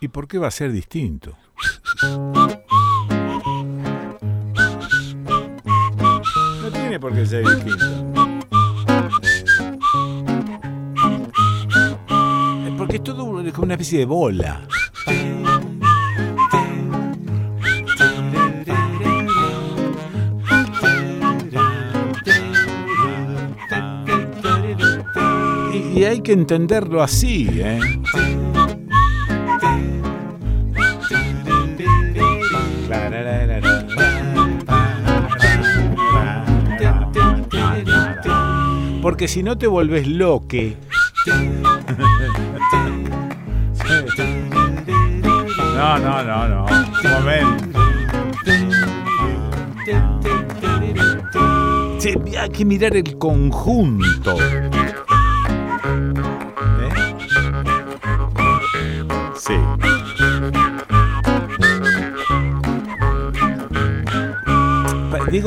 ¿Y por qué va a ser distinto? No tiene por qué ser distinto. Porque es todo como una especie de bola. Y, hay que entenderlo así, ¿eh? Porque si no te volvés loque. No, no, no, no. Un momento. Sí, hay que mirar el conjunto.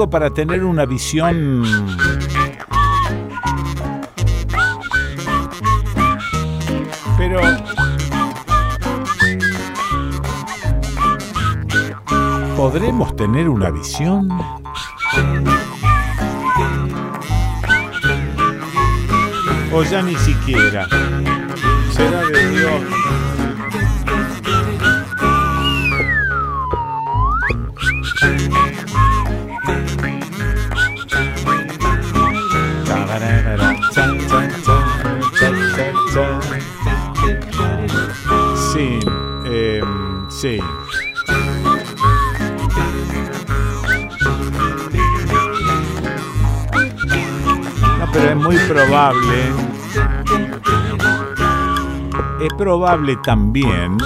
Para tener una visión pero ¿Podremos tener una visión? O ya ni siquiera. Será de Dios. Probable. Es probable también.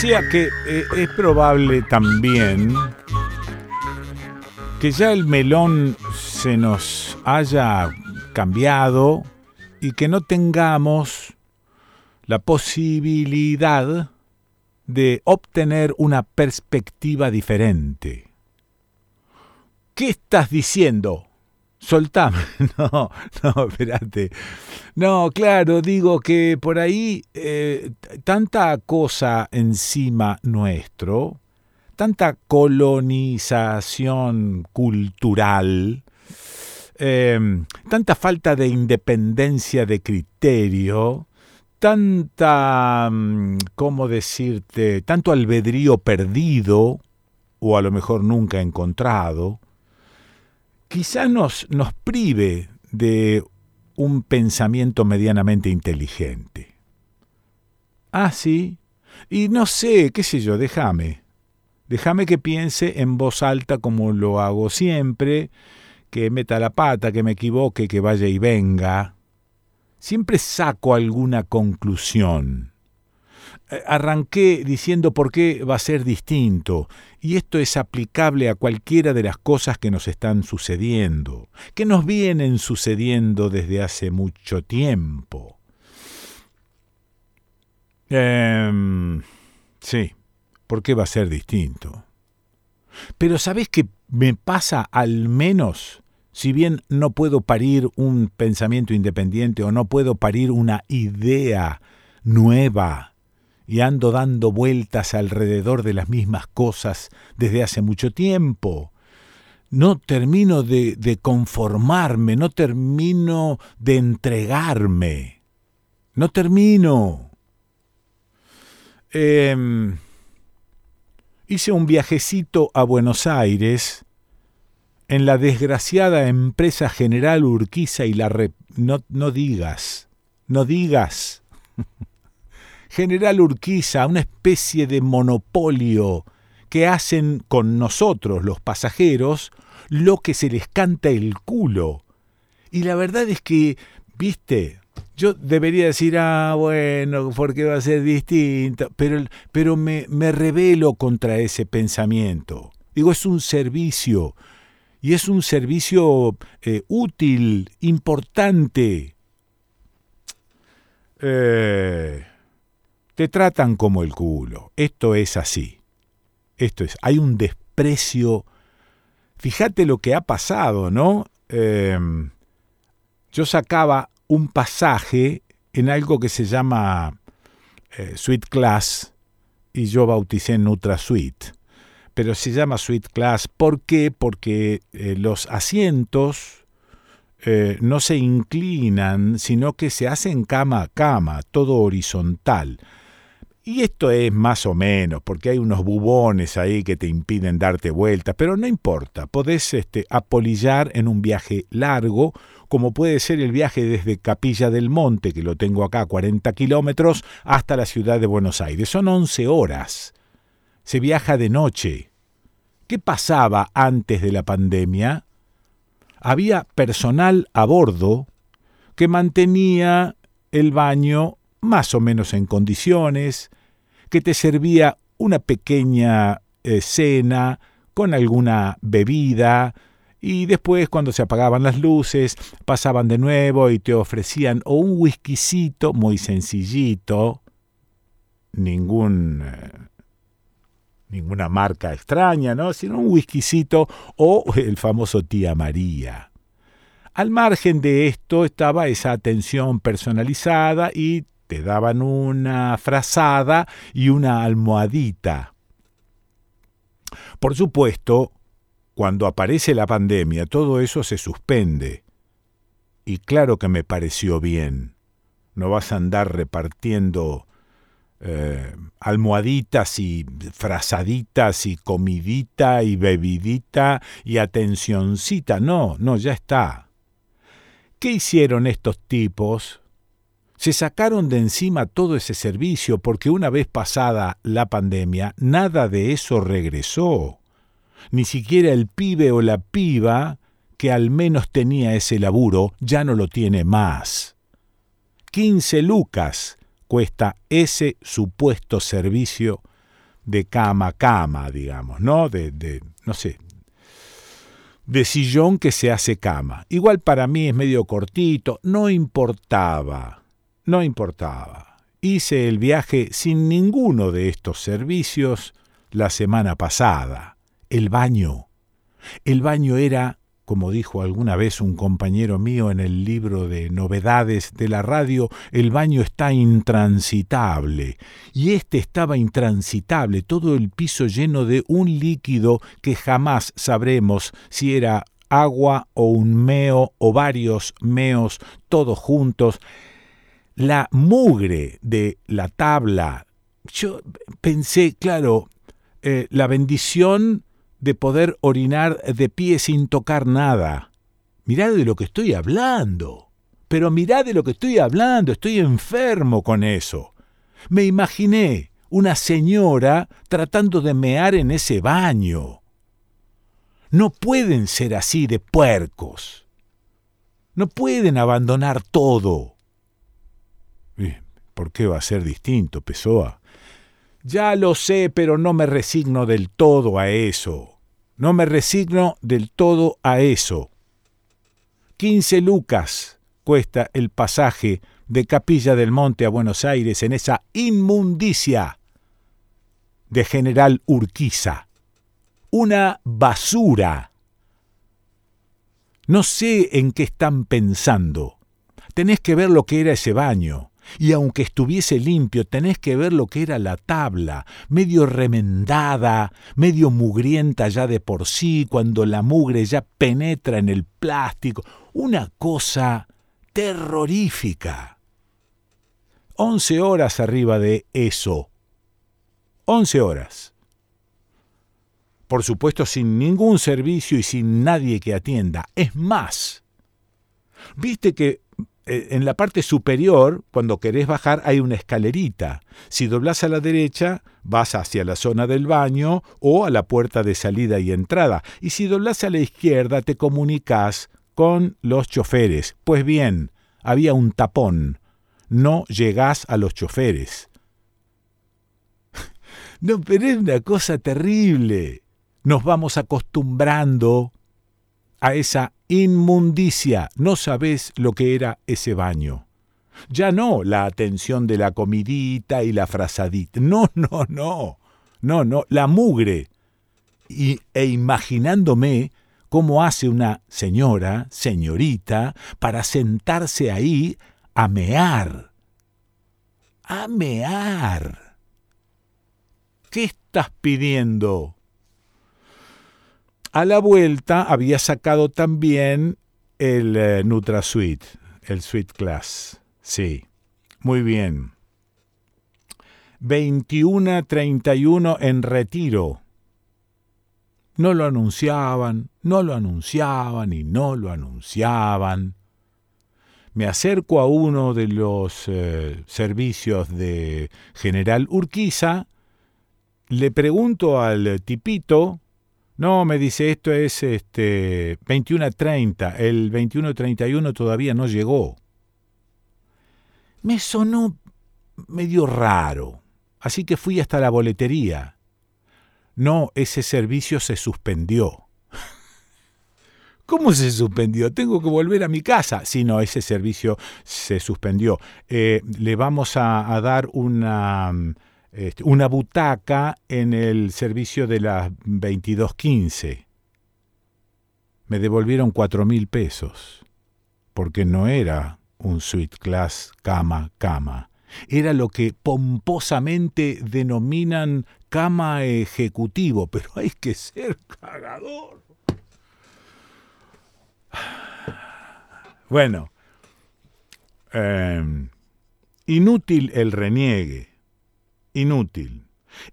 Decía que eh, es probable también que ya el melón se nos haya cambiado y que no tengamos la posibilidad de obtener una perspectiva diferente. ¿Qué estás diciendo? Soltame. No, no, espérate. No, claro, digo que por ahí eh, tanta cosa encima nuestro, tanta colonización cultural, eh, tanta falta de independencia de criterio, tanta, mm, ¿cómo decirte?, tanto albedrío perdido, o a lo mejor nunca encontrado, quizá nos, nos prive de un pensamiento medianamente inteligente. Ah, sí. Y no sé, qué sé yo, déjame. Déjame que piense en voz alta como lo hago siempre, que meta la pata, que me equivoque, que vaya y venga. Siempre saco alguna conclusión. Eh, Arranqué diciendo por qué va a ser distinto, y esto es aplicable a cualquiera de las cosas que nos están sucediendo, que nos vienen sucediendo desde hace mucho tiempo. Em, sí, ¿por qué va a ser distinto? Pero ¿sabes qué me pasa al menos? Si bien no puedo parir un pensamiento independiente o no puedo parir una idea nueva, y ando dando vueltas alrededor de las mismas cosas desde hace mucho tiempo. No termino de, conformarme, no termino de entregarme, no termino. Em, hice un viajecito a Buenos Aires en la desgraciada empresa General Urquiza y la... Rep- no, no digas, no digas. General Urquiza, una especie de monopolio que hacen con nosotros, los pasajeros, lo que se les canta el culo. Y la verdad es que, viste, yo debería decir, ah, bueno, porque va a ser distinto, pero, pero me, me rebelo contra ese pensamiento. Digo, es un servicio. Y es un servicio eh, útil, importante. Eh, te tratan como el culo. Esto es así. Esto es, hay un desprecio. Fíjate lo que ha pasado, ¿no? Em, yo sacaba un pasaje en algo que se llama eh, Sweet Class y yo bauticé Nutra Suite. Pero se llama Sweet Class. ¿Por qué? Porque eh, los asientos eh, no se inclinan, sino que se hacen cama a cama, todo horizontal. Y esto es más o menos, porque hay unos bubones ahí que te impiden darte vueltas, pero no importa, podés este, apolillar en un viaje largo, como puede ser el viaje desde Capilla del Monte, que lo tengo acá, 40 kilómetros, hasta la ciudad de Buenos Aires. Son 11 horas. Se viaja de noche. ¿Qué pasaba antes de la pandemia? Había personal a bordo que mantenía el baño más o menos en condiciones, que te servía una pequeña eh, cena con alguna bebida, y después cuando se apagaban las luces pasaban de nuevo y te ofrecían o un whiskycito muy sencillito, ningún eh, ninguna marca extraña, ¿no? sino un whiskycito o el famoso tía María. Al margen de esto estaba esa atención personalizada y te daban una frazada y una almohadita. Por supuesto, cuando aparece la pandemia, todo eso se suspende. Y claro que me pareció bien. No vas a andar repartiendo eh, almohaditas y frazaditas y comidita y bebidita y atencioncita. No, no, ya está. ¿Qué hicieron estos tipos? Se sacaron de encima todo ese servicio porque una vez pasada la pandemia, nada de eso regresó. Ni siquiera el pibe o la piba que al menos tenía ese laburo ya no lo tiene más. Quince lucas cuesta ese supuesto servicio de cama a cama, digamos, ¿no? De, de, no sé, de sillón que se hace cama. Igual para mí es medio cortito, no importaba. No importaba. Hice el viaje sin ninguno de estos servicios la semana pasada. El baño. El baño era, como dijo alguna vez un compañero mío en el libro de novedades de la radio, el baño está intransitable. Y este estaba intransitable, todo el piso lleno de un líquido que jamás sabremos si era agua o un meo o varios meos todos juntos la mugre de la tabla. Yo pensé, claro, eh, la bendición de poder orinar de pie sin tocar nada. Mirá de lo que estoy hablando. Pero mirá de lo que estoy hablando, estoy enfermo con eso. Me imaginé una señora tratando de mear en ese baño. No pueden ser así de puercos. No pueden abandonar todo. ¿Por qué va a ser distinto, Pessoa? Ya lo sé, pero no me resigno del todo a eso. No me resigno del todo a eso. Quince lucas cuesta el pasaje de Capilla del Monte a Buenos Aires en esa inmundicia de General Urquiza. Una basura. No sé en qué están pensando. Tenés que ver lo que era ese baño. Y aunque estuviese limpio, tenés que ver lo que era la tabla, medio remendada, medio mugrienta ya de por sí, cuando la mugre ya penetra en el plástico. Una cosa terrorífica. Once horas arriba de eso. Once horas. Por supuesto, sin ningún servicio y sin nadie que atienda. Es más, viste que en la parte superior, cuando querés bajar, hay una escalerita. Si doblás a la derecha, vas hacia la zona del baño o a la puerta de salida y entrada. Y si doblás a la izquierda, te comunicas con los choferes. Pues bien, había un tapón. No llegás a los choferes. no, pero es una cosa terrible. nos vamos acostumbrando a esa inmundicia. No sabés lo que era ese baño. Ya no la atención de la comidita y la frazadita. No, no, no. No, no. La mugre. Y, e imaginándome cómo hace una señora, señorita, para sentarse ahí a mear. A mear. ¿Qué estás pidiendo? A la vuelta había sacado también el eh, NutraSuite, el Suite Class. Sí, muy bien. 21.31 en retiro. No lo anunciaban, no lo anunciaban y no lo anunciaban. Me acerco a uno de los eh, servicios de General Urquiza, le pregunto al tipito, no, me dice, esto es este 21.30, el 21.31 todavía no llegó. Me sonó medio raro, así que fui hasta la boletería. No, ese servicio se suspendió. ¿Cómo se suspendió? Tengo que volver a mi casa. Sí, no, ese servicio se suspendió. Eh, le vamos a, a dar una este, una butaca en el servicio de las 22.15. Me devolvieron cuatro mil pesos, porque no era un suite class cama, cama. Era lo que pomposamente denominan cama ejecutivo, pero hay que ser cagador. Bueno, em, inútil el reniegue. Inútil.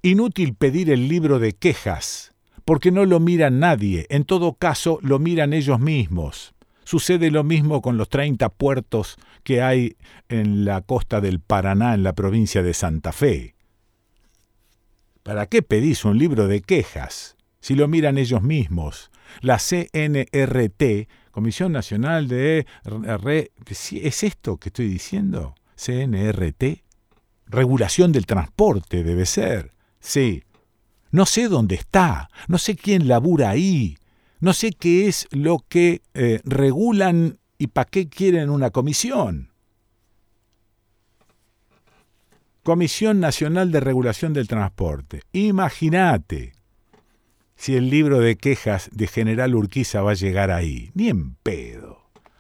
Inútil pedir el libro de quejas, porque no lo mira nadie, en todo caso lo miran ellos mismos. Sucede lo mismo con los 30 puertos que hay en la costa del Paraná, en la provincia de Santa Fe. ¿Para qué pedís un libro de quejas si lo miran ellos mismos? La CNRT, Comisión Nacional de... ¿Es esto que estoy diciendo? CNRT regulación del transporte debe ser. Sí. No sé dónde está, no sé quién labura ahí, no sé qué es lo que eh, regulan y para qué quieren una comisión. Comisión Nacional de Regulación del Transporte. Imagínate si el libro de quejas de General Urquiza va a llegar ahí. Ni en pedo.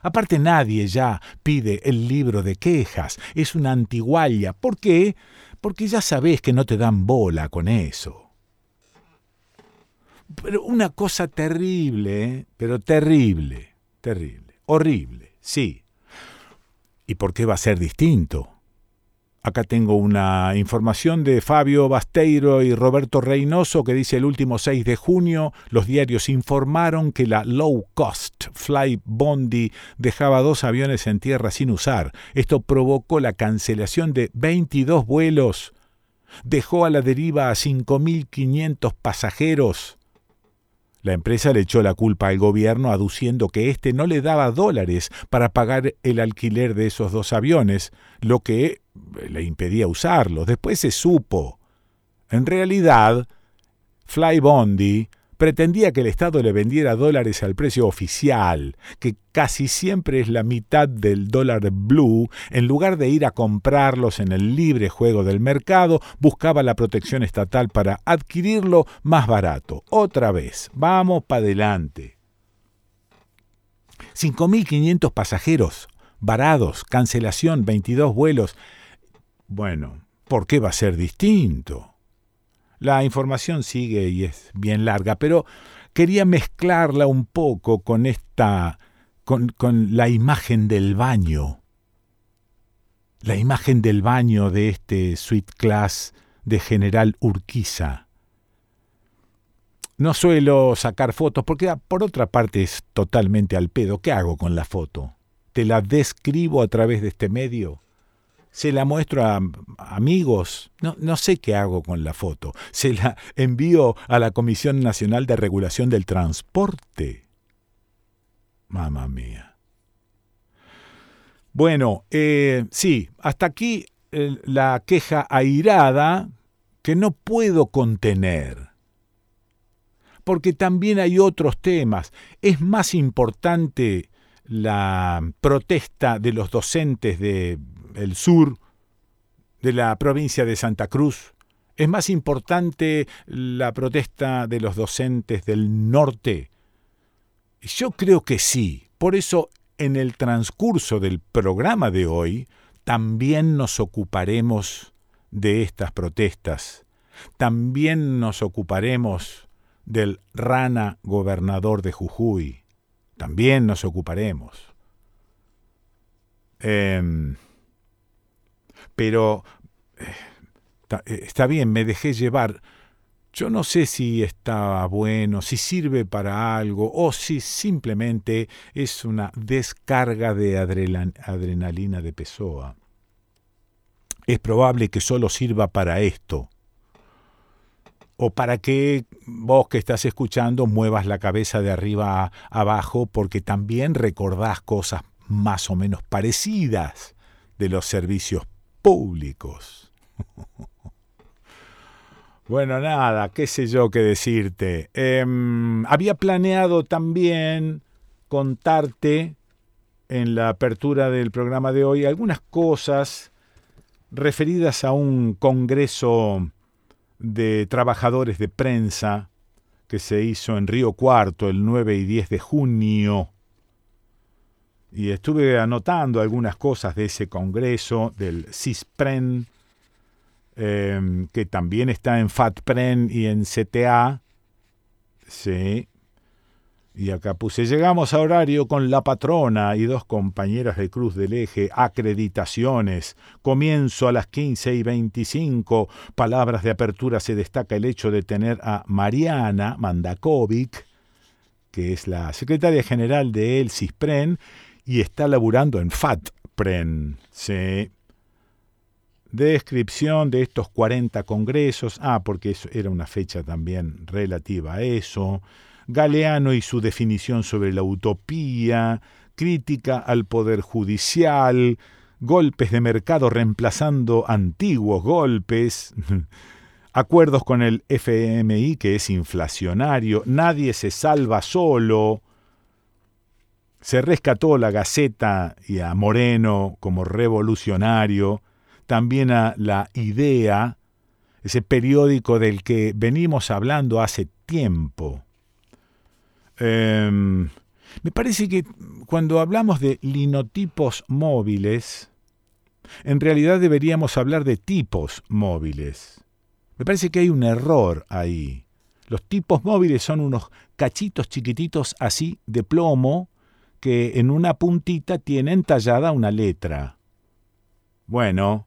Aparte nadie ya pide el libro de quejas, es una antigualla. ¿Por qué? Porque ya sabés que no te dan bola con eso. Pero una cosa terrible, ¿eh? pero terrible, terrible, horrible, sí. ¿Y por qué va a ser distinto? Acá tengo una información de Fabio Basteiro y Roberto Reynoso que dice el último 6 de junio los diarios informaron que la low cost Fly Bondi dejaba dos aviones en tierra sin usar. Esto provocó la cancelación de 22 vuelos. Dejó a la deriva a 5.500 pasajeros. La empresa le echó la culpa al gobierno aduciendo que éste no le daba dólares para pagar el alquiler de esos dos aviones, lo que le impedía usarlos. Después se supo. En realidad, Fly Bondi pretendía que el Estado le vendiera dólares al precio oficial, que casi siempre es la mitad del dólar blue, en lugar de ir a comprarlos en el libre juego del mercado, buscaba la protección estatal para adquirirlo más barato. Otra vez, vamos para adelante. 5.500 pasajeros, varados, cancelación, 22 vuelos. Bueno, ¿por qué va a ser distinto? La información sigue y es bien larga, pero quería mezclarla un poco con esta, con, la imagen del baño. La imagen del baño de este suite class de General Urquiza. No suelo sacar fotos porque ah, por otra parte es totalmente al pedo. ¿Qué hago con la foto? ¿Te la describo a través de este medio? Se la muestro a amigos, no, no, sé qué hago con la foto, se la envío a la Comisión Nacional de Regulación del Transporte. Mamma mía. Bueno, eh, sí, hasta aquí eh, la queja airada que no puedo contener. porque también hay otros temas. Es más importante la protesta de los docentes del sur, de la provincia de Santa Cruz. Es más importante la protesta de los docentes del norte. Yo creo que sí. Por eso, en el transcurso del programa de hoy, también nos ocuparemos de estas protestas. También nos ocuparemos del rana gobernador de Jujuy. También nos ocuparemos. Em, pero eh, eh, está bien, me dejé llevar. Yo no sé si está bueno, si sirve para algo o si simplemente es una descarga de adrenalina de Pessoa. Es probable que solo sirva para esto. O para que vos que estás escuchando muevas la cabeza de arriba a abajo porque también recordás cosas más o menos parecidas de los servicios públicos. Bueno, nada, qué sé yo qué decirte. Em, había planeado también contarte en la apertura del programa de hoy algunas cosas referidas a un congreso de trabajadores de prensa que se hizo en Río Cuarto el 9 y 10 de junio. Y estuve anotando algunas cosas de ese congreso, del CISPREN, Em, que también está en FATPREN y en CTA. Sí. Y acá puse, llegamos a horario con la patrona y dos compañeras de Cruz del Eje, acreditaciones, comienzo a las 15 y 25, palabras de apertura se destaca el hecho de tener a Mariana Mandakovic, que es la secretaria general de El CISPREN, y está laburando en FATPREN. Sí descripción de estos 40 congresos, ah, porque eso era una fecha también relativa a eso, Galeano y su definición sobre la utopía, crítica al poder judicial, golpes de mercado reemplazando antiguos golpes, acuerdos con el FMI que es inflacionario, nadie se salva solo, se rescató la Gaceta y a Moreno como revolucionario, también a La Idea, ese periódico del que venimos hablando hace tiempo. Em, me parece que cuando hablamos de linotipos móviles, en realidad deberíamos hablar de tipos móviles. Me parece que hay un error ahí. Los tipos móviles son unos cachitos chiquititos así de plomo que en una puntita tienen tallada una letra. Bueno,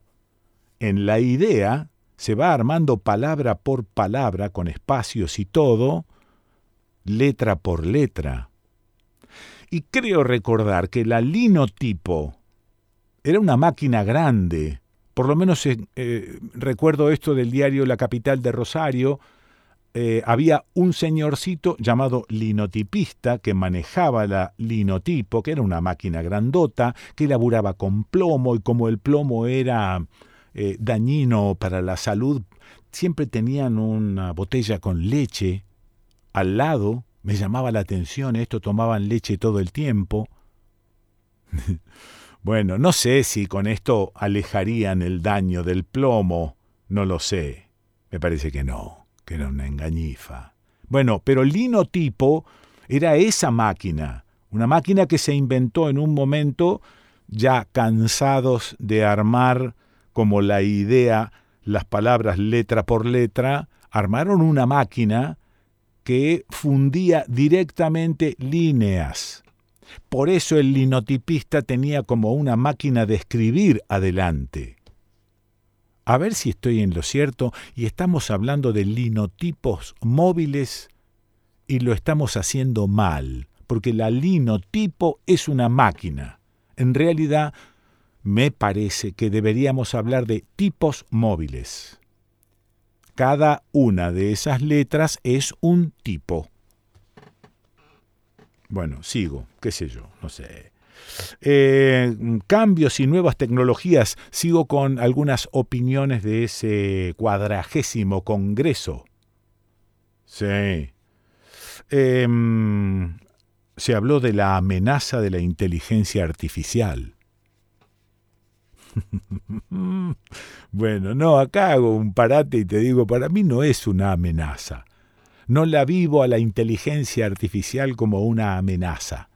en la idea se va armando palabra por palabra, con espacios y todo, letra por letra. Y creo recordar que la linotipo era una máquina grande, por lo menos eh, recuerdo esto del diario La Capital de Rosario, eh, había un señorcito llamado linotipista que manejaba la linotipo, que era una máquina grandota, que laburaba con plomo y como el plomo era eh, dañino para la salud, siempre tenían una botella con leche al lado. Me llamaba la atención esto, tomaban leche todo el tiempo. bueno, no sé si con esto alejarían el daño del plomo, no lo sé. Me parece que no, que era una engañifa. Bueno, pero el linotipo era esa máquina, una máquina que se inventó en un momento ya cansados de armar como la idea, las palabras letra por letra, armaron una máquina que fundía directamente líneas. Por eso el linotipista tenía como una máquina de escribir adelante. A ver si estoy en lo cierto y estamos hablando de linotipos móviles y lo estamos haciendo mal, porque la linotipo es una máquina. En realidad me parece que deberíamos hablar de tipos móviles. Cada una de esas letras es un tipo. Bueno, sigo, qué sé yo, no sé. Eh, cambios y nuevas tecnologías. Sigo con algunas opiniones de ese cuadragésimo congreso. Sí. em, se habló de la amenaza de la inteligencia artificial. bueno, no, acá hago un parate y te digo, para mí no es una amenaza. No la vivo a la inteligencia artificial como una amenaza.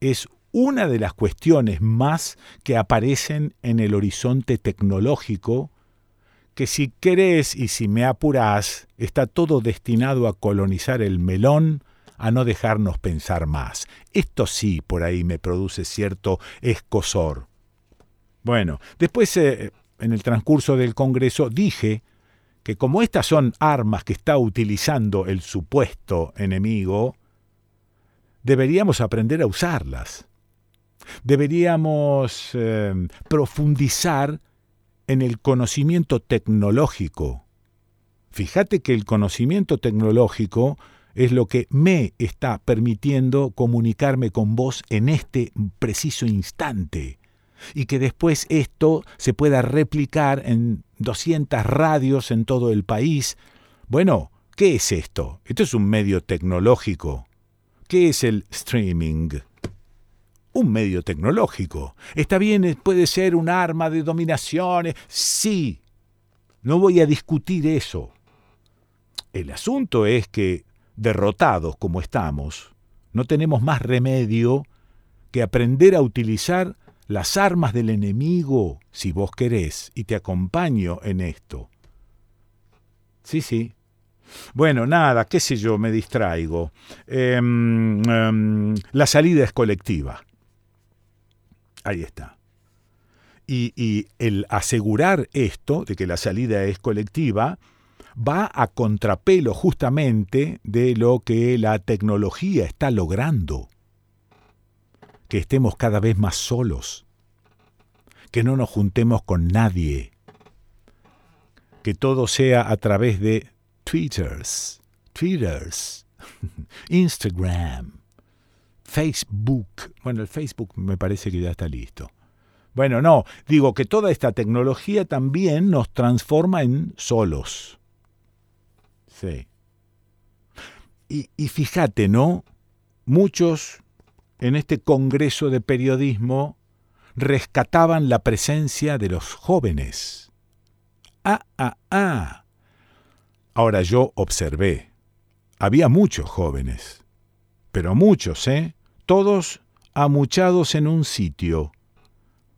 Es una de las cuestiones más que aparecen en el horizonte tecnológico que si querés y si me apurás, está todo destinado a colonizar el melón, a no dejarnos pensar más. Esto sí por ahí me produce cierto escosor. Bueno, después eh, en el transcurso del Congreso dije que como estas son armas que está utilizando el supuesto enemigo, deberíamos aprender a usarlas. Deberíamos eh, profundizar en el conocimiento tecnológico. Fíjate que el conocimiento tecnológico es lo que me está permitiendo comunicarme con vos en este preciso instante y que después esto se pueda replicar en 200 radios en todo el país. Bueno, ¿qué es esto? Esto es un medio tecnológico. ¿Qué es el streaming? Un medio tecnológico. Está bien, puede ser un arma de dominación. Sí, no voy a discutir eso. El asunto es que, derrotados como estamos, no tenemos más remedio que aprender a utilizar las armas del enemigo, si vos querés, y te acompaño en esto. Sí, sí. Bueno, nada, qué sé yo, me distraigo. Em, em, la salida es colectiva. Ahí está. Y, y el asegurar esto, de que la salida es colectiva, va a contrapelo justamente de lo que la tecnología está logrando. Que estemos cada vez más solos, que no nos juntemos con nadie, que todo sea a través de Twitters, Twitters, Instagram, Facebook. Bueno, el Facebook me parece que ya está listo. Bueno, no, digo que toda esta tecnología también nos transforma en solos. Sí. Y, y fíjate, ¿no? Muchos en este Congreso de Periodismo rescataban la presencia de los jóvenes. Ah, ah, ah. Ahora yo observé. Había muchos jóvenes, pero muchos, ¿eh? Todos amuchados en un sitio.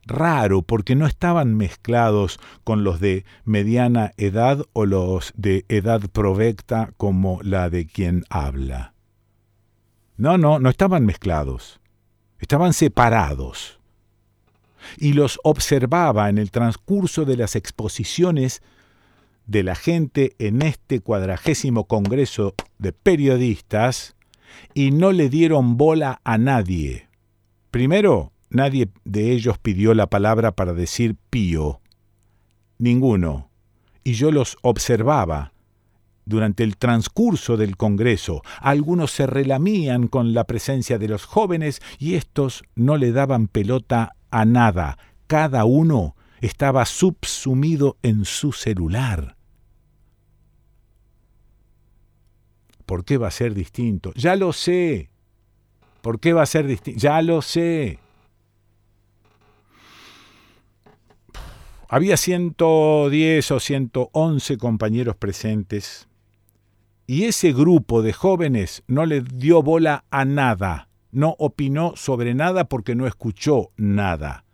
Raro, porque no estaban mezclados con los de mediana edad o los de edad provecta como la de quien habla. No, no, no estaban mezclados, estaban separados. Y los observaba en el transcurso de las exposiciones de la gente en este cuadragésimo Congreso de Periodistas y no le dieron bola a nadie. Primero, nadie de ellos pidió la palabra para decir pío. Ninguno. Y yo los observaba durante el transcurso del Congreso, algunos se relamían con la presencia de los jóvenes y estos no le daban pelota a nada. Cada uno estaba subsumido en su celular. ¿Por qué va a ser distinto? Ya lo sé. ¿Por qué va a ser distinto? Ya lo sé. Había 110 o 111 compañeros presentes y ese grupo de jóvenes no le dio bola a nada, no opinó sobre nada porque no escuchó nada.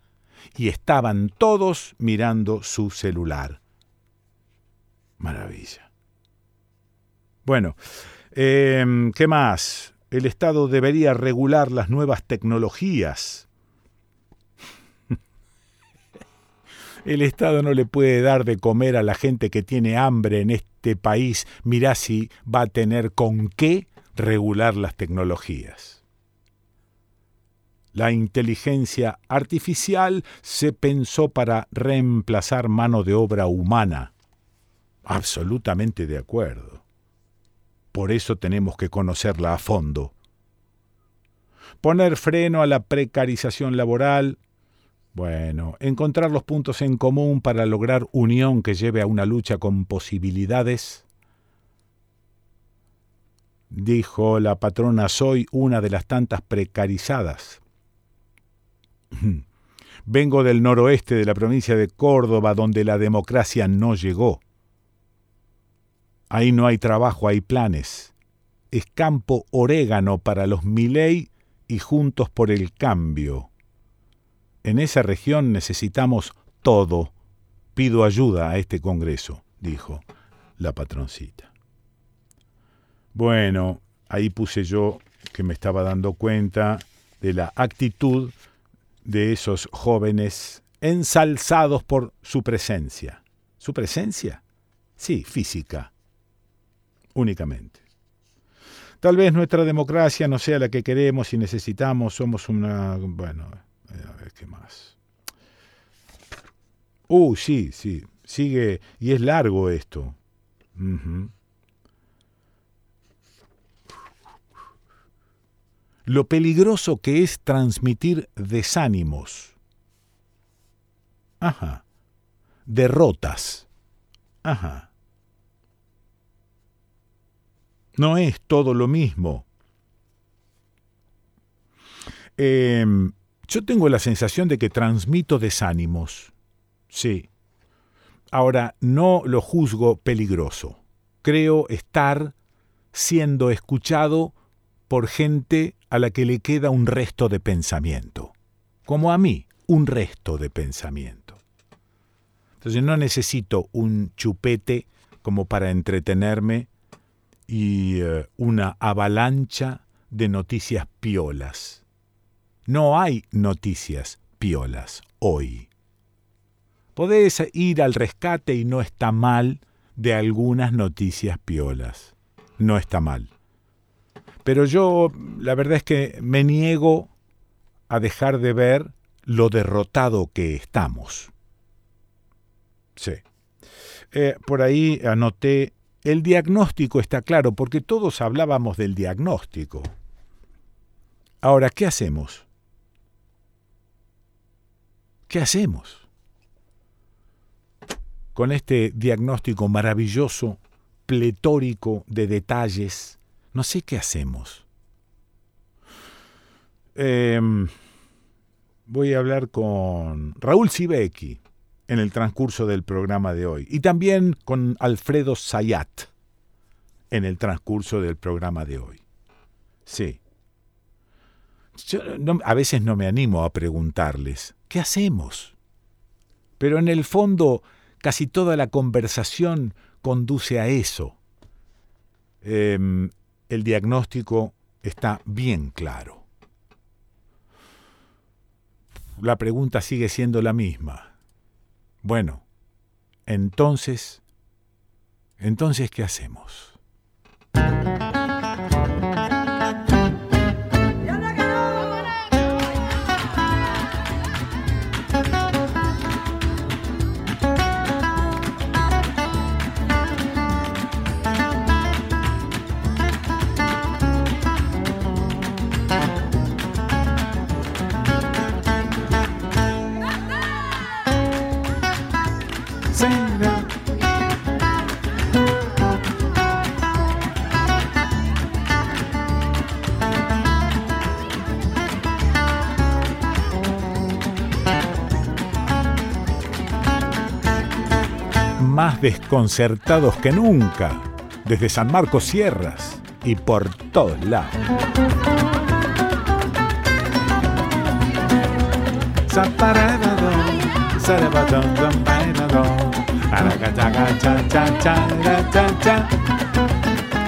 Y estaban todos mirando su celular. Maravilla. Bueno, em, ¿qué más? El Estado debería regular las nuevas tecnologías El Estado no le puede dar de comer a la gente que tiene hambre en este país. Mirá si va a tener con qué regular las tecnologías. La inteligencia artificial se pensó para reemplazar mano de obra humana. Absolutamente de acuerdo. Por eso tenemos que conocerla a fondo. Poner freno a la precarización laboral bueno, encontrar los puntos en común para lograr unión que lleve a una lucha con posibilidades. dijo la patrona, soy una de las tantas precarizadas. Vengo del noroeste de la provincia de Córdoba, donde la democracia no llegó. Ahí no hay trabajo, hay planes. Es campo orégano para los Milei y Juntos por el Cambio. En esa región necesitamos todo. Pido ayuda a este Congreso, dijo la patroncita. Bueno, ahí puse yo que me estaba dando cuenta de la actitud de esos jóvenes ensalzados por su presencia. ¿Su presencia? Sí, física, únicamente. Tal vez nuestra democracia no sea la que queremos y necesitamos, somos una... Bueno, a ver qué más. Uh, sí, sí, sigue, y es largo esto. Lo peligroso que es transmitir desánimos. Ajá. Derrotas. Ajá. No es todo lo mismo. Em, yo tengo la sensación de que transmito desánimos. Sí. Ahora, no lo juzgo peligroso. Creo estar siendo escuchado por gente a la que le queda un resto de pensamiento. Como a mí, un resto de pensamiento. Entonces no necesito un chupete como para entretenerme y eh, una avalancha de noticias piolas. No hay noticias piolas hoy. Podés ir al rescate y no está mal de algunas noticias piolas. No está mal. Pero yo, la verdad es que me niego a dejar de ver lo derrotado que estamos. Sí. Eh, por ahí anoté, el diagnóstico está claro, porque todos hablábamos del diagnóstico. Ahora, ¿qué hacemos? ¿Qué hacemos? Con este diagnóstico maravilloso, pletórico de detalles, no sé qué hacemos. Em, voy a hablar con Raúl Sibeki en el transcurso del programa de hoy y también con Alfredo Sayat en el transcurso del programa de hoy. Sí. a veces no me animo a preguntarles, ¿qué hacemos? Pero en el fondo casi toda la conversación conduce a eso. Em, el diagnóstico está bien claro. La pregunta sigue siendo la misma. Bueno, entonces, entonces, ¿qué hacemos? Desconcertados que nunca, desde San Marcos Sierras y por todos lados.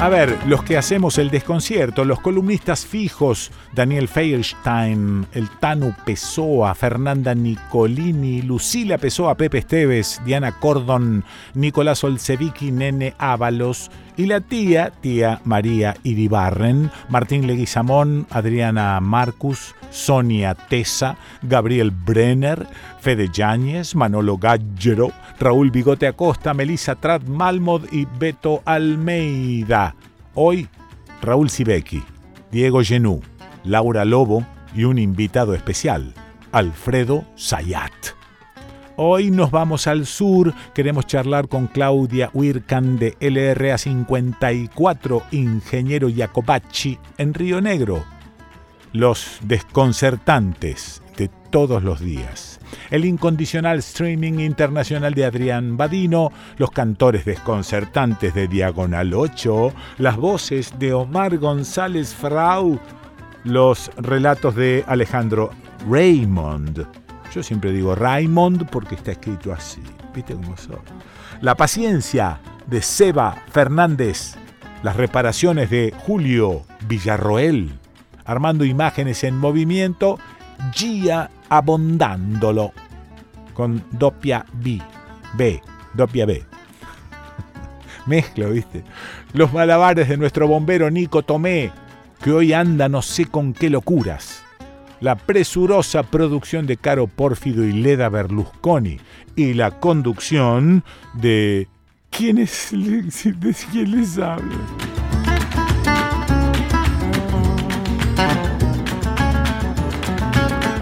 A ver, los que hacemos el desconcierto, los columnistas fijos, Daniel Feierstein, el Tanu Pessoa, Fernanda Nicolini, Lucila Pessoa, Pepe Esteves, Diana Cordon, Nicolás Olsevicki, Nene Ábalos, y la tía, tía María Iribarren, Martín Leguizamón, Adriana Marcus, Sonia Tesa, Gabriel Brenner, Fede Yáñez, Manolo Gallero, Raúl Bigote Acosta, Melissa Trat Malmod y Beto Almeida. Hoy, Raúl Sibeki, Diego Genú, Laura Lobo y un invitado especial, Alfredo Sayat. Hoy nos vamos al sur, queremos charlar con Claudia Huircan de LRA 54, ingeniero Jacobacci en Río Negro. Los desconcertantes de todos los días. El incondicional streaming internacional de Adrián Badino, los cantores desconcertantes de Diagonal 8, las voces de Omar González Frau, los relatos de Alejandro Raymond. Yo siempre digo Raymond porque está escrito así. ¿Viste cómo son? La paciencia de Seba Fernández. Las reparaciones de Julio Villarroel. Armando imágenes en movimiento. Gia abondándolo. Con Dopia B. B. Dopia B. Mezclo, ¿viste? Los malabares de nuestro bombero Nico Tomé, que hoy anda no sé con qué locuras la presurosa producción de Caro Pórfido y Leda Berlusconi y la conducción de... ¿Quién es? ¿De quién les habla?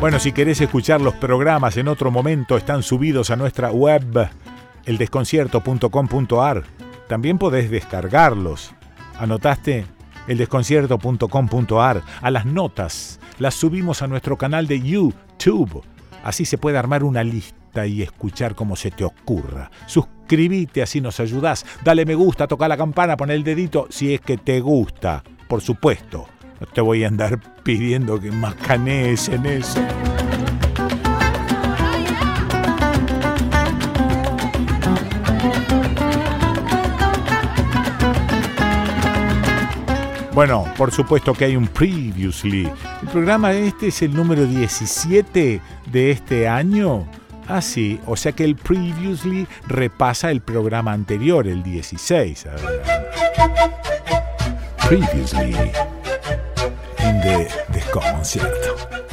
Bueno, si querés escuchar los programas en otro momento, están subidos a nuestra web, eldesconcierto.com.ar. También podés descargarlos. ¿Anotaste? eldesconcierto.com.ar a las notas las subimos a nuestro canal de YouTube. Así se puede armar una lista y escuchar como se te ocurra. Suscríbete, así nos ayudás. Dale me gusta, toca la campana, pon el dedito si es que te gusta. Por supuesto, no te voy a andar pidiendo que macanees en eso. Bueno, por supuesto que hay un Previously. El programa este es el número 17 de este año. Ah, sí, o sea que el Previously repasa el programa anterior, el 16. Previously the desconcierto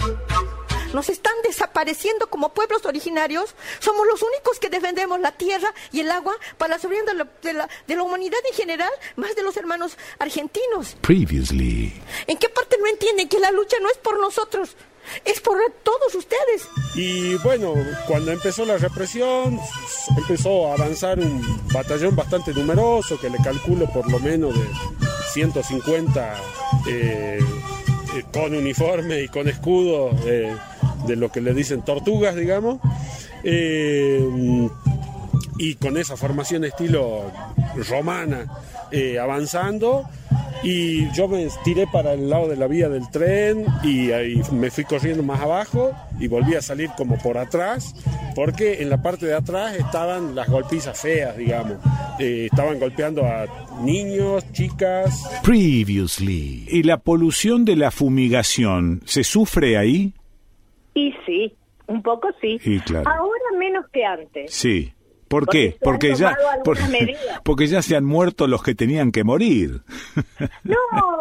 nos están desapareciendo como pueblos originarios. Somos los únicos que defendemos la tierra y el agua para la seguridad de la, de la, humanidad en general, más de los hermanos argentinos. Previously. ¿En qué parte no entienden que la lucha no es por nosotros? Es por todos ustedes. Y bueno, cuando empezó la represión, empezó a avanzar un batallón bastante numeroso, que le calculo por lo menos de 150 eh, eh, con uniforme y con escudo. Eh, de lo que le dicen tortugas, digamos. Eh, y con esa formación estilo romana eh, avanzando. Y yo me tiré para el lado de la vía del tren y ahí me fui corriendo más abajo y volví a salir como por atrás, porque en la parte de atrás estaban las golpizas feas, digamos. Eh, estaban golpeando a niños, chicas. Previously. ¿Y la polución de la fumigación se sufre ahí? Y sí, un poco sí. Ahora menos que antes. Sí. ¿Por qué? Porque, ya porque ya se han muerto los que tenían que morir. No,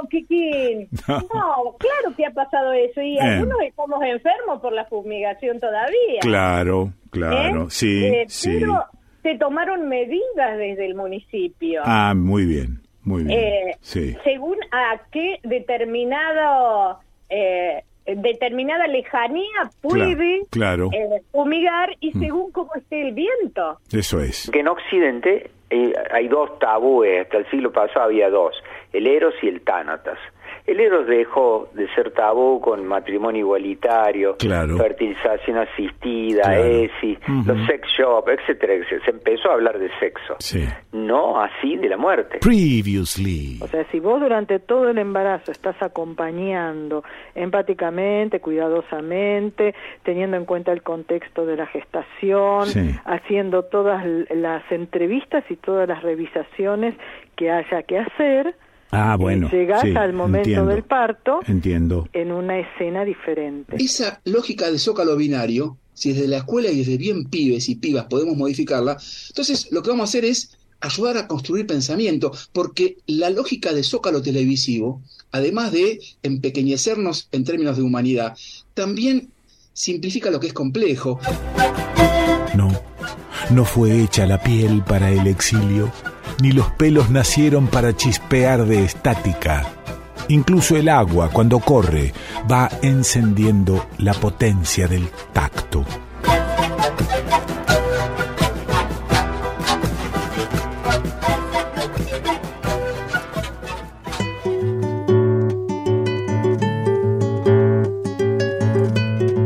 Kiki. No. claro que ha pasado eso y eh. algunos estamos enfermos por la fumigación todavía. Claro, claro, ¿Eh? sí, eh, sí. Pero se tomaron medidas desde el municipio. Ah, muy bien, muy bien. sí. Según a qué determinado determinada lejanía puede claro, eh, fumigar y mm. según cómo esté el viento. Eso es. Que en Occidente eh, hay dos tabúes, hasta el siglo pasado había dos, el Eros y el Tánatas. El Eros dejó de ser tabú con matrimonio igualitario, fertilización asistida, ESI, los sex shop, etcétera, etcétera. Se empezó a hablar de sexo. No así de la muerte. Previously. O sea, si vos durante todo el embarazo estás acompañando empáticamente, cuidadosamente, teniendo en cuenta el contexto de la gestación, haciendo todas las entrevistas y todas las revisaciones que haya que hacer, Ah, bueno. Llegas al momento del parto entiendo. en una escena diferente. Esa lógica de zócalo binario, si desde la escuela y desde bien pibes y pibas podemos modificarla, entonces lo que vamos a hacer es ayudar a construir pensamiento, porque la lógica de zócalo televisivo, además de empequeñecernos en términos de humanidad, también simplifica lo que es complejo. No, no fue hecha la piel para el exilio ni los pelos nacieron para chispear de estática. Incluso el agua, cuando corre, va encendiendo la potencia del tacto.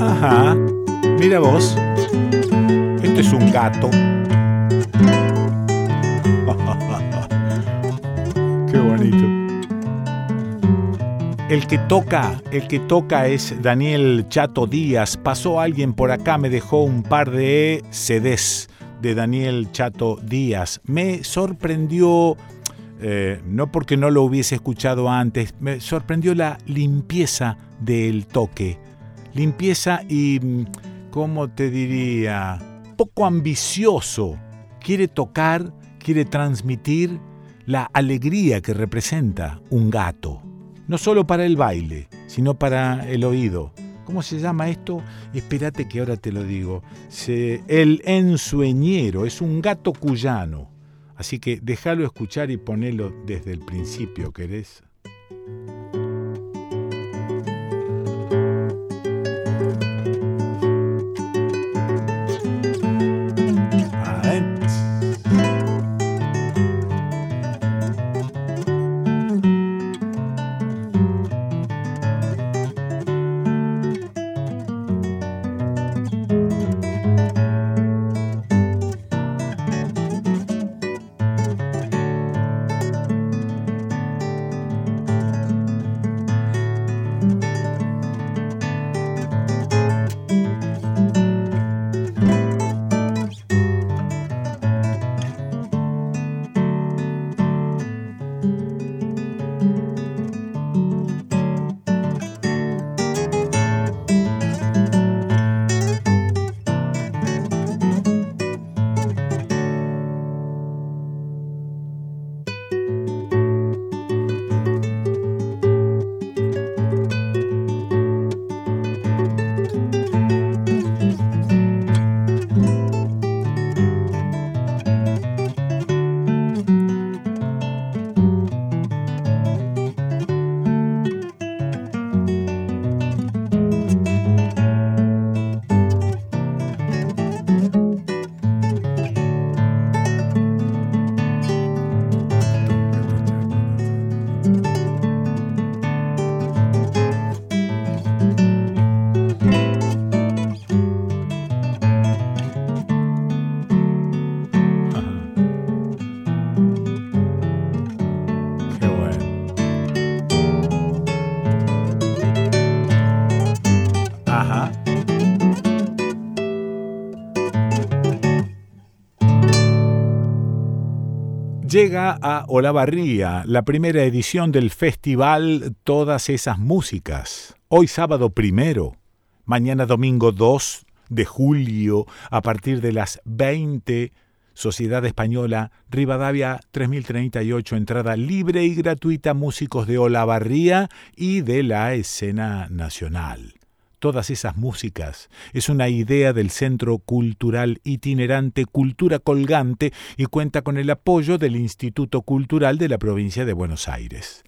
Ajá, mira vos, este es un gato. El que toca, el que toca es Daniel Chato Díaz. Pasó alguien por acá, me dejó un par de CDs de Daniel Chato Díaz. Me sorprendió, eh, no porque no lo hubiese escuchado antes, me sorprendió la limpieza del toque. Limpieza y, mm, ¿cómo te diría? Poco ambicioso. Quiere tocar, quiere transmitir la alegría que representa un gato. No solo para el baile, sino para el oído. ¿Cómo se llama esto? Espérate que ahora te lo digo. el ensueñero es un gato cuyano. Así que déjalo escuchar y ponelo desde el principio, ¿querés? Llega a Olavarría la primera edición del festival Todas esas músicas. Hoy sábado primero, mañana domingo 2 de julio, a partir de las 20 Sociedad Española, Rivadavia 3038, entrada libre y gratuita, músicos de Olavarría y de la escena nacional todas esas músicas. Es una idea del Centro Cultural Itinerante Cultura Colgante y cuenta con el apoyo del Instituto Cultural de la provincia de Buenos Aires.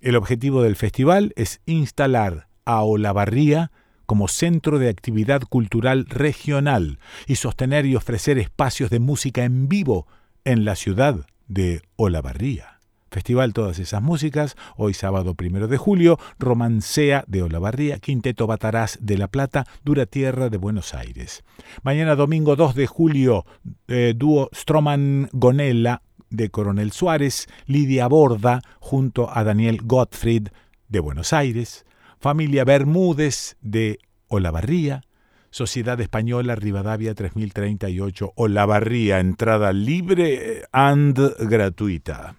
El objetivo del festival es instalar a Olavarría como centro de actividad cultural regional y sostener y ofrecer espacios de música en vivo en la ciudad de Olavarría. Festival Todas esas músicas, hoy sábado primero de julio, Romancea de Olavarría, Quinteto Batarás de La Plata, Dura Tierra de Buenos Aires. Mañana domingo 2 de julio, eh, dúo Stroman Gonella de Coronel Suárez, Lidia Borda junto a Daniel Gottfried de Buenos Aires, Familia Bermúdez de Olavarría, Sociedad Española Rivadavia 3038 Olavarría, entrada libre and gratuita.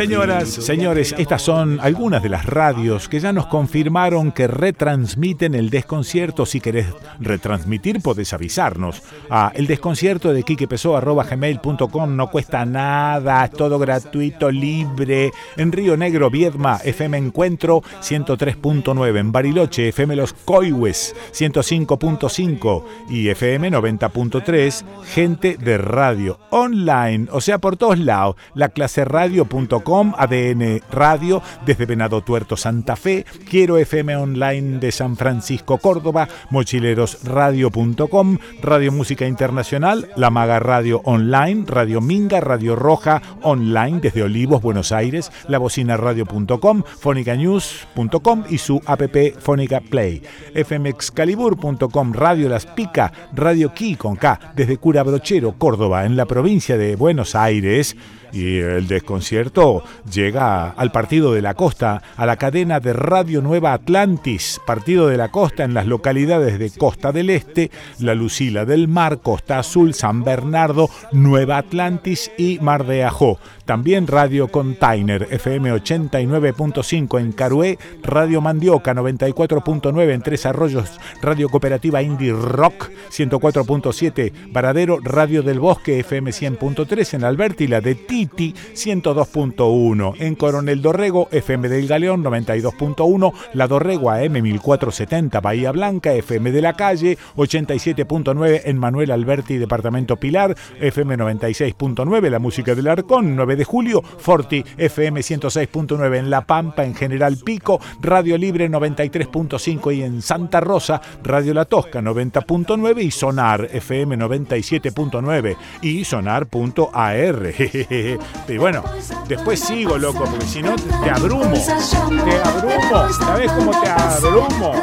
Señoras, señores, estas son algunas de las radios que ya nos confirmaron que retransmiten el desconcierto. Si querés retransmitir, podés avisarnos. a el desconcierto de gmail.com no cuesta nada, es todo gratuito, libre. En Río Negro, Viedma, FM Encuentro 103.9. En Bariloche, FM Los Coihues 105.5 y FM 90.3. Gente de radio online, o sea, por todos lados. La clase radio ADN Radio desde Venado Tuerto Santa Fe, Quiero FM Online de San Francisco Córdoba, mochilerosradio.com, Radio Música Internacional, La Maga Radio Online, Radio Minga, Radio Roja Online desde Olivos, Buenos Aires, labocinaradio.com, fonicanews.com y su app Fónica Play, fmexcalibur.com, Radio Las Pica, Radio Ki con K, desde Cura Brochero, Córdoba, en la provincia de Buenos Aires, y el desconcierto llega al Partido de la Costa, a la cadena de Radio Nueva Atlantis, Partido de la Costa en las localidades de Costa del Este, La Lucila del Mar, Costa Azul, San Bernardo, Nueva Atlantis y Mar de Ajó. También Radio Container FM 89.5 en Carué, Radio Mandioca 94.9 en Tres Arroyos, Radio Cooperativa Indie Rock 104.7, Varadero Radio del Bosque FM 100.3 en Alberti, la de Titi 102.1 en Coronel Dorrego FM del Galeón 92.1, La Dorrego AM 1470 Bahía Blanca FM de la Calle 87.9 en Manuel Alberti Departamento Pilar FM 96.9 La Música del Arcón 9 de julio, Forti FM 106.9 en La Pampa, en General Pico, Radio Libre 93.5 y en Santa Rosa, Radio La Tosca 90.9 y Sonar FM 97.9 y Sonar.ar. y bueno, después sigo, loco, porque si no te abrumo, te abrumo, ¿sabes cómo te abrumo?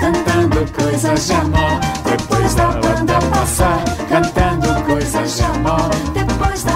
cantando cosas de amor, después la banda pasa, cantando cosas de amor, después la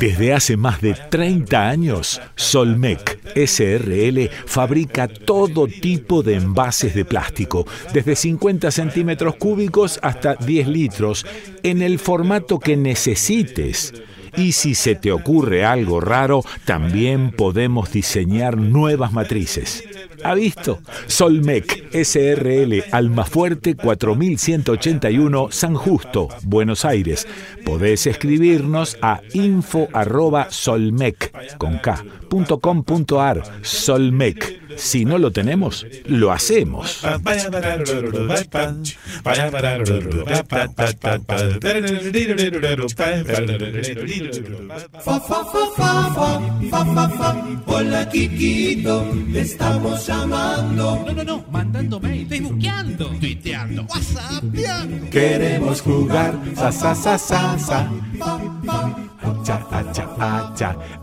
desde hace más de 30 años, Solmec SRL fabrica todo tipo de envases de plástico, desde 50 centímetros cúbicos hasta 10 litros, en el formato que necesites. Y si se te ocurre algo raro, también podemos diseñar nuevas matrices. ¿Ha visto? Solmec SRL Almafuerte 4181 San Justo, Buenos Aires. Podés escribirnos a info@solmec con Solmec si no lo tenemos, lo hacemos. Hola Kikito, estamos llamando. No, no, no, mandando mail, facebookeando, tuiteando, whatsappeando. Queremos jugar, sa, sa, sa, sa, sa.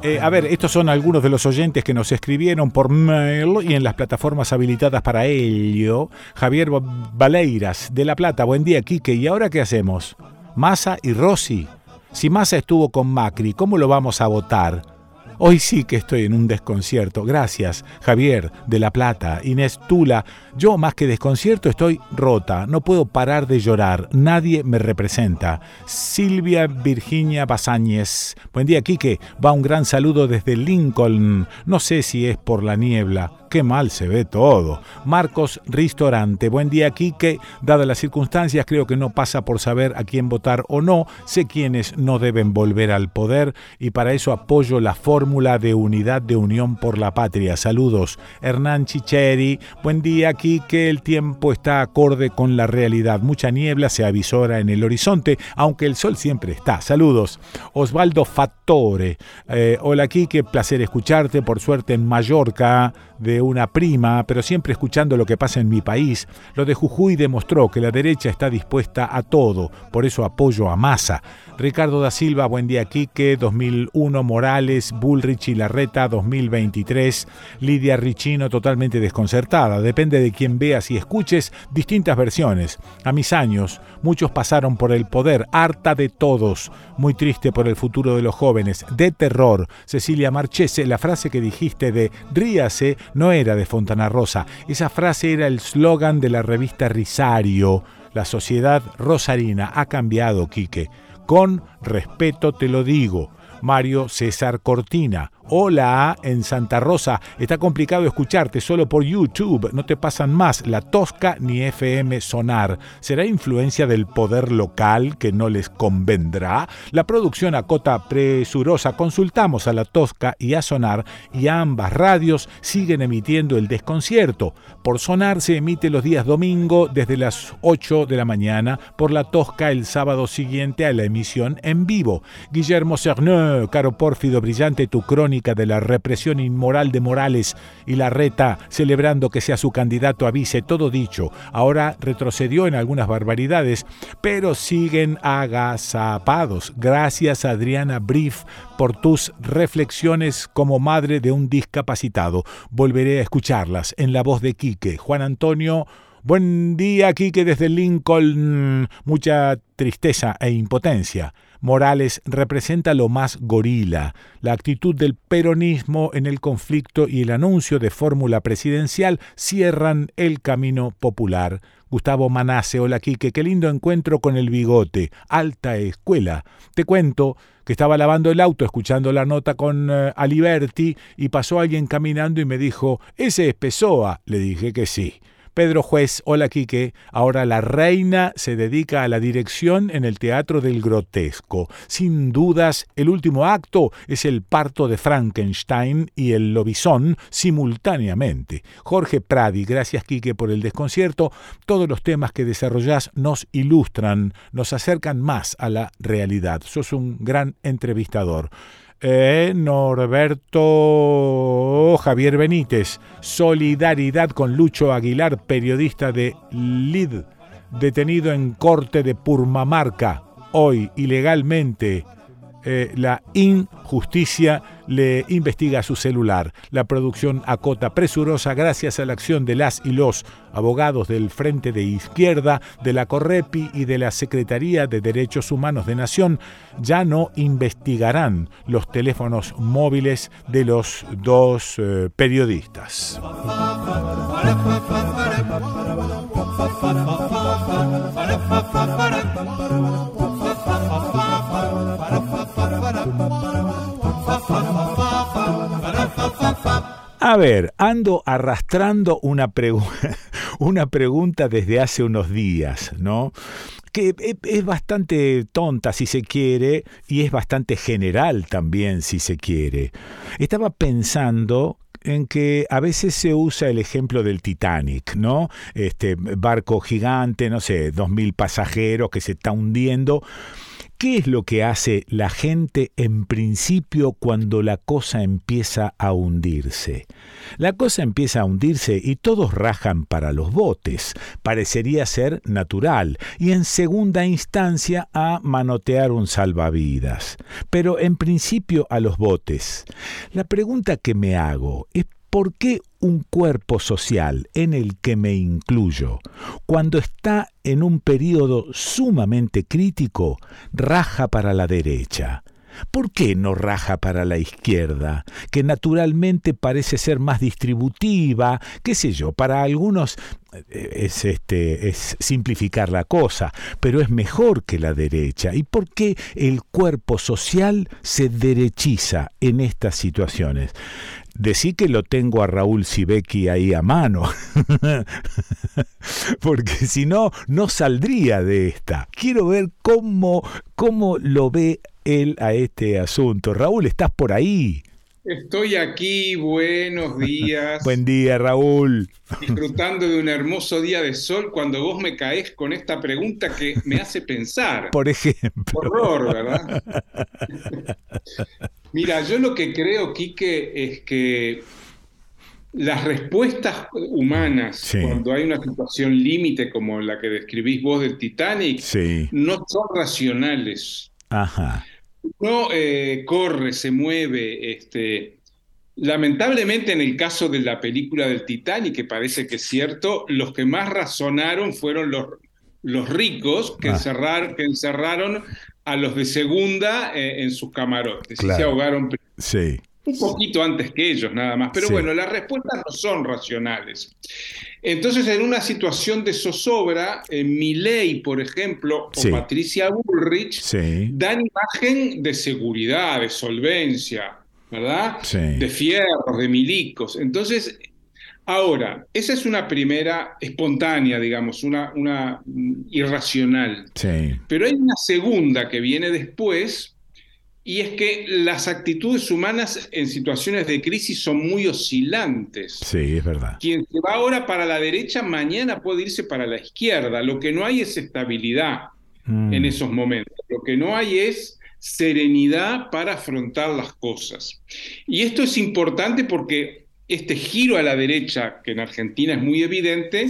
Eh, a ver, estos son algunos de los oyentes que nos escribieron por mail y en las plataformas habilitadas para ello. Javier Valeiras, de La Plata, buen día, Quique. ¿Y ahora qué hacemos? Massa y Rossi. Si Massa estuvo con Macri, ¿cómo lo vamos a votar? Hoy sí que estoy en un desconcierto. Gracias, Javier, de La Plata, Inés Tula. Yo más que desconcierto estoy rota. No puedo parar de llorar. Nadie me representa. Silvia Virginia Basáñez. Buen día, Quique. Va un gran saludo desde Lincoln. No sé si es por la niebla. Qué mal se ve todo. Marcos Ristorante, buen día Quique, dadas las circunstancias creo que no pasa por saber a quién votar o no, sé quiénes no deben volver al poder y para eso apoyo la fórmula de unidad de unión por la patria. Saludos, Hernán Chicheri, buen día Quique, el tiempo está acorde con la realidad, mucha niebla se avisora en el horizonte, aunque el sol siempre está. Saludos, Osvaldo Fattore, eh, hola Quique, placer escucharte, por suerte en Mallorca, de una prima, pero siempre escuchando lo que pasa en mi país. Lo de Jujuy demostró que la derecha está dispuesta a todo, por eso apoyo a Massa. Ricardo da Silva, buen día Quique, 2001 Morales, Bullrich y Larreta, 2023. Lidia Richino totalmente desconcertada. Depende de quién veas y escuches distintas versiones. A mis años, muchos pasaron por el poder, harta de todos. Muy triste por el futuro de los jóvenes, de terror. Cecilia Marchese, la frase que dijiste de ríase no era de Fontana Rosa. Esa frase era el slogan de la revista Risario. La sociedad rosarina ha cambiado, Quique. Con respeto te lo digo. Mario César Cortina, Hola en Santa Rosa. Está complicado escucharte solo por YouTube. No te pasan más la Tosca ni FM Sonar. ¿Será influencia del poder local que no les convendrá? La producción acota presurosa. Consultamos a la Tosca y a Sonar y ambas radios siguen emitiendo el desconcierto. Por Sonar se emite los días domingo desde las 8 de la mañana. Por la Tosca el sábado siguiente a la emisión en vivo. Guillermo Cerneux, caro pórfido brillante, tu crónica de la represión inmoral de Morales y la reta celebrando que sea su candidato a vice, todo dicho. Ahora retrocedió en algunas barbaridades, pero siguen agazapados. Gracias Adriana Brief por tus reflexiones como madre de un discapacitado. Volveré a escucharlas en la voz de Quique. Juan Antonio Buen día, Quique, desde Lincoln. Mucha tristeza e impotencia. Morales representa lo más gorila, la actitud del peronismo en el conflicto y el anuncio de fórmula presidencial cierran el camino popular. Gustavo Manase, hola Quique, qué lindo encuentro con el bigote, alta escuela. Te cuento que estaba lavando el auto escuchando la nota con eh, Aliberti y pasó alguien caminando y me dijo, ¿ese es Pessoa? Le dije que sí. Pedro Juez, hola Quique, ahora la reina se dedica a la dirección en el Teatro del Grotesco. Sin dudas, el último acto es el parto de Frankenstein y el lobizón simultáneamente. Jorge Pradi, gracias Quique por el desconcierto. Todos los temas que desarrollás nos ilustran, nos acercan más a la realidad. Sos un gran entrevistador. Eh, Norberto Javier Benítez, solidaridad con Lucho Aguilar, periodista de LID, detenido en corte de Purmamarca, hoy ilegalmente eh, la injusticia le investiga su celular. La producción acota presurosa gracias a la acción de las y los abogados del Frente de Izquierda, de la Correpi y de la Secretaría de Derechos Humanos de Nación. Ya no investigarán los teléfonos móviles de los dos eh, periodistas. A ver, ando arrastrando una, una pregunta desde hace unos días, ¿no? que es bastante tonta si se quiere y es bastante general también si se quiere. Estaba pensando en que a veces se usa el ejemplo del Titanic, ¿no? Este barco gigante, no sé, dos mil pasajeros que se está hundiendo ¿Qué es lo que hace la gente en principio cuando la cosa empieza a hundirse? La cosa empieza a hundirse y todos rajan para los botes. Parecería ser natural. Y en segunda instancia a manotear un salvavidas. Pero en principio a los botes. La pregunta que me hago es ¿Por qué un cuerpo social en el que me incluyo, cuando está en un periodo sumamente crítico, raja para la derecha? ¿Por qué no raja para la izquierda, que naturalmente parece ser más distributiva, qué sé yo, para algunos eh, es este es simplificar la cosa, pero es mejor que la derecha. ¿Y por qué el cuerpo social se derechiza en estas situaciones? Decí que lo tengo a Raúl Sibeki ahí a mano, porque si no, no saldría de esta. Quiero ver cómo, cómo lo ve él a este asunto. Raúl, ¿estás por ahí? Estoy aquí, buenos días. Buen día, Raúl. Disfrutando de un hermoso día de sol cuando vos me caes con esta pregunta que me hace pensar. Por ejemplo. Horror, ¿verdad? Mira, yo lo que creo, Quique, es que las respuestas humanas, cuando hay una situación límite como la que describís vos del Titanic, no son racionales. Ajá no eh, corre, se mueve. Este, lamentablemente, en el caso de la película del Titanic, que parece que es cierto, los que más razonaron fueron los, los ricos que, ah. que encerraron a los de segunda eh, en sus camarotes y se ahogaron. Sí un poquito antes que ellos nada más. Pero bueno, las respuestas no son racionales. Entonces, en una situación de zozobra, en ley, por ejemplo, o Patricia Bullrich dan imagen de seguridad, de solvencia, ¿verdad? De fierros, de milicos. Entonces, ahora, esa es una primera espontánea, digamos, una, una irracional. Pero hay una segunda que viene después, y es que las actitudes humanas en situaciones de crisis son muy oscilantes. Sí, es verdad. Quien se va ahora para la derecha, mañana puede irse para la izquierda. Lo que no hay es estabilidad mm. en esos momentos. Lo que no hay es serenidad para afrontar las cosas. Y esto es importante porque este giro a la derecha, que en Argentina es muy evidente,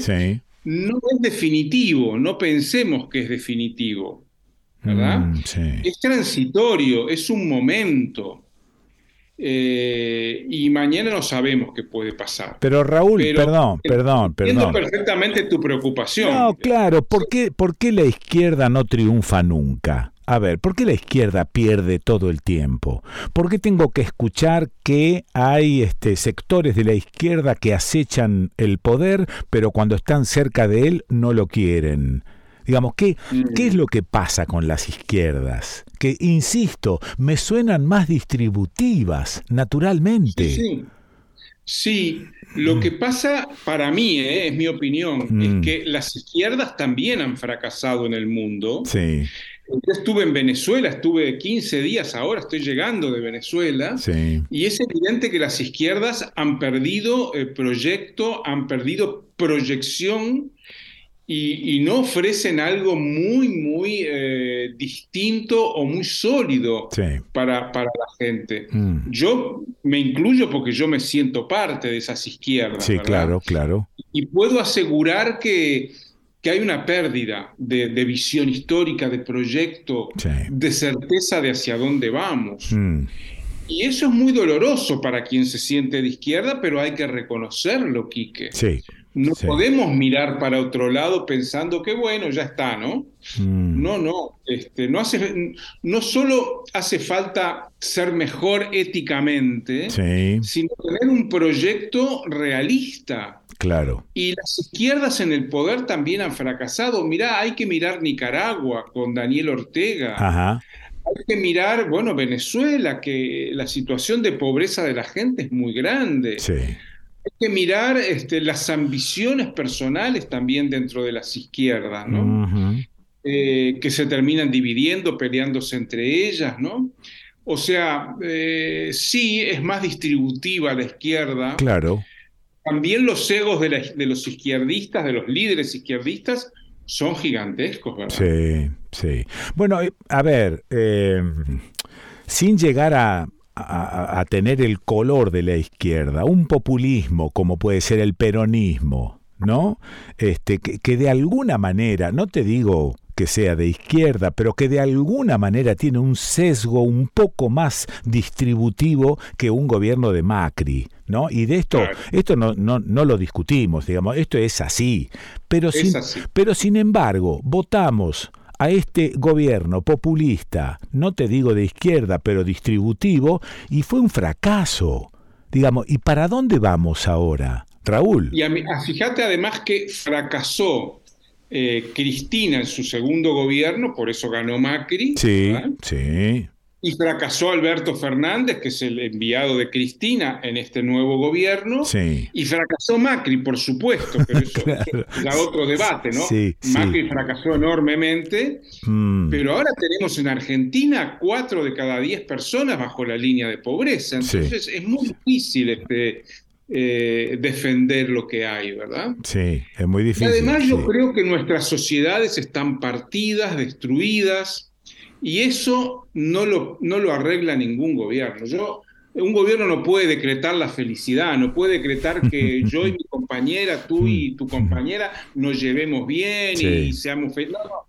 no es definitivo, no pensemos que es definitivo. ¿verdad? Mm, es transitorio, es un momento. Eh, y mañana no sabemos qué puede pasar. Pero Raúl, perdón, perdón, perdón. Entiendo perfectamente tu preocupación. No, claro, ¿por qué, ¿por qué la izquierda no triunfa nunca? A ver, ¿por qué la izquierda pierde todo el tiempo? ¿Por qué tengo que escuchar que hay este, sectores de la izquierda que acechan el poder, pero cuando están cerca de él no lo quieren? Digamos, ¿qué, ¿qué es mm. lo que pasa con las izquierdas? Que, insisto, me suenan más distributivas, naturalmente. Sí, sí. lo mm. que pasa para mí, eh, es mi opinión, es mm. que las izquierdas también han fracasado en el mundo. Sí. Yo estuve en Venezuela, estuve 15 días ahora, estoy llegando de Venezuela, sí. y es evidente que las izquierdas han perdido el proyecto, han perdido proyección y, no ofrecen algo muy, muy eh, distinto o muy sólido para, para, la gente. Mm. Yo me incluyo porque yo me siento parte de esas izquierdas. Sí, claro, claro. Y puedo asegurar que, que hay una pérdida de, visión histórica, de proyecto, de certeza de hacia dónde vamos. Mm. Y eso es muy doloroso para quien se siente de izquierda, pero hay que reconocerlo, Quique. Sí. No podemos mirar para otro lado pensando que bueno, ya está, ¿no? Mm. No, no, este, no, hace, no solo hace falta ser mejor éticamente, sino tener un proyecto realista. Claro. Y las izquierdas en el poder también han fracasado. Mirá, hay que mirar Nicaragua con Daniel Ortega. Ajá. Hay que mirar, bueno, Venezuela, que la situación de pobreza de la gente es muy grande. Sí hay que mirar este, las ambiciones personales también dentro de las izquierdas, ¿no? Eh, que se terminan dividiendo, peleándose entre ellas, ¿no? O sea, eh, sí es más distributiva la izquierda. Claro. También los egos de, de los izquierdistas, de los líderes izquierdistas, son gigantescos, ¿verdad? Sí, sí. Bueno, eh, a ver, sin llegar a, a, tener el color de la izquierda, un populismo como puede ser el peronismo, ¿no? Este, que, que de alguna manera, no te digo que sea de izquierda, pero que de alguna manera tiene un sesgo un poco más distributivo que un gobierno de Macri, ¿no? Y de esto, esto no, no, no, lo discutimos, digamos, esto es así. Pero, sin, pero sin embargo, votamos a este gobierno populista, no te digo de izquierda, pero distributivo, y fue un fracaso. Digamos, ¿y para dónde vamos ahora? Raúl. Y a, fíjate además que fracasó eh, Cristina en su segundo gobierno, por eso ganó Macri. Sí, sí. Y fracasó Alberto Fernández, que es el enviado de Cristina en este nuevo gobierno. Sí. Y fracasó Macri, por supuesto, pero eso, es otro debate, ¿no? Sí, Macri fracasó enormemente, Mm. pero ahora tenemos en Argentina cuatro de cada diez personas bajo la línea de pobreza. Entonces es muy difícil este, eh, defender lo que hay, ¿verdad? Sí, es muy Y difícil. además sí. yo creo que nuestras sociedades están partidas, destruidas, y eso no lo, no lo arregla ningún gobierno. Yo, un gobierno no puede decretar la felicidad, no puede decretar que yo y mi compañera, tú y tu compañera nos llevemos bien Sí. y seamos felices. No, no.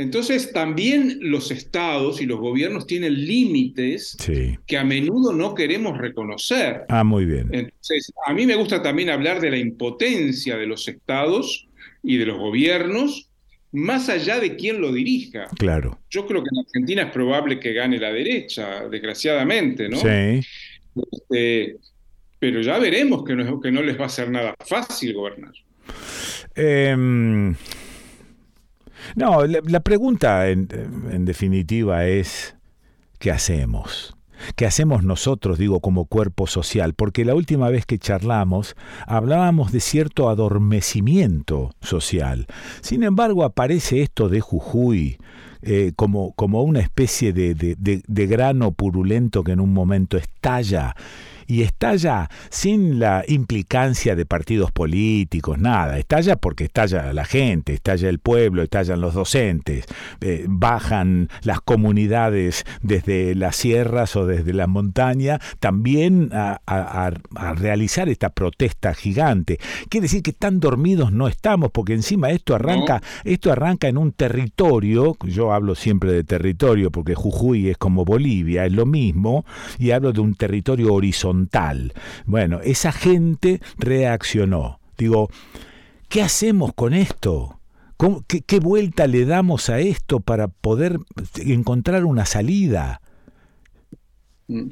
Entonces también los estados y los gobiernos tienen límites Sí. que a menudo no queremos reconocer. Ah, muy bien. Entonces, a mí me gusta también hablar de la impotencia de los estados y de los gobiernos, más allá de quién lo dirija. Claro. Yo creo que en Argentina es probable que gane la derecha, desgraciadamente, ¿no? Sí. Este, pero ya veremos que no, que no les va a ser nada fácil gobernar. Em, no, la, pregunta en, definitiva es, ¿qué hacemos? ¿Qué hacemos nosotros, digo, como cuerpo social? Porque la última vez que charlamos hablábamos de cierto adormecimiento social. Sin embargo, aparece esto de Jujuy eh, como, como una especie de- de- de grano purulento que en un momento estalla y estalla sin la implicancia de partidos políticos, nada, estalla porque estalla la gente, estalla el pueblo, estallan los docentes, eh, bajan las comunidades desde las sierras o desde la montaña también a- a realizar esta protesta gigante. Quiere decir que tan dormidos no estamos, porque encima esto arranca, esto arranca en un territorio, yo hablo siempre de territorio porque Jujuy es como Bolivia, es lo mismo, y hablo de un territorio horizontal. Bueno, esa gente reaccionó. Digo, ¿qué hacemos con esto? ¿Cómo- qué, vuelta le damos a esto para poder encontrar una salida? Y,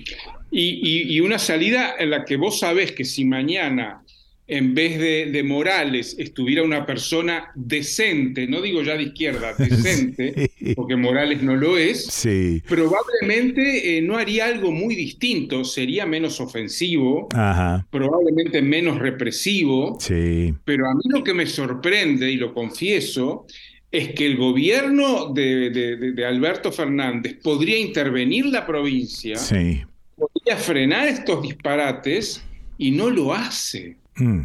y- y una salida en la que vos sabés que si mañana, en vez de, de Morales, estuviera una persona decente, no digo ya de izquierda, decente, porque Morales no lo es, Sí. probablemente eh, no haría algo muy distinto, sería menos ofensivo, Ajá. probablemente menos represivo, Sí. pero a mí lo que me sorprende, y lo confieso, es que el gobierno de, de- de- de Alberto Fernández podría intervenir la provincia, podría frenar estos disparates y no lo hace. Mm.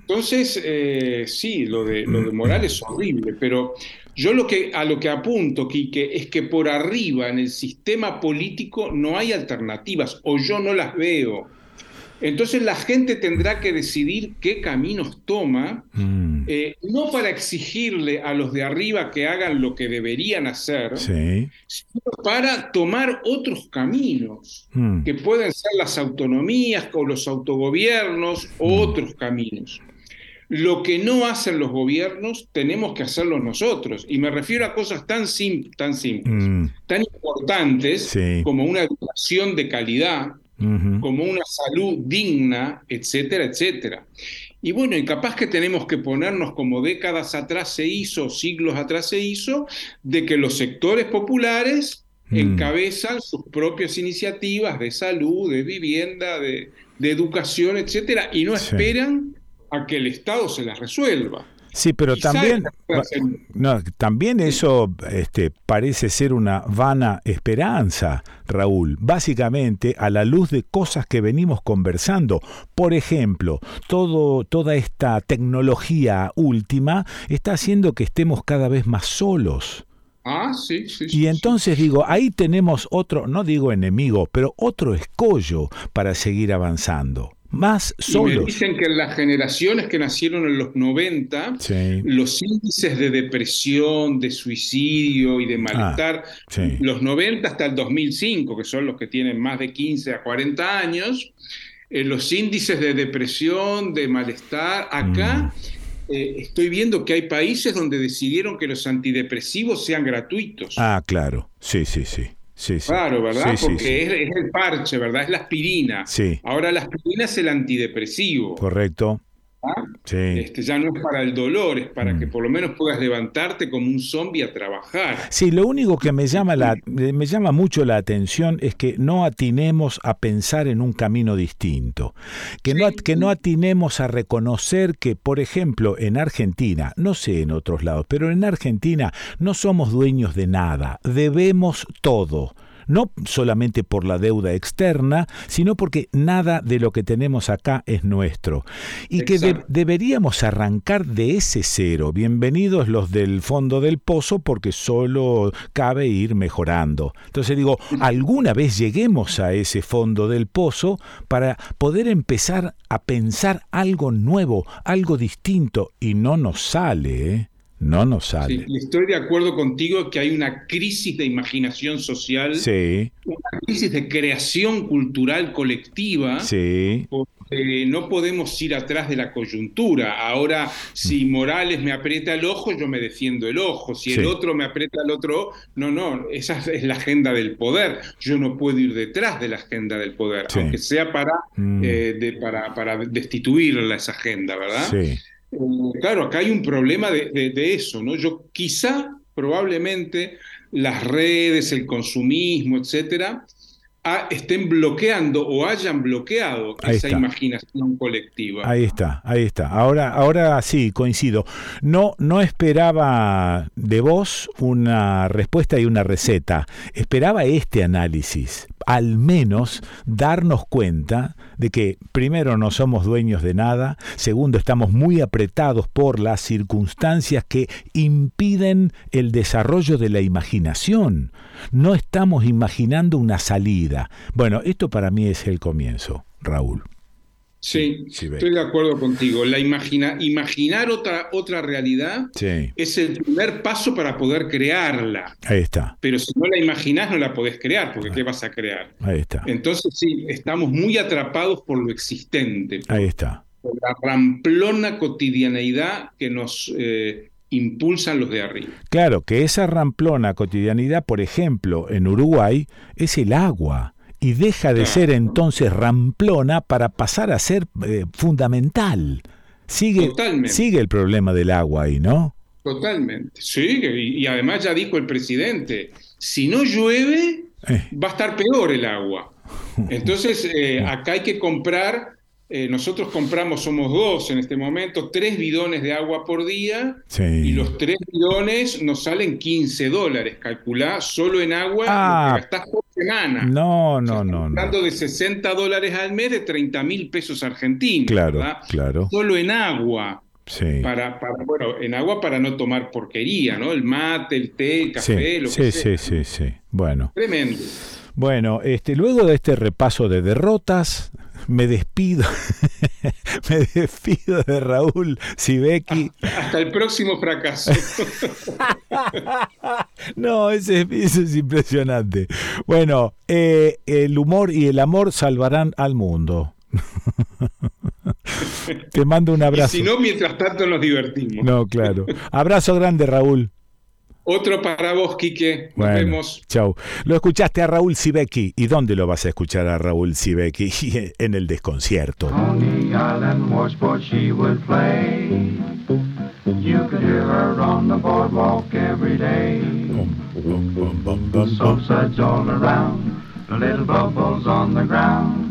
Entonces, eh, sí, lo de, lo de Morales es horrible, pero yo lo que, a lo que apunto, Quique, es que por arriba en el sistema político no hay alternativas o yo no las veo. Entonces la gente tendrá que decidir qué caminos toma, Mm. eh, no para exigirle a los de arriba que hagan lo que deberían hacer, Sí. sino para tomar otros caminos Mm. que pueden ser las autonomías o los autogobiernos o Mm. otros caminos. Lo que no hacen los gobiernos tenemos que hacerlo nosotros. Y me refiero a cosas tan, sim- tan simples, tan importantes Sí. como una educación de calidad, Como una salud digna, etcétera, etcétera. Y bueno, y capaz que tenemos que ponernos como décadas atrás se hizo, siglos atrás se hizo, de que los sectores populares Mm. encabezan sus propias iniciativas de salud, de vivienda, de, de educación, etcétera, y no Sí. esperan a que el Estado se las resuelva. Sí, pero Quizá también, no, también eso este, parece ser una vana esperanza, Raúl, básicamente a la luz de cosas que venimos conversando. Por ejemplo, todo, toda esta tecnología última está haciendo que estemos cada vez más solos. Ah, sí, sí. sí, Y entonces digo, ahí tenemos otro, no digo enemigo, pero otro escollo para seguir avanzando. Más Y me solos. dicen que en las generaciones que nacieron en los 90, Sí. los índices de depresión, de suicidio y de malestar, Ah, sí. los 90 hasta el 2005, que son los que tienen más de 15 a 40 años, eh, los índices de depresión, de malestar, acá Mm. eh, estoy viendo que hay países donde decidieron que los antidepresivos sean gratuitos. Ah, claro. Sí, sí, sí. Sí, sí. Claro, ¿verdad? Sí, Porque. Es, es el parche, ¿verdad? Es la aspirina. Sí. Ahora la aspirina es el antidepresivo. Correcto. Este, ya no es para el dolor, es para que mm. por lo menos puedas levantarte como un zombie a trabajar. Sí, lo único que me llama, la, me llama mucho la atención es que no atinemos a pensar en un camino distinto, que, no, que no atinemos a reconocer que, por ejemplo, en Argentina, no sé en otros lados, pero en Argentina no somos dueños de nada, debemos todo no solamente por la deuda externa, sino porque nada de lo que tenemos acá es nuestro. Y que deberíamos arrancar de ese cero. Bienvenidos los del fondo del pozo porque solo cabe ir mejorando. Entonces digo, alguna vez lleguemos a ese fondo del pozo para poder empezar a pensar algo nuevo, algo distinto, y no nos sale. ¿eh? No nos sale. Sí, estoy de acuerdo contigo que hay una crisis de imaginación social, sí. una crisis de creación cultural colectiva. Sí. Porque no podemos ir atrás de la coyuntura. Ahora, si Morales me aprieta el ojo, yo me defiendo el ojo. Si el otro me aprieta el otro, no, no, esa es la agenda del poder. Yo no puedo ir detrás de la agenda del poder, aunque sea para, mm. eh, para, para destituirla esa agenda, ¿verdad? Sí. Eh, claro, acá hay un problema de, eso, ¿no? Yo quizá, probablemente, las redes, el consumismo, etcétera, estén bloqueando o hayan bloqueado esa imaginación colectiva. Ahí está, ahí está. Ahora, ahora sí, coincido. No, no esperaba de vos una respuesta y una receta. Esperaba este análisis al menos darnos cuenta de que primero no somos dueños de nada, segundo estamos muy apretados por las circunstancias que impiden el desarrollo de la imaginación. No estamos imaginando una salida. Bueno, esto para mí es el comienzo, Raúl. Sí, estoy de acuerdo contigo. La imagina, imaginar otra, otra realidad es el primer paso para poder crearla. Ahí está. Pero si no la imaginas, no la podés crear, porque ¿qué vas a crear? Ahí está. Entonces, sí, estamos muy atrapados por lo existente. Ahí está. Por la ramplona cotidianeidad que nos eh, impulsan los de arriba. Claro, que esa ramplona cotidianidad, por ejemplo, en Uruguay, es el agua y deja de ser entonces ramplona para pasar a ser eh, fundamental. Sigue, sigue el problema del agua ahí, ¿no? Totalmente, sí, y, además ya dijo el presidente, si no llueve, eh. va a estar peor el agua. Entonces, eh, acá hay que comprar eh, nosotros compramos, somos dos en este momento, tres bidones de agua por día y los tres bidones nos salen 15 dólares. Calculá solo en agua ah, lo que gastás por semana. No, no, no. Hablando de 60 dólares al mes de 30 mil pesos argentinos. Claro, claro. Solo en agua. Sí. Para, para, bueno, en agua para no tomar porquería, ¿no? El mate, el té, el café, lo que sea. Sí, sí, sí. Bueno. Tremendo. Bueno, este, luego de este repaso de derrotas, me despido, me despido de Raúl Sibeki. Hasta el próximo fracaso. no, ese, eso es impresionante. Bueno, eh, el humor y el amor salvarán al mundo. Te mando un abrazo. si no, mientras tanto nos divertimos. No, claro. Abrazo grande, Raúl. Otro para vos, Quique. Nos vemos. Chau. Lo escuchaste a Raúl Sibeki. ¿Y dónde lo vas a escuchar a Raúl Sibeki? en el desconcierto. You could hear her on the boardwalk every day. Soapsuds all around, little bubbles on the ground.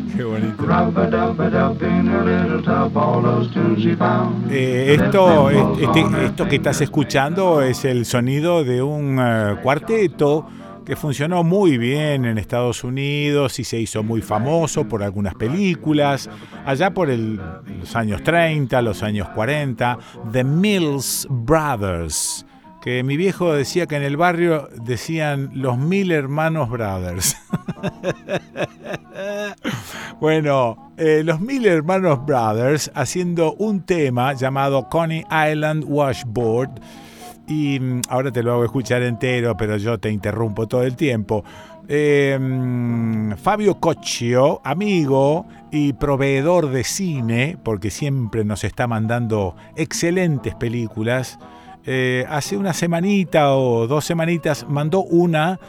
Eh, esto, este, esto que estás escuchando es el sonido de un eh, cuarteto que funcionó muy bien en Estados Unidos y se hizo muy famoso por algunas películas, allá por los años 30, los años 40, The Mills Brothers que mi viejo decía que en el barrio decían los mil hermanos brothers. bueno, eh, los mil hermanos brothers haciendo un tema llamado Coney Island Washboard. Y mm, ahora te lo hago escuchar entero, pero yo te interrumpo todo el tiempo. Eh, Fabio Cocchio, amigo y proveedor de cine, porque siempre nos está mandando excelentes películas, eh, hace una semanita o dos semanitas mandó una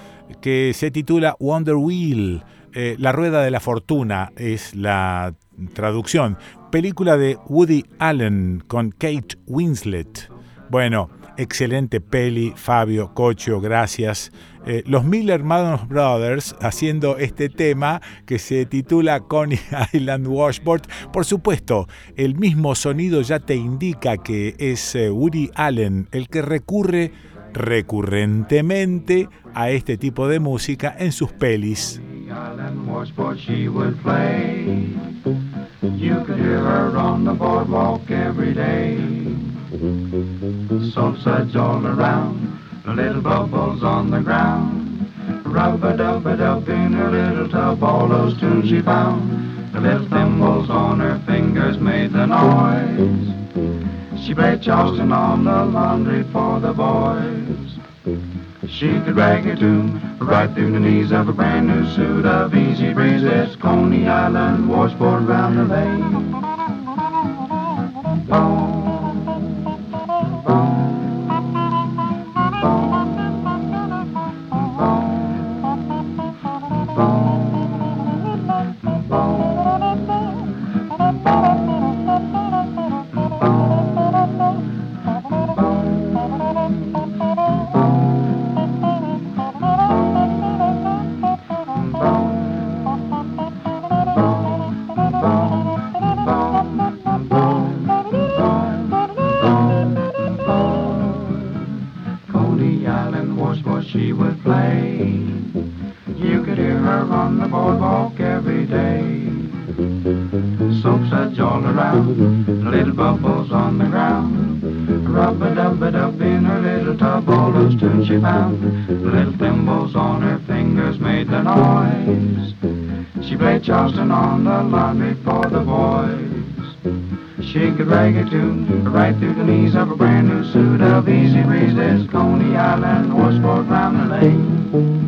que se titula Wonder Wheel. Eh, la Rueda de la Fortuna es la traducción. Película de Woody Allen con Kate Winslet. Bueno, excelente peli, Fabio, Cocho, gracias. Eh, los Miller Hermanos Brothers haciendo este tema que se titula Coney Island Washboard. Por supuesto, el mismo sonido ya te indica que es eh, Woody Allen el que recurre recurrentemente a este tipo de música en sus pelis. You could hear her on the boardwalk every day. Soap all around, little bubbles on the ground. Rub-a-dub-a-dub in her little tub, all those tunes she found. The little thimbles on her fingers made the noise. She played Charleston on the laundry for the boys. She could drag a tune right through the knees of a brand new suit of easy breezes, Coney Island, washboard round the lane. Boom, she found. Little thimbles on her fingers made the noise. She played Charleston on the lawn before the boys. She could rag a tune right through the knees of a brand new suit of easy breezes. Coney Island was for Lane.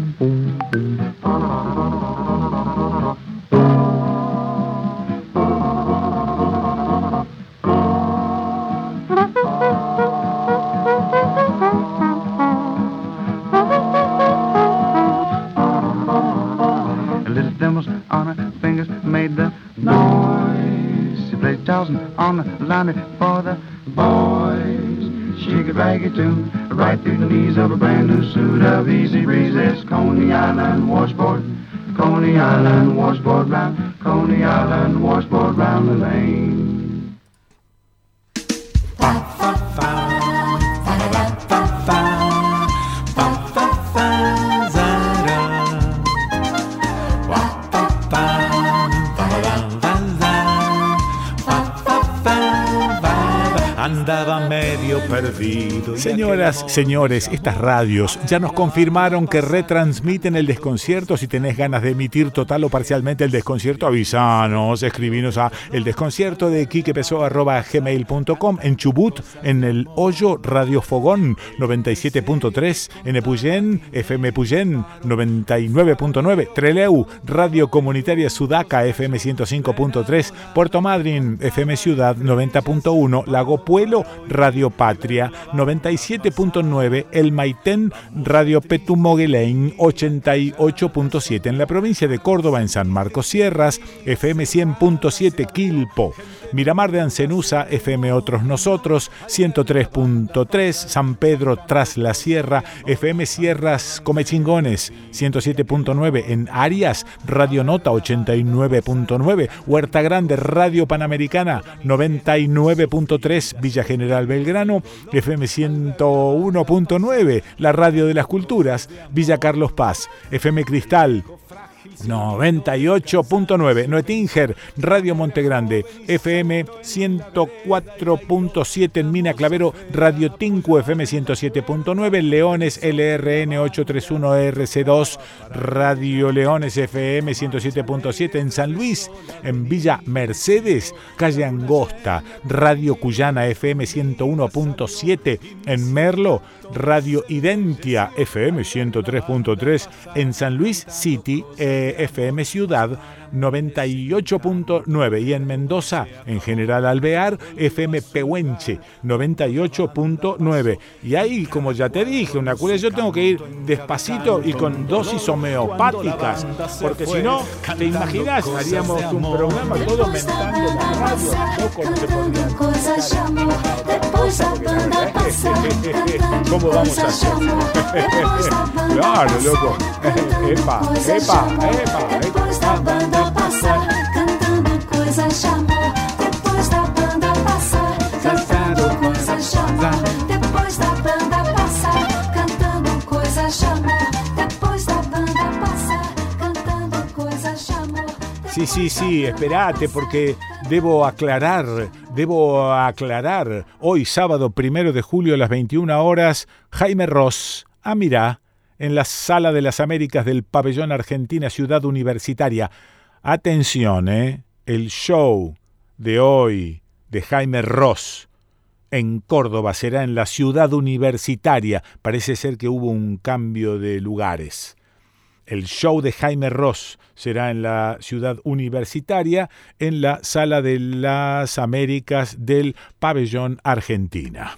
Easy breezes. Coney Island washboard, Coney Island washboard round, Coney Island washboard round the lane. Señoras, señores, estas radios ya nos confirmaron que retransmiten el desconcierto. Si tenés ganas de emitir total o parcialmente el desconcierto, avisanos, escribinos a el desconcierto de gmail.com en Chubut, en el Hoyo Radio Fogón 97.3, en Epuyén, FM Epuyén 99.9, Treleu, Radio Comunitaria Sudaca FM 105.3, Puerto Madryn, FM Ciudad 90.1, Lago Puelo, Radio Patria 97.9, El Maitén, Radio Petumoguelein 88.7 en la provincia de Córdoba, en San Marcos Sierras, FM 100.7 Quilpo, Miramar de Ancenusa, FM Otros Nosotros 103.3, San Pedro Tras la Sierra, FM Sierras Comechingones 107.9 en Arias, Radio Nota 89.9, Huerta Grande, Radio Panamericana 99.3, Villa General Belgrano, FM 101.9, la Radio de las Culturas, Villa Carlos Paz, FM Cristal 98.9, Noetinger, Radio Montegrande, FM 104.7 en Mina Clavero, Radio Tinku, FM 107.9, Leones LRN 831 RC2, Radio Leones FM 107.7 en San Luis, en Villa Mercedes, Calle Angosta, Radio Cuyana FM 101.7 en Merlo, Radio Identia FM 103.3 en San Luis City, eh, FM Ciudad 98.9 y en Mendoza, en General Alvear, FM Pehuenche 98.9. Y ahí, como ya te dije, una cura, yo tengo que ir despacito y con dosis homeopáticas, porque si no, te imaginas, haríamos un programa todo mentando la radio, ¿Cómo vamos a hacer? claro, loco. epa, epa, epa, Sí, sí, sí, espérate porque debo aclarar, debo aclarar. Hoy sábado primero de julio a las 21 horas, Jaime Ross. Ah, mira, en la Sala de las Américas del Pabellón Argentina Ciudad Universitaria. Atención, ¿eh? El show de hoy de Jaime Ross en Córdoba será en la ciudad universitaria. Parece ser que hubo un cambio de lugares. El show de Jaime Ross será en la ciudad universitaria, en la Sala de las Américas del Pabellón Argentina.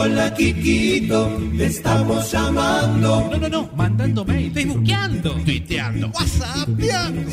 Hola, Kikito, te estamos llamando. No, no, no, mandando mail, facebookeando, tuiteando, whatsappeando.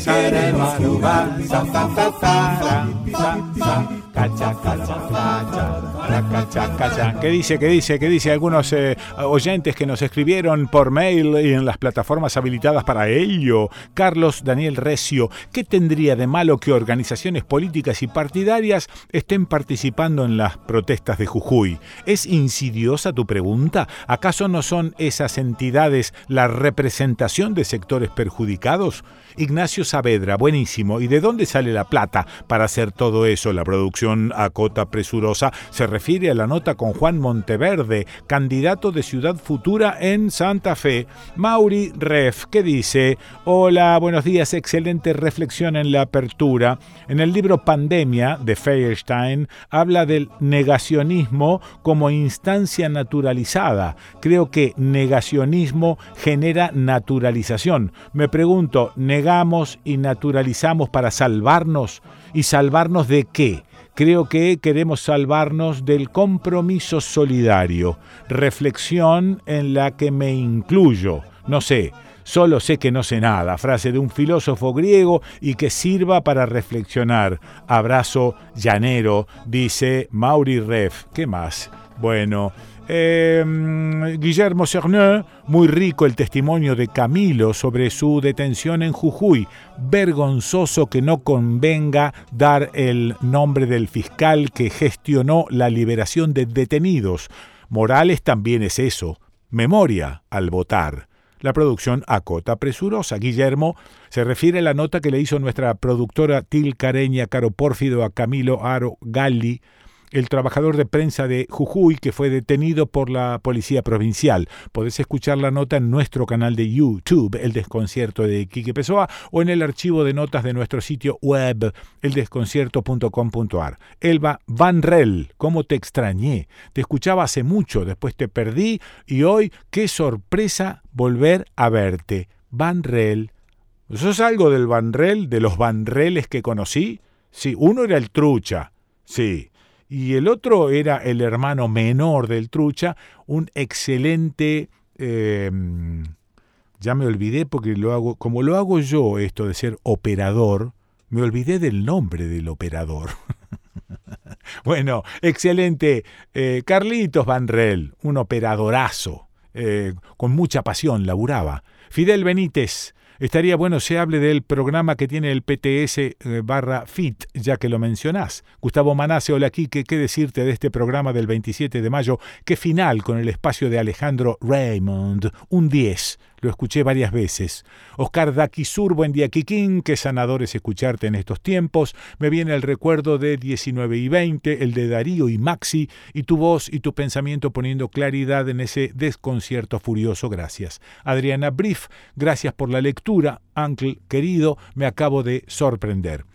¿Qué dice, qué dice, qué dice algunos eh, oyentes que nos escribieron por mail y en las plataformas habilitadas para ello? Carlos Daniel Recio, ¿qué tendría de malo que organizaciones políticas y partidarias estén participando en las protestas de Jujuy. ¿Es insidiosa tu pregunta? ¿Acaso no son esas entidades la representación de sectores perjudicados? Ignacio Saavedra, buenísimo. ¿Y de dónde sale la plata para hacer todo eso? La producción a cota presurosa se refiere a la nota con Juan Monteverde, candidato de Ciudad Futura en Santa Fe. Mauri Ref, ¿qué dice? Hola, buenos días, excelente reflexión en la apertura. En el libro Pandemia de Feierstein habla del negacionismo como instancia naturalizada. Creo que negacionismo genera naturalización. Me pregunto, ¿negamos y naturalizamos para salvarnos? ¿Y salvarnos de qué? Creo que queremos salvarnos del compromiso solidario, reflexión en la que me incluyo. No sé, Solo sé que no sé nada, frase de un filósofo griego y que sirva para reflexionar. Abrazo llanero, dice Mauri Ref. ¿Qué más? Bueno, em, Guillermo Cerneux, muy rico el testimonio de Camilo sobre su detención en Jujuy. Vergonzoso que no convenga dar el nombre del fiscal que gestionó la liberación de detenidos. Morales también es eso, memoria al votar la producción acota presurosa. Guillermo se refiere a la nota que le hizo nuestra productora Til Careña Caro Pórfido a Camilo Aro Galli el trabajador de prensa de Jujuy que fue detenido por la policía provincial. Podés escuchar la nota en nuestro canal de YouTube, El Desconcierto de Quique Pessoa, o en el archivo de notas de nuestro sitio web, eldesconcierto.com.ar. Elba Van Rel, ¿cómo te extrañé? Te escuchaba hace mucho, después te perdí y hoy qué sorpresa volver a verte. Van Rel. ¿Sos algo del Van Rel, de los Van Reles que conocí? Sí, uno era el trucha. Sí, y el otro era el hermano menor del trucha, un excelente... Em, ya me olvidé porque lo hago, como lo hago yo esto de ser operador, me olvidé del nombre del operador. bueno, excelente. Eh, Carlitos Vanrel, un operadorazo, eh, con mucha pasión, laburaba. Fidel Benítez, Estaría bueno se hable del programa que tiene el PTS eh, barra FIT, ya que lo mencionás. Gustavo Manase, hola aquí, ¿qué, decirte de este programa del 27 de mayo? Qué final con el espacio de Alejandro Raymond, un 10. Lo escuché varias veces. Oscar Daquisur, buen día Kikín, qué sanador es escucharte en estos tiempos. Me viene el recuerdo de 19 y 20, el de Darío y Maxi, y tu voz y tu pensamiento poniendo claridad en ese desconcierto furioso. Gracias. Adriana Brief, gracias por la lectura. Uncle querido, me acabo de sorprender.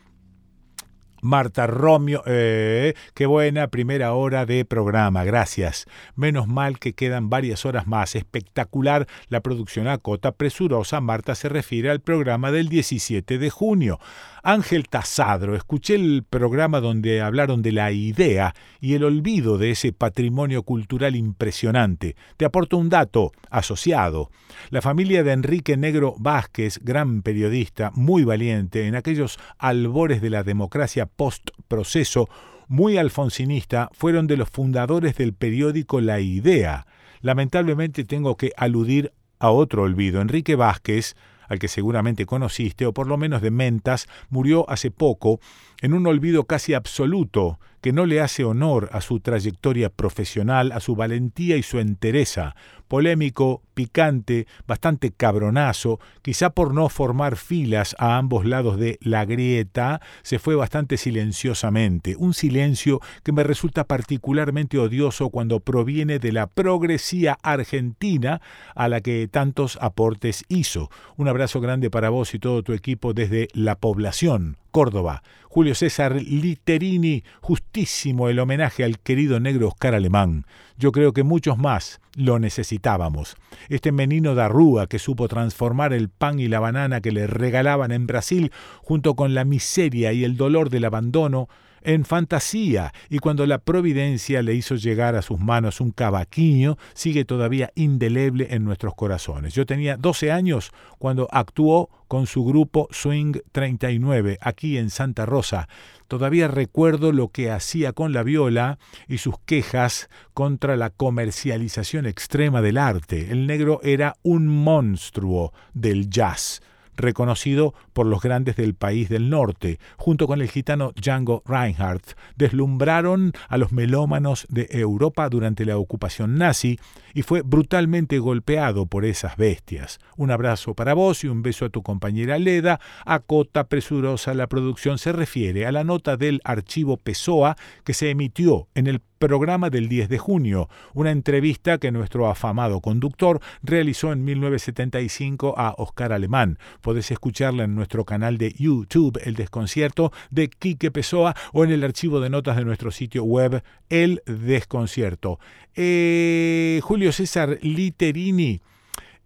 Marta Romio, eh, qué buena primera hora de programa, gracias. Menos mal que quedan varias horas más. Espectacular la producción a cota presurosa. Marta se refiere al programa del 17 de junio. Ángel Tasadro, escuché el programa donde hablaron de la idea y el olvido de ese patrimonio cultural impresionante. Te aporto un dato asociado. La familia de Enrique Negro Vázquez, gran periodista, muy valiente, en aquellos albores de la democracia post-proceso, muy alfonsinista, fueron de los fundadores del periódico La Idea. Lamentablemente tengo que aludir a otro olvido. Enrique Vázquez, al que seguramente conociste, o por lo menos de mentas, murió hace poco en un olvido casi absoluto que no le hace honor a su trayectoria profesional, a su valentía y su entereza, polémico, picante, bastante cabronazo, quizá por no formar filas a ambos lados de la grieta, se fue bastante silenciosamente, un silencio que me resulta particularmente odioso cuando proviene de la progresía argentina a la que tantos aportes hizo. Un abrazo grande para vos y todo tu equipo desde la población, Córdoba. Julio César Literini, justísimo el homenaje al querido negro Oscar Alemán. Yo creo que muchos más lo necesitábamos. Este menino de Rúa que supo transformar el pan y la banana que le regalaban en Brasil, junto con la miseria y el dolor del abandono, en fantasía, y cuando la providencia le hizo llegar a sus manos un cavaquinho, sigue todavía indeleble en nuestros corazones. Yo tenía 12 años cuando actuó con su grupo Swing 39 aquí en Santa Rosa. Todavía recuerdo lo que hacía con la viola y sus quejas contra la comercialización extrema del arte. El negro era un monstruo del jazz reconocido por los grandes del país del norte, junto con el gitano Django Reinhardt, deslumbraron a los melómanos de Europa durante la ocupación nazi y fue brutalmente golpeado por esas bestias. Un abrazo para vos y un beso a tu compañera Leda. A cota presurosa la producción se refiere a la nota del archivo Pessoa que se emitió en el programa del 10 de junio, una entrevista que nuestro afamado conductor realizó en 1975 a Oscar Alemán. Podés escucharla en nuestro canal de YouTube, El Desconcierto de Quique Pessoa, o en el archivo de notas de nuestro sitio web, El Desconcierto. Eh, Julio César Literini.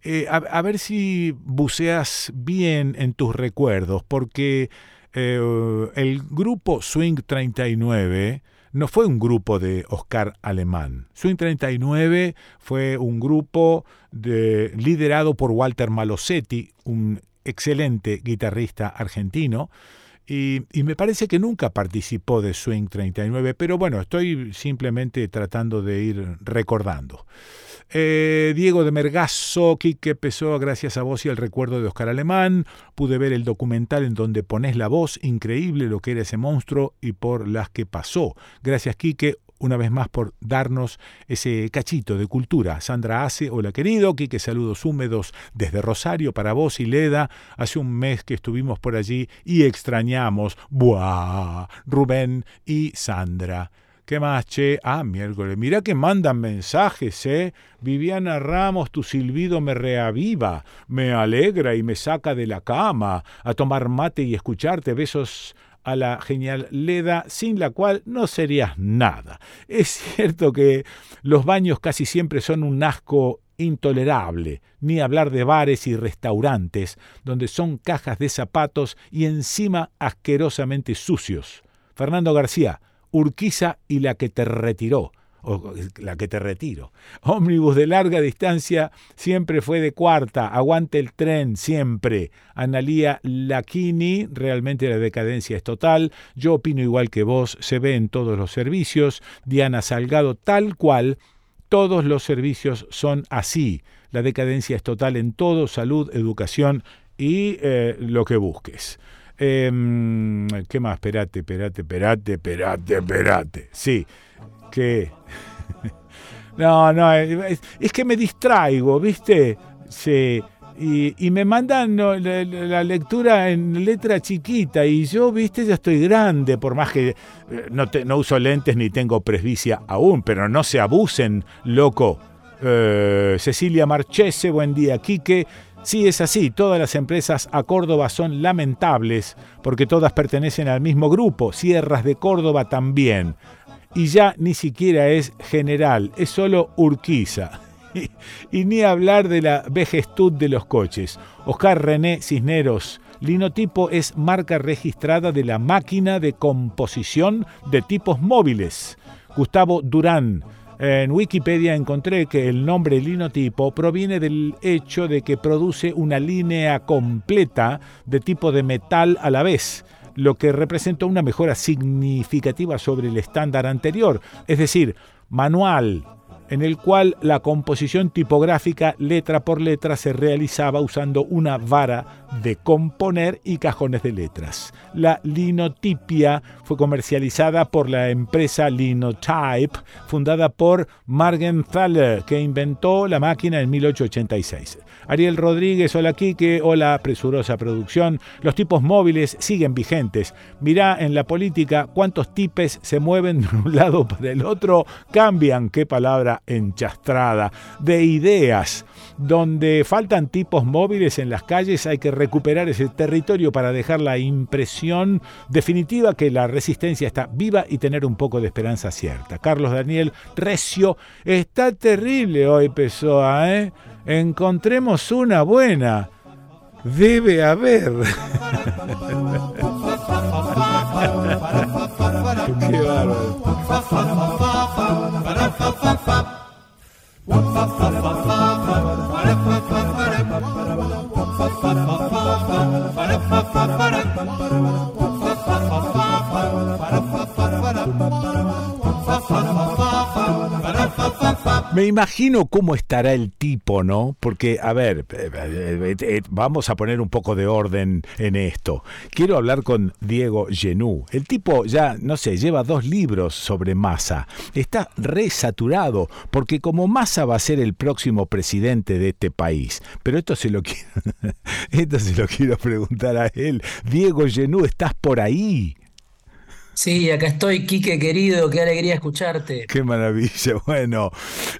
Eh, a, ver si buceas bien en tus recuerdos, porque Eh, el grupo Swing 39 no fue un grupo de Oscar Alemán. Swing 39 fue un grupo de, liderado por Walter Malosetti, un excelente guitarrista argentino, y, y, me parece que nunca participó de Swing 39, pero bueno, estoy simplemente tratando de ir recordando. Eh, Diego de Mergazo, Quique Pessoa, gracias a vos y al recuerdo de Oscar Alemán. Pude ver el documental en donde pones la voz, increíble lo que era ese monstruo y por las que pasó. Gracias, Quique, una vez más por darnos ese cachito de cultura. Sandra Ace, hola querido, Quique, saludos húmedos desde Rosario para vos y Leda. Hace un mes que estuvimos por allí y extrañamos, ¡buah! Rubén y Sandra. ¿Qué más, che? Ah, miércoles. Mirá que mandan mensajes, ¿eh? Viviana Ramos, tu silbido me reaviva, me alegra y me saca de la cama a tomar mate y escucharte. Besos a la genial Leda, sin la cual no serías nada. Es cierto que los baños casi siempre son un asco intolerable, ni hablar de bares y restaurantes, donde son cajas de zapatos y encima asquerosamente sucios. Fernando García, Urquiza y la que te retiró, la que te retiro. Ómnibus de larga distancia siempre fue de cuarta, aguante el tren siempre. Analía Lachini, realmente la decadencia es total. Yo opino igual que vos, se ve en todos los servicios. Diana Salgado, tal cual, todos los servicios son así. La decadencia es total en todo, salud, educación y eh, lo que busques. Eh, ¿Qué más? Esperate, esperate, esperate, esperate, esperate. Sí, que... no, no, es, que me distraigo, ¿viste? Sí. Y, me mandan la, lectura en letra chiquita y yo, viste, ya estoy grande, por más que eh, no uso lentes ni tengo presbicia aún, pero no se abusen, loco. Eh, Cecilia Marchese, buen día, Quique. Sí, es así, todas las empresas a Córdoba son lamentables porque todas pertenecen al mismo grupo, Sierras de Córdoba también. Y ya ni siquiera es general, es solo Urquiza. Y, ni hablar de la vejestud de los coches. Oscar René Cisneros, linotipo es marca registrada de la máquina de composición de tipos móviles. Gustavo Durán, en Wikipedia encontré que el nombre linotipo proviene del hecho de que produce una línea completa de tipo de metal a la vez, lo que representa una mejora significativa sobre el estándar anterior, es decir, manual, en el cual la composición tipográfica letra por letra se realizaba usando una vara de componer y cajones de letras. La linotipia fue comercializada por la empresa Linotype, fundada por Margenthaler, que inventó la máquina en 1886. Ariel Rodríguez, hola Quique, hola presurosa producción. Los tipos móviles siguen vigentes. Mirá en la política cuántos tipes se mueven de un lado para el otro, cambian, qué palabra enchastrada, de ideas. Donde faltan tipos móviles en las calles hay que recuperar ese territorio para dejar la impresión definitiva que la resistencia está viva y tener un poco de esperanza cierta. Carlos Daniel Recio, está terrible hoy Pessoa, ¿eh? Encontremos una buena. Debe haber. Qué. left foot Me imagino cómo estará el tipo, ¿no? Porque, a ver, eh, eh, eh, vamos a poner un poco de orden en esto. Quiero hablar con Diego Genú. El tipo ya, no sé, lleva dos libros sobre Massa. Está resaturado, porque como Massa va a ser el próximo presidente de este país. Pero esto se lo esto se lo quiero preguntar a él. Diego Genú, ¿estás por ahí? Sí, acá estoy, Quique querido, qué alegría escucharte. Qué maravilla. Bueno,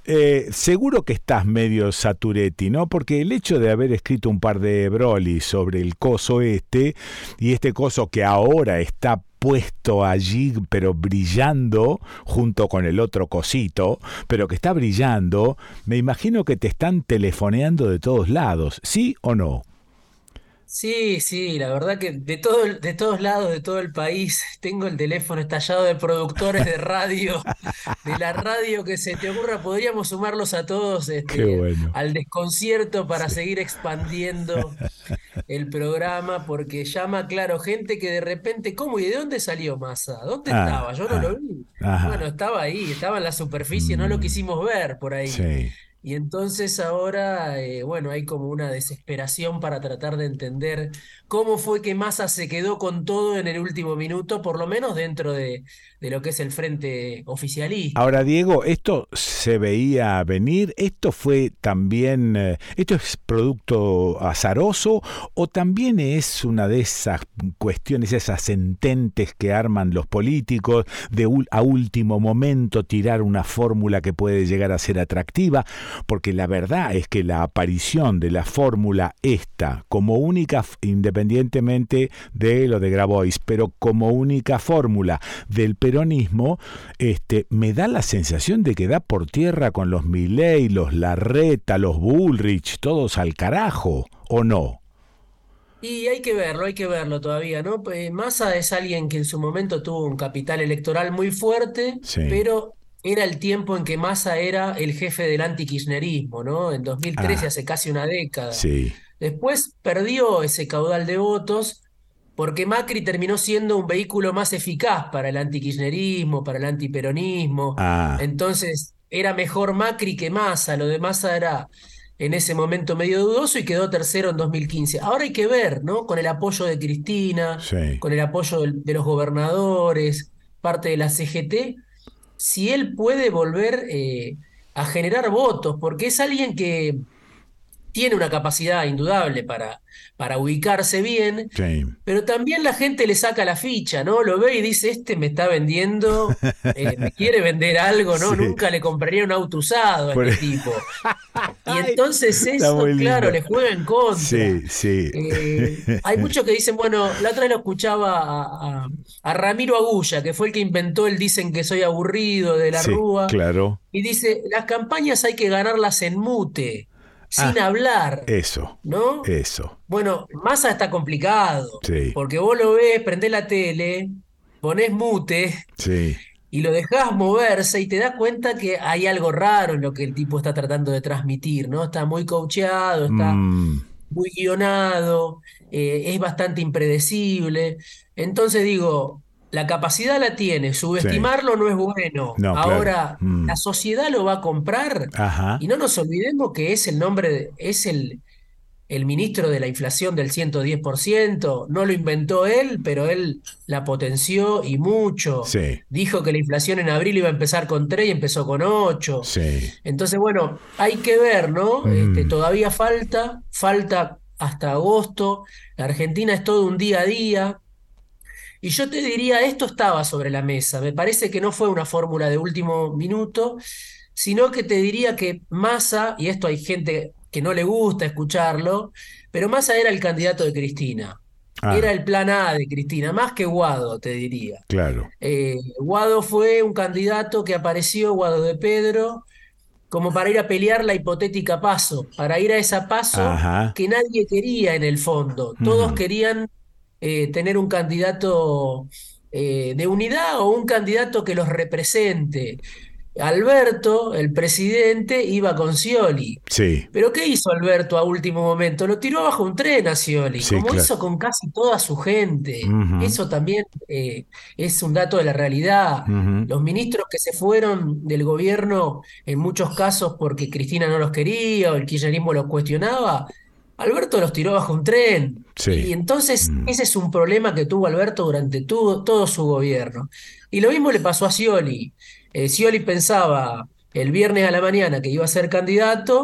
eh, seguro que estás medio saturetti, ¿no? Porque el hecho de haber escrito un par de brolis sobre el coso este, y este coso que ahora está puesto allí, pero brillando, junto con el otro cosito, pero que está brillando, me imagino que te están telefoneando de todos lados, ¿sí o no? Sí, sí, la verdad que de todo, de todos lados, de todo el país, tengo el teléfono estallado de productores de radio, de la radio que se te ocurra, podríamos sumarlos a todos este, al desconcierto para seguir expandiendo el programa, porque llama, claro, gente que de repente, ¿cómo y de dónde salió Massa? ¿Dónde ah, estaba? Yo no ah, lo vi. Bueno, estaba ahí, estaba en la superficie, no lo mm. quisimos ver por ahí. Sí. Y entonces ahora, eh, bueno, hay como una desesperación para tratar de entender cómo fue que Massa se quedó con todo en el último minuto, por lo menos dentro de, de lo que es el frente oficialista. Ahora, Diego, esto se veía venir, esto fue también, eh, esto es producto azaroso o también es una de esas cuestiones, esas sententes que arman los políticos de a último momento tirar una fórmula que puede llegar a ser atractiva, porque la verdad es que la aparición de la fórmula esta como única, independientemente de lo de Grabois, pero como única fórmula del peronismo, este, me da la sensación de que da por tierra con los Milley, los Larreta, los Bullrich, todos al carajo, ¿o no? Y hay que verlo, hay que verlo todavía, ¿no? Pues Massa es alguien que en su momento tuvo un capital electoral muy fuerte, pero era el tiempo en que Massa era el jefe del antikirchnerismo, ¿no? En 2013, ah. hace casi una década. Sí. Después perdió ese caudal de votos porque Macri terminó siendo un vehículo más eficaz para el antikirchnerismo, para el antiperonismo. Ah. Entonces era mejor Macri que Massa, lo de Massa era en ese momento medio dudoso y quedó tercero en 2015. Ahora hay que ver, ¿no? Con el apoyo de Cristina, con el apoyo de, los gobernadores, parte de la CGT, si él puede volver eh, a generar votos, porque es alguien que tiene una capacidad indudable para, para ubicarse bien, pero también la gente le saca la ficha, ¿no? Lo ve y dice, este me está vendiendo, eh, me quiere vender algo, ¿no? Nunca le compraría un auto usado a este tipo. Y entonces eso, claro, le juega en contra. Sí, sí. Eh, hay muchos que dicen, bueno, la otra vez lo escuchaba a, Ramiro Agulla, que fue el que inventó el dicen que soy aburrido de la Rúa. Claro. Y dice, las campañas hay que ganarlas en mute sin ah, hablar. Eso. ¿No? Eso. Bueno, Massa está complicado. Sí. Porque vos lo ves, prendés la tele, ponés mute. Sí. Y lo dejás moverse y te das cuenta que hay algo raro en lo que el tipo está tratando de transmitir, ¿no? Está muy coacheado, está mm. muy guionado, eh, es bastante impredecible. Entonces digo, la capacidad la tiene, subestimarlo no es bueno. Ahora, mm. la sociedad lo va a comprar y no nos olvidemos que es el nombre, es el, el ministro de la inflación del 110%, no lo inventó él, pero él la potenció y mucho. Dijo que la inflación en abril iba a empezar con 3 y empezó con 8. Entonces, bueno, hay que ver, ¿no? Mm. Este, todavía falta, falta hasta agosto. La Argentina es todo un día a día y yo te diría, esto estaba sobre la mesa. Me parece que no fue una fórmula de último minuto, sino que te diría que Massa, y esto hay gente que no le gusta escucharlo, pero Massa era el candidato de Cristina. Ah. Era el plan A de Cristina, más que Guado, te diría. Claro. Eh, Guado fue un candidato que apareció, Guado de Pedro, como para ir a pelear la hipotética paso, para ir a esa paso que nadie quería en el fondo. Todos querían eh, tener un candidato eh, de unidad o un candidato que los represente. Alberto, el presidente, iba con Scioli. Sí. Pero ¿qué hizo Alberto a último momento? Lo tiró bajo un tren a Scioli, como hizo con casi toda su gente. Eso también eh, es un dato de la realidad. Los ministros que se fueron del gobierno, en muchos casos porque Cristina no los quería o el kirchnerismo los cuestionaba, Alberto los tiró bajo un tren. Y entonces mm. ese es un problema que tuvo Alberto durante todo, su gobierno. Y lo mismo le pasó a Scioli. Eh, Scioli pensaba el viernes a la mañana que iba a ser candidato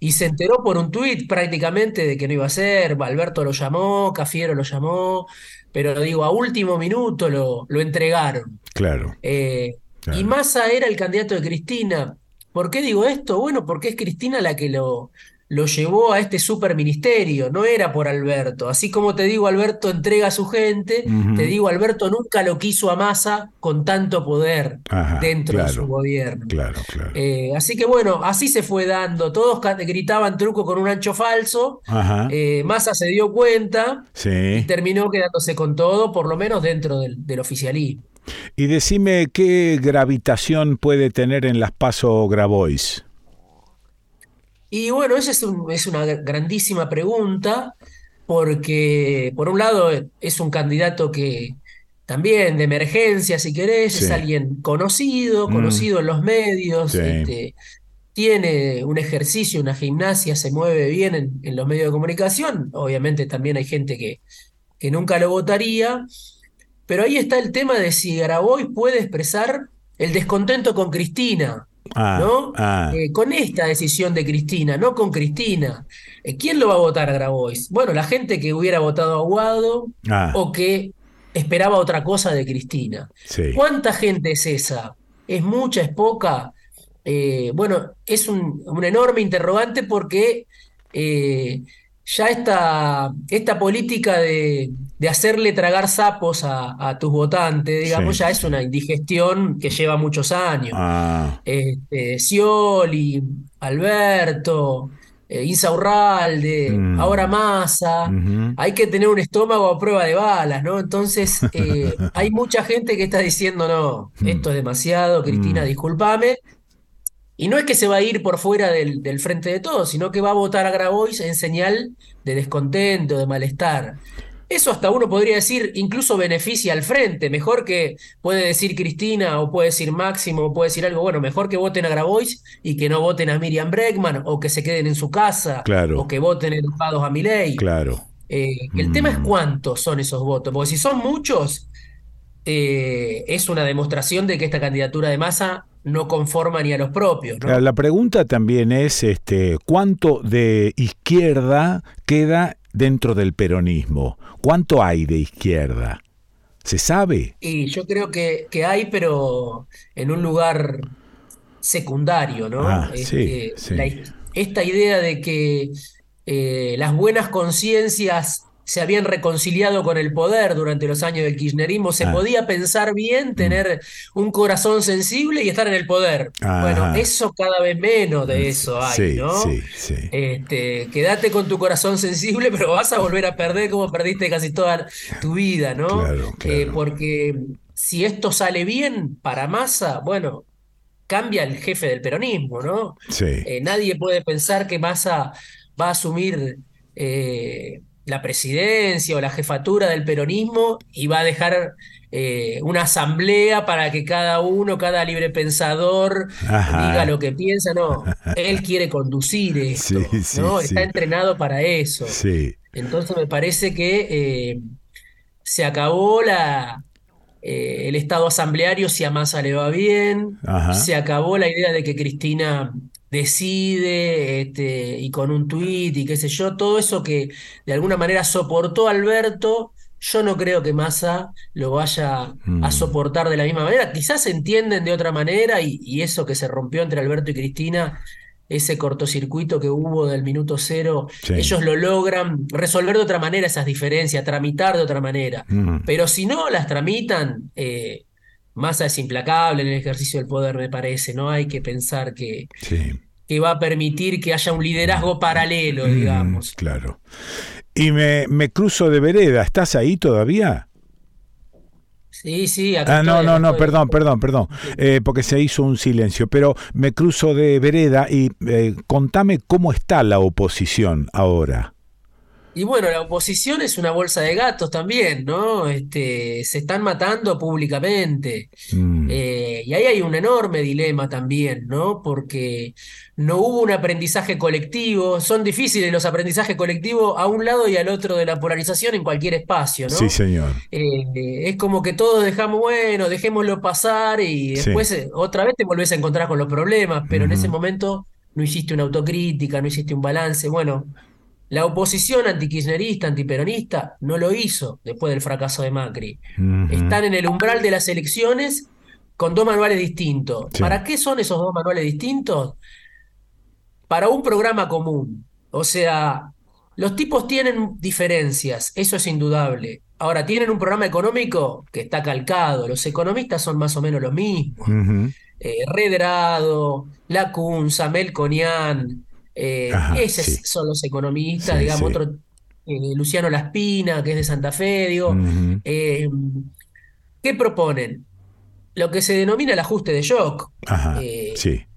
y se enteró por un tuit prácticamente de que no iba a ser. Alberto lo llamó, Cafiero lo llamó, pero digo, a último minuto lo, lo entregaron. Claro. Eh, y Massa era el candidato de Cristina. ¿Por qué digo esto? Bueno, porque es Cristina la que lo, lo llevó a este superministerio, no era por Alberto. Así como te digo, Alberto entrega a su gente, te digo, Alberto nunca lo quiso a Massa con tanto poder dentro de su gobierno. Claro, claro. Eh, así que bueno, así se fue dando. Todos gritaban truco con un ancho falso. Eh, Massa se dio cuenta y terminó quedándose con todo, por lo menos dentro del, oficialismo. Y decime qué gravitación puede tener en las Paso Grabois. Y bueno, esa es, una grandísima pregunta, porque por un lado es un candidato que también de emergencia, si querés, es alguien conocido, mm. conocido en los medios, este, tiene un ejercicio, una gimnasia, se mueve bien en, los medios de comunicación. Obviamente también hay gente que, que nunca lo votaría, pero ahí está el tema de si Grabois puede expresar el descontento con Cristina. Ah, ¿no? Ah. Eh, con esta decisión de Cristina, no con Cristina. Eh, ¿Quién lo va a votar a Grabois? Bueno, la gente que hubiera votado a Guado ah. o que esperaba otra cosa de Cristina. ¿Cuánta gente es esa? ¿Es mucha? ¿Es poca? Eh, bueno, es un, enorme interrogante porque ya esta, esta política de, hacerle tragar sapos a, tus votantes, digamos, ya es una indigestión que lleva muchos años. Ah. Este, Scioli, Alberto, eh, Insaurralde, mm. ahora Massa, hay que tener un estómago a prueba de balas, ¿no? Entonces, eh, hay mucha gente que está diciendo, no, esto es demasiado, Cristina, mm. discúlpame, y no es que se va a ir por fuera del, frente de todos, sino que va a votar a Grabois en señal de descontento, de malestar. Eso hasta uno podría decir, incluso beneficia al frente. Mejor que puede decir Cristina o puede decir Máximo o puede decir algo, bueno, mejor que voten a Grabois y que no voten a Miriam Bregman o que se queden en su casa o que voten educados a Milei. Claro. Eh, el tema es mm. cuántos son esos votos, porque si son muchos, eh, es una demostración de que esta candidatura de masa no conforma ni a los propios. La pregunta también es este, ¿cuánto de izquierda queda dentro del peronismo? ¿Cuánto hay de izquierda? ¿Se sabe? Y yo creo que, que hay, pero en un lugar secundario, ¿no? Ah, sí, este, esta idea de que eh, las buenas conciencias se habían reconciliado con el poder durante los años del kirchnerismo, se ah. podía pensar bien, mm. tener un corazón sensible y estar en el poder. Bueno, eso cada vez menos de mm, eso hay, ¿no? Sí, sí. Este, quédate con tu corazón sensible, pero vas a volver a perder como perdiste casi toda tu vida, ¿no? Claro, eh, porque si esto sale bien para Massa, bueno, cambia el jefe del peronismo, ¿no? Sí. Eh, nadie puede pensar que Massa va a asumir eh, la presidencia o la jefatura del peronismo y va a dejar eh, una asamblea para que cada uno, cada libre pensador diga lo que piensa. No, él quiere conducir esto, ¿no? Está entrenado para eso. Entonces me parece que eh, se acabó la, eh, el estado asambleario si a Massa le va bien, se acabó la idea de que Cristina decide este, y con un tuit y qué sé yo, todo eso que de alguna manera soportó Alberto, yo no creo que Massa lo vaya a mm. soportar de la misma manera. Quizás se entienden de otra manera y, eso que se rompió entre Alberto y Cristina, ese cortocircuito que hubo del minuto cero, ellos lo logran resolver de otra manera esas diferencias, tramitar de otra manera. Mm. Pero si no las tramitan, eh, Massa es implacable en el ejercicio del poder, me parece, ¿no? Hay que pensar que, que va a permitir que haya un liderazgo paralelo, mm, digamos. claro. Y me, me, cruzo de vereda, ¿estás ahí todavía? Sí, sí, acá Ah, no, no, no, perdón, perdón, perdón, eh, porque se hizo un silencio, pero me cruzo de vereda y eh, contame cómo está la oposición ahora. Y bueno, la oposición es una bolsa de gatos también, ¿no? Este, se están matando públicamente. Mm. Eh, y ahí hay un enorme dilema también, ¿no? Porque no hubo un aprendizaje colectivo. Son difíciles los aprendizajes colectivos a un lado y al otro de la polarización en cualquier espacio, ¿no? Sí, señor. Eh, es como que todos dejamos, bueno, dejémoslo pasar y después eh, otra vez te volvés a encontrar con los problemas, pero en ese momento no hiciste una autocrítica, no hiciste un balance. Bueno, la oposición antikirchnerista, antiperonista, no lo hizo después del fracaso de Macri. Están en el umbral de las elecciones con dos manuales distintos. ¿Para qué son esos dos manuales distintos? Para un programa común. O sea, los tipos tienen diferencias, eso es indudable. Ahora, tienen un programa económico que está calcado. Los economistas son más o menos los mismos. Eh, Redrado, Lacunza, Melconian, eh, esos son los economistas, digamos, otro, eh, Luciano Laspina, que es de Santa Fe, digo. ¿Qué proponen? Lo que se denomina el ajuste de shock.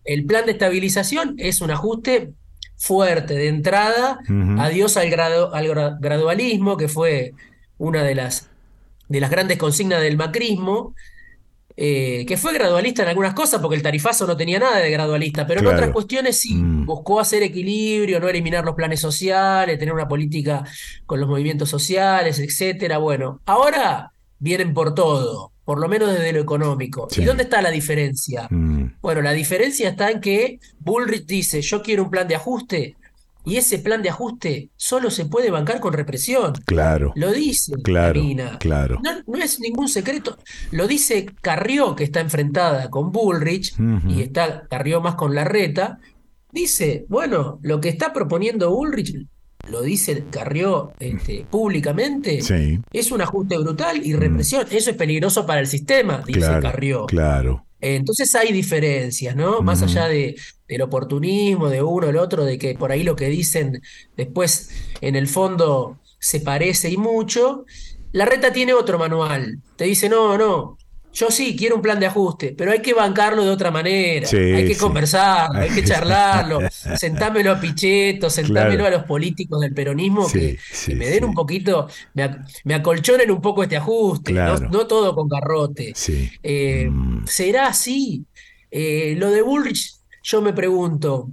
El plan de estabilización es un ajuste fuerte de entrada, adiós al, al gradualismo, que fue una de las, de las grandes consignas del macrismo, eh, que fue gradualista en algunas cosas, porque el tarifazo no tenía nada de gradualista, pero en otras cuestiones sí, mm. buscó hacer equilibrio, no eliminar los planes sociales, tener una política con los movimientos sociales, etcétera. Bueno, ahora vienen por todo, por lo menos desde lo económico. ¿Y dónde está la diferencia? Mm. Bueno, la diferencia está en que Bullrich dice, yo quiero un plan de ajuste, y ese plan de ajuste solo se puede bancar con represión. Claro. Lo dice claro, Claro. No, es ningún secreto. Lo dice Carrió, que está enfrentada con Bullrich, y está Carrió más con Larreta. Dice, bueno, lo que está proponiendo Bullrich, lo dice Carrió este, públicamente, es un ajuste brutal y represión. Eso es peligroso para el sistema, dice Carrió. Claro. Entonces hay diferencias, ¿no? Más allá de, del oportunismo de uno o el otro, de que por ahí lo que dicen después en el fondo se parece y mucho. La reta tiene otro manual. Te dice, no, no, yo sí quiero un plan de ajuste, pero hay que bancarlo de otra manera. hay que conversar, hay que charlarlo. sentámelo a Pichetto, sentámelo a los políticos del peronismo que, me den un poquito, me, acolchonen un poco este ajuste. No, todo con garrote. Eh, mm. ¿Será así? Eh, lo de Bullrich, yo me pregunto,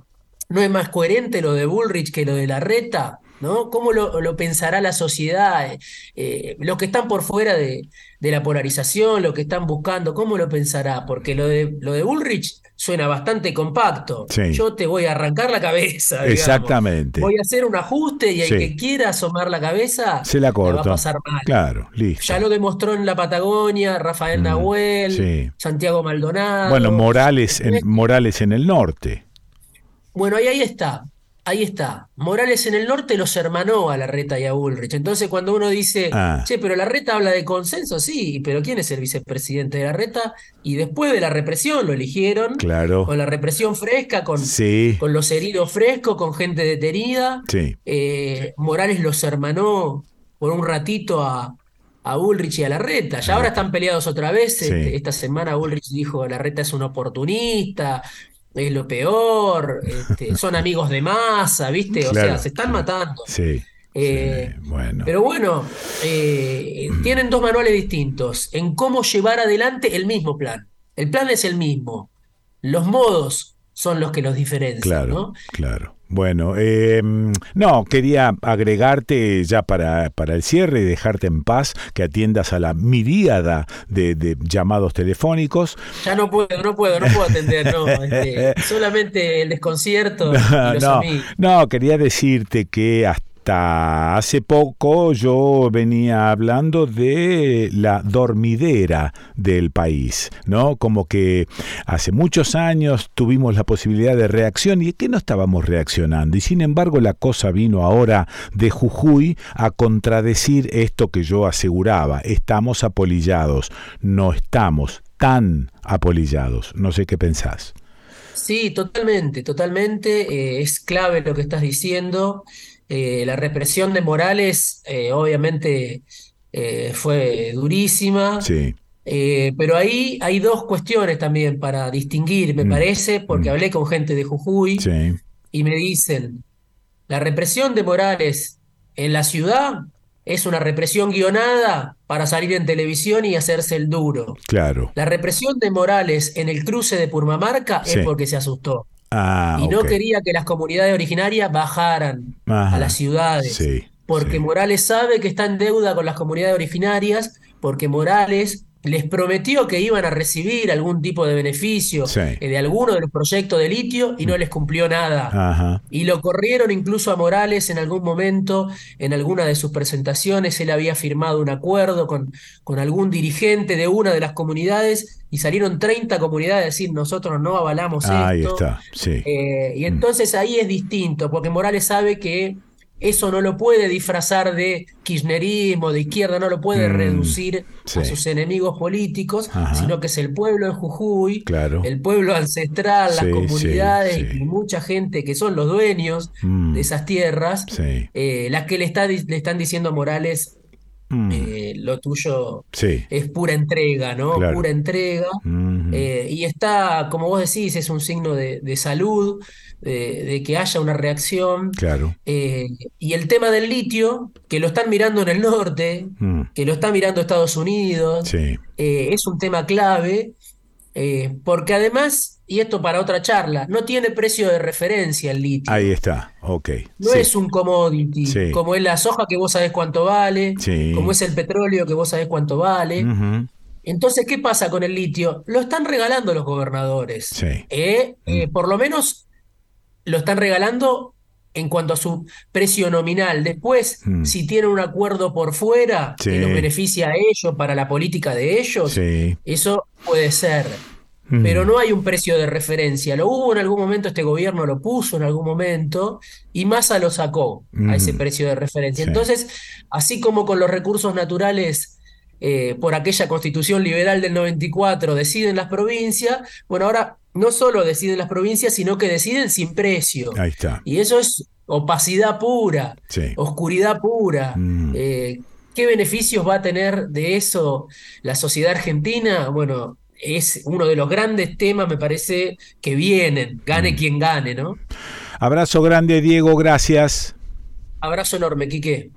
¿no es más coherente lo de Bullrich que lo de la reta? ¿No? ¿Cómo lo, pensará la sociedad? Eh, los que están por fuera de, la polarización, lo que están buscando, ¿cómo lo pensará? Porque lo de, lo de Bullrich suena bastante compacto. Yo te voy a arrancar la cabeza. Exactamente. Voy a hacer un ajuste y el que quiera asomar la cabeza se la va a pasar mal. Claro, listo. Ya lo demostró en la Patagonia, Rafael mm, Nahuel, Santiago Maldonado. Bueno, Morales en, Morales en el norte. Bueno, ahí, ahí está. Ahí está. Morales en el norte los hermanó a la reta y a Ulrich. Entonces, cuando uno dice, ah. che, pero la reta habla de consenso, sí, pero ¿quién es el vicepresidente de la reta? Y después de la represión lo eligieron. Claro. Con la represión fresca, con, con los heridos frescos, con gente detenida. Sí. Eh, Morales los hermanó por un ratito a, a Ulrich y a la reta. Ya ahora están peleados otra vez. Este, esta semana Ulrich dijo la reta es un oportunista es lo peor, este, son amigos de masa, ¿viste? O sea, se están matando. Sí. Eh, bueno. Pero bueno, eh, tienen dos manuales distintos en cómo llevar adelante el mismo plan. El plan es el mismo. Los modos son los que los diferencian. Claro, claro. Bueno, em, no, quería agregarte ya para, para, el cierre y dejarte en paz que atiendas a la miríada de, llamados telefónicos. Ya no puedo, no puedo, no puedo atender, no, este, solamente el desconcierto. no, no, quería decirte que hasta hace poco yo venía hablando de la dormidera del país, ¿no? Como que hace muchos años tuvimos la posibilidad de reacción y que no estábamos reaccionando. Y sin embargo la cosa vino ahora de Jujuy a contradecir esto que yo aseguraba. Estamos apolillados, no estamos tan apolillados. No sé qué pensás. Sí, totalmente, totalmente. Eh, es clave lo que estás diciendo. Eh, la represión de Morales, eh, obviamente, eh, fue durísima. Sí. pero ahí hay dos cuestiones también para distinguir, me mm. parece, porque mm. hablé con gente de Jujuy y me dicen, la represión de Morales en la ciudad es una represión guionada para salir en televisión y hacerse el duro. Claro. La represión de Morales en el cruce de Purmamarca es porque se asustó. Ah, y no quería que las comunidades originarias bajaran a las ciudades. porque Morales sabe que está en deuda con las comunidades originarias, porque Morales les prometió que iban a recibir algún tipo de beneficio eh, de alguno de los proyectos de litio y no les cumplió nada. Y lo corrieron incluso a Morales en algún momento, en alguna de sus presentaciones, él había firmado un acuerdo con, con algún dirigente de una de las comunidades y salieron 30 comunidades a decir nosotros no avalamos esto. Ahí está, sí. Eh, y entonces ahí es distinto, porque Morales sabe que eso no lo puede disfrazar de kirchnerismo, de izquierda, no lo puede mm, reducir a sus enemigos políticos, sino que es el pueblo de Jujuy, el pueblo ancestral, las comunidades y mucha gente que son los dueños mm. de esas tierras, eh, las que le, está, le están diciendo a Morales, mm. eh, lo tuyo es pura entrega, ¿no? Pura entrega. Eh, y está, como vos decís, es un signo de, de salud de, que haya una reacción. Claro. Eh, y el tema del litio, que lo están mirando en el norte, mm. que lo está mirando Estados Unidos, eh, es un tema clave, porque además, y esto para otra charla, no tiene precio de referencia el litio. Ahí está, ok. No es un commodity, como es la soja que vos sabés cuánto vale, como es el petróleo que vos sabés cuánto vale. Entonces, ¿qué pasa con el litio? Lo están regalando los gobernadores. Mm. por lo menos lo están regalando en cuanto a su precio nominal. Después, hmm. si tienen un acuerdo por fuera que los beneficia a ellos para la política de ellos, eso puede ser. Hmm. Pero no hay un precio de referencia. Lo hubo en algún momento, este gobierno lo puso en algún momento y Massa lo sacó a ese precio de referencia. Entonces, así como con los recursos naturales eh, por aquella constitución liberal del 94 deciden las provincias, bueno, ahora no solo deciden las provincias, sino que deciden sin precio. Ahí está. Y eso es opacidad pura, oscuridad pura. Mm. Eh, ¿Qué beneficios va a tener de eso la sociedad argentina? Bueno, es uno de los grandes temas, me parece, que vienen, gane mm. quien gane, ¿no? Abrazo grande, Diego, gracias. Abrazo enorme, Quique.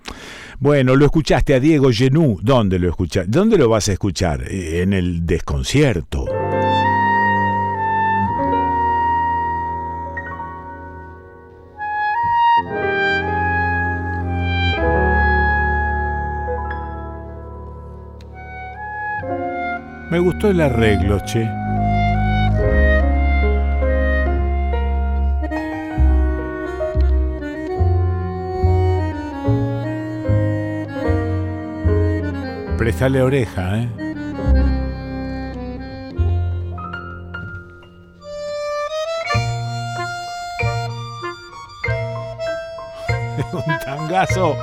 Bueno, lo escuchaste a Diego Genú. ¿Dónde lo escuchaste? ¿Dónde lo vas a escuchar? En el desconcierto. Me gustó el arreglo, che. Prestale oreja, ¿eh? Un tangazo.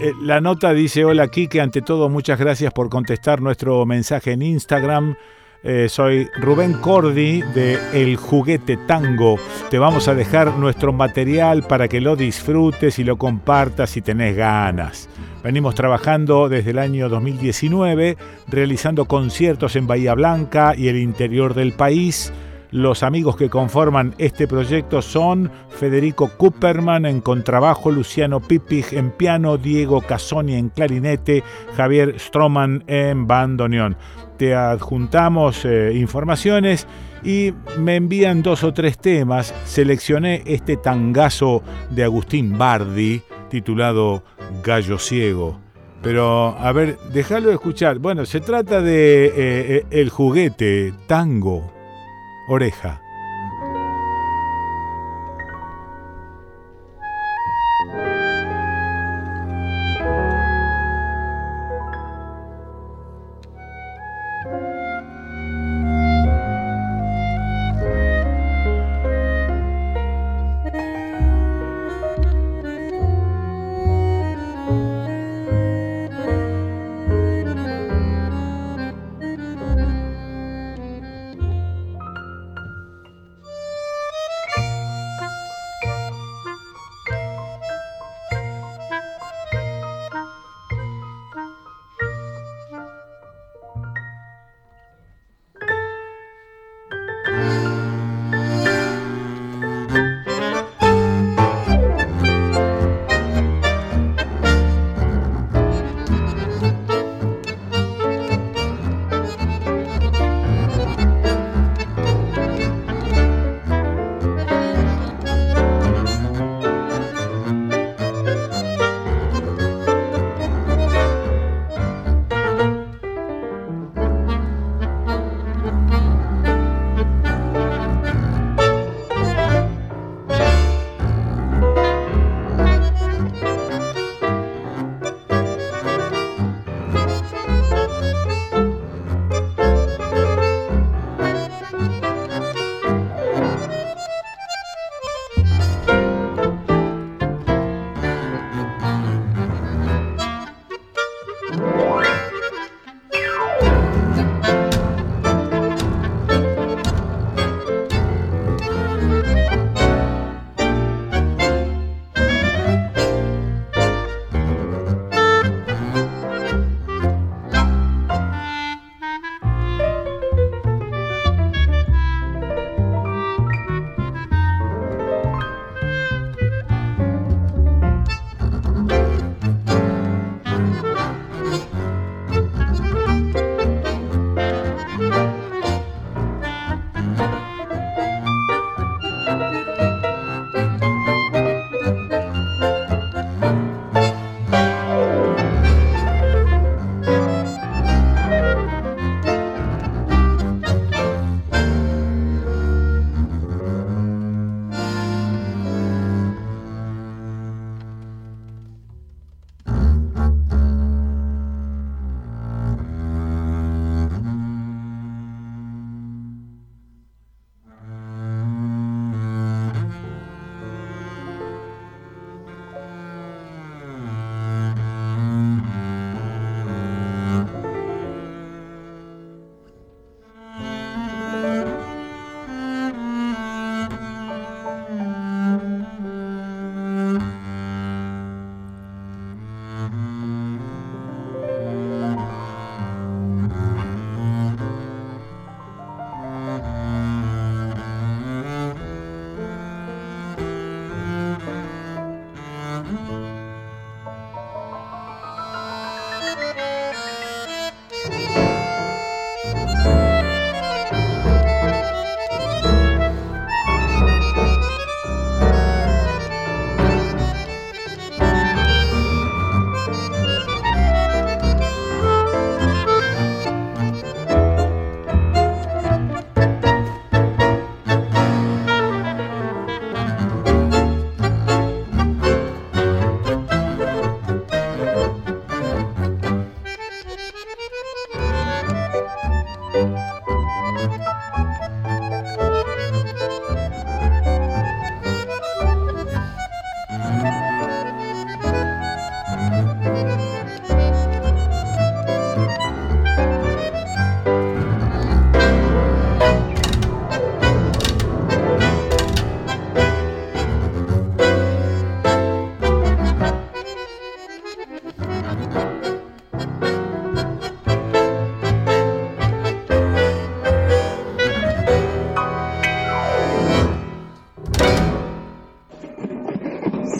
Eh, la nota dice, hola Kike, ante todo muchas gracias por contestar nuestro mensaje en Instagram. Eh, soy Rubén Cordi de El Juguete Tango. Te vamos a dejar nuestro material para que lo disfrutes y lo compartas si tenés ganas. Venimos trabajando desde el año 2019, realizando conciertos en Bahía Blanca y el interior del país. Los amigos que conforman este proyecto son Federico Cooperman en contrabajo, Luciano Pipig en piano, Diego Casoni en clarinete, Javier Stroman en bandoneón. Te adjuntamos eh, informaciones y me envían dos o tres temas. Seleccioné este tangazo de Agustín Bardi titulado Gallo Ciego. Pero, a ver, déjalo escuchar. Bueno, se trata de eh, eh, el juguete, tango, oreja.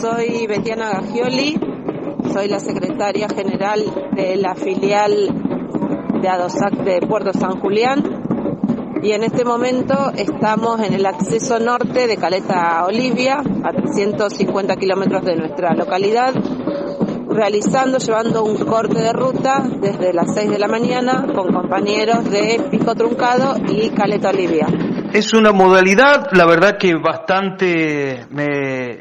Soy Betiana Gagioli, soy la secretaria general de la filial de ADOSAC de Puerto San Julián y en este momento estamos en el acceso norte de Caleta Olivia, a 350 kilómetros de nuestra localidad, realizando, llevando un corte de ruta desde las 6 de la mañana con compañeros de Pico Truncado y Caleta Olivia. Es una modalidad, la verdad que bastante,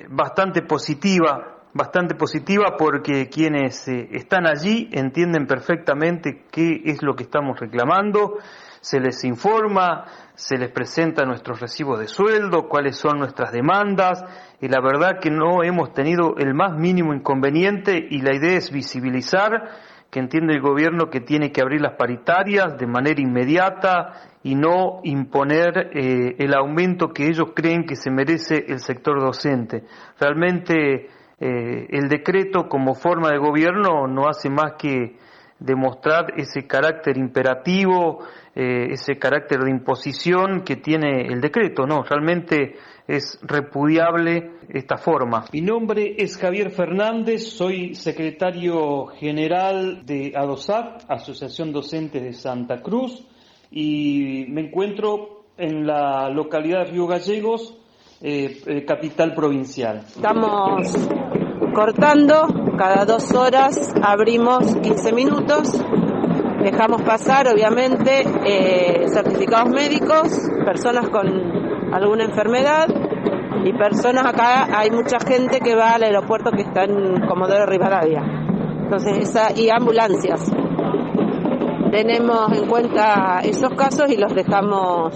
bastante positiva, bastante positiva porque quienes eh, están allí entienden perfectamente qué es lo que estamos reclamando, se les informa, se les presenta nuestros recibos de sueldo, cuáles son nuestras demandas, y la verdad que no hemos tenido el más mínimo inconveniente y la idea es visibilizar que entiende el gobierno que tiene que abrir las paritarias de manera inmediata y no imponer eh, el aumento que ellos creen que se merece el sector docente. Realmente eh, el decreto como forma de gobierno no hace más que demostrar ese carácter imperativo, eh, ese carácter de imposición que tiene el decreto, no, realmente es repudiable esta forma. Mi nombre es Javier Fernández, soy secretario general de ADOSAP, Asociación Docente de Santa Cruz, y me encuentro en la localidad de Río Gallegos, eh, eh, capital provincial. Estamos cortando, cada dos horas abrimos 15 minutos, dejamos pasar obviamente eh, certificados médicos, personas con alguna enfermedad y personas acá, hay mucha gente que va al aeropuerto que está en Comodoro Rivadavia. Entonces, esa, y ambulancias. Tenemos en cuenta esos casos y los dejamos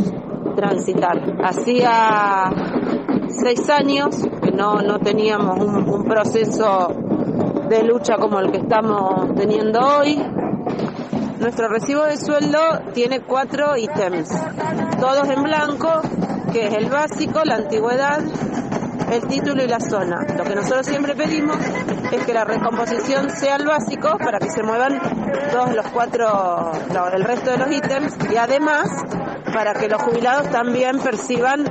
transitar. Hacía seis años que no, no teníamos un, proceso de lucha como el que estamos teniendo hoy. Nuestro recibo de sueldo tiene cuatro ítems, todos en blanco, que es el básico, la antigüedad, el título y la zona. Lo que nosotros siempre pedimos es que la recomposición sea el básico para que se muevan todos los cuatro, el resto de los ítems y además para que los jubilados también perciban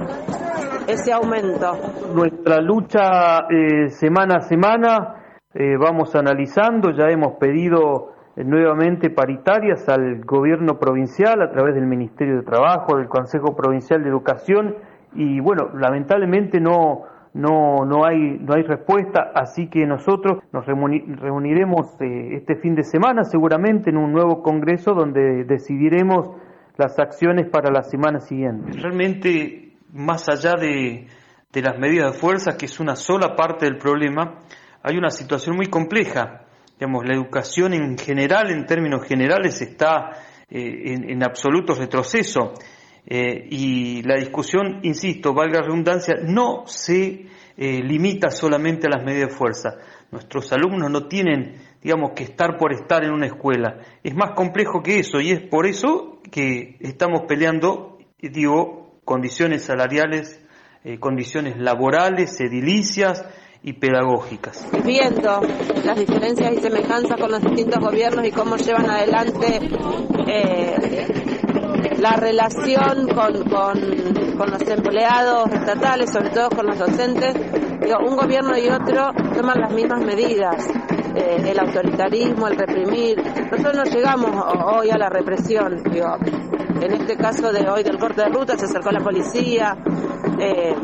ese aumento. Nuestra lucha eh, semana a semana eh, vamos analizando, ya hemos pedido eh, nuevamente paritarias al gobierno provincial a través del Ministerio de Trabajo, del Consejo Provincial de Educación y bueno, lamentablemente no no no hay no hay respuesta, así que nosotros nos reuniremos este fin de semana seguramente en un nuevo congreso donde decidiremos las acciones para la semana siguiente. Realmente más allá de, las medidas de fuerza, que es una sola parte del problema, hay una situación muy compleja. Digamos, la educación en general, en términos generales, está eh, en, absoluto retroceso. Eh, y la discusión, insisto, valga redundancia, no se eh, limita solamente a las medidas de fuerza. Nuestros alumnos no tienen, digamos, que estar por estar en una escuela. Es más complejo que eso y es por eso que estamos peleando, digo, condiciones salariales, eh, condiciones laborales, edilicias y pedagógicas. Viendo las diferencias y semejanzas con los distintos gobiernos y cómo llevan adelante la relación con, con, los empleados estatales, sobre todo con los docentes, digo, un gobierno y otro toman las mismas medidas. Eh, el autoritarismo, el reprimir. Nosotros no llegamos hoy a la represión, digo, en este caso de hoy del corte de ruta se acercó la policía, eh,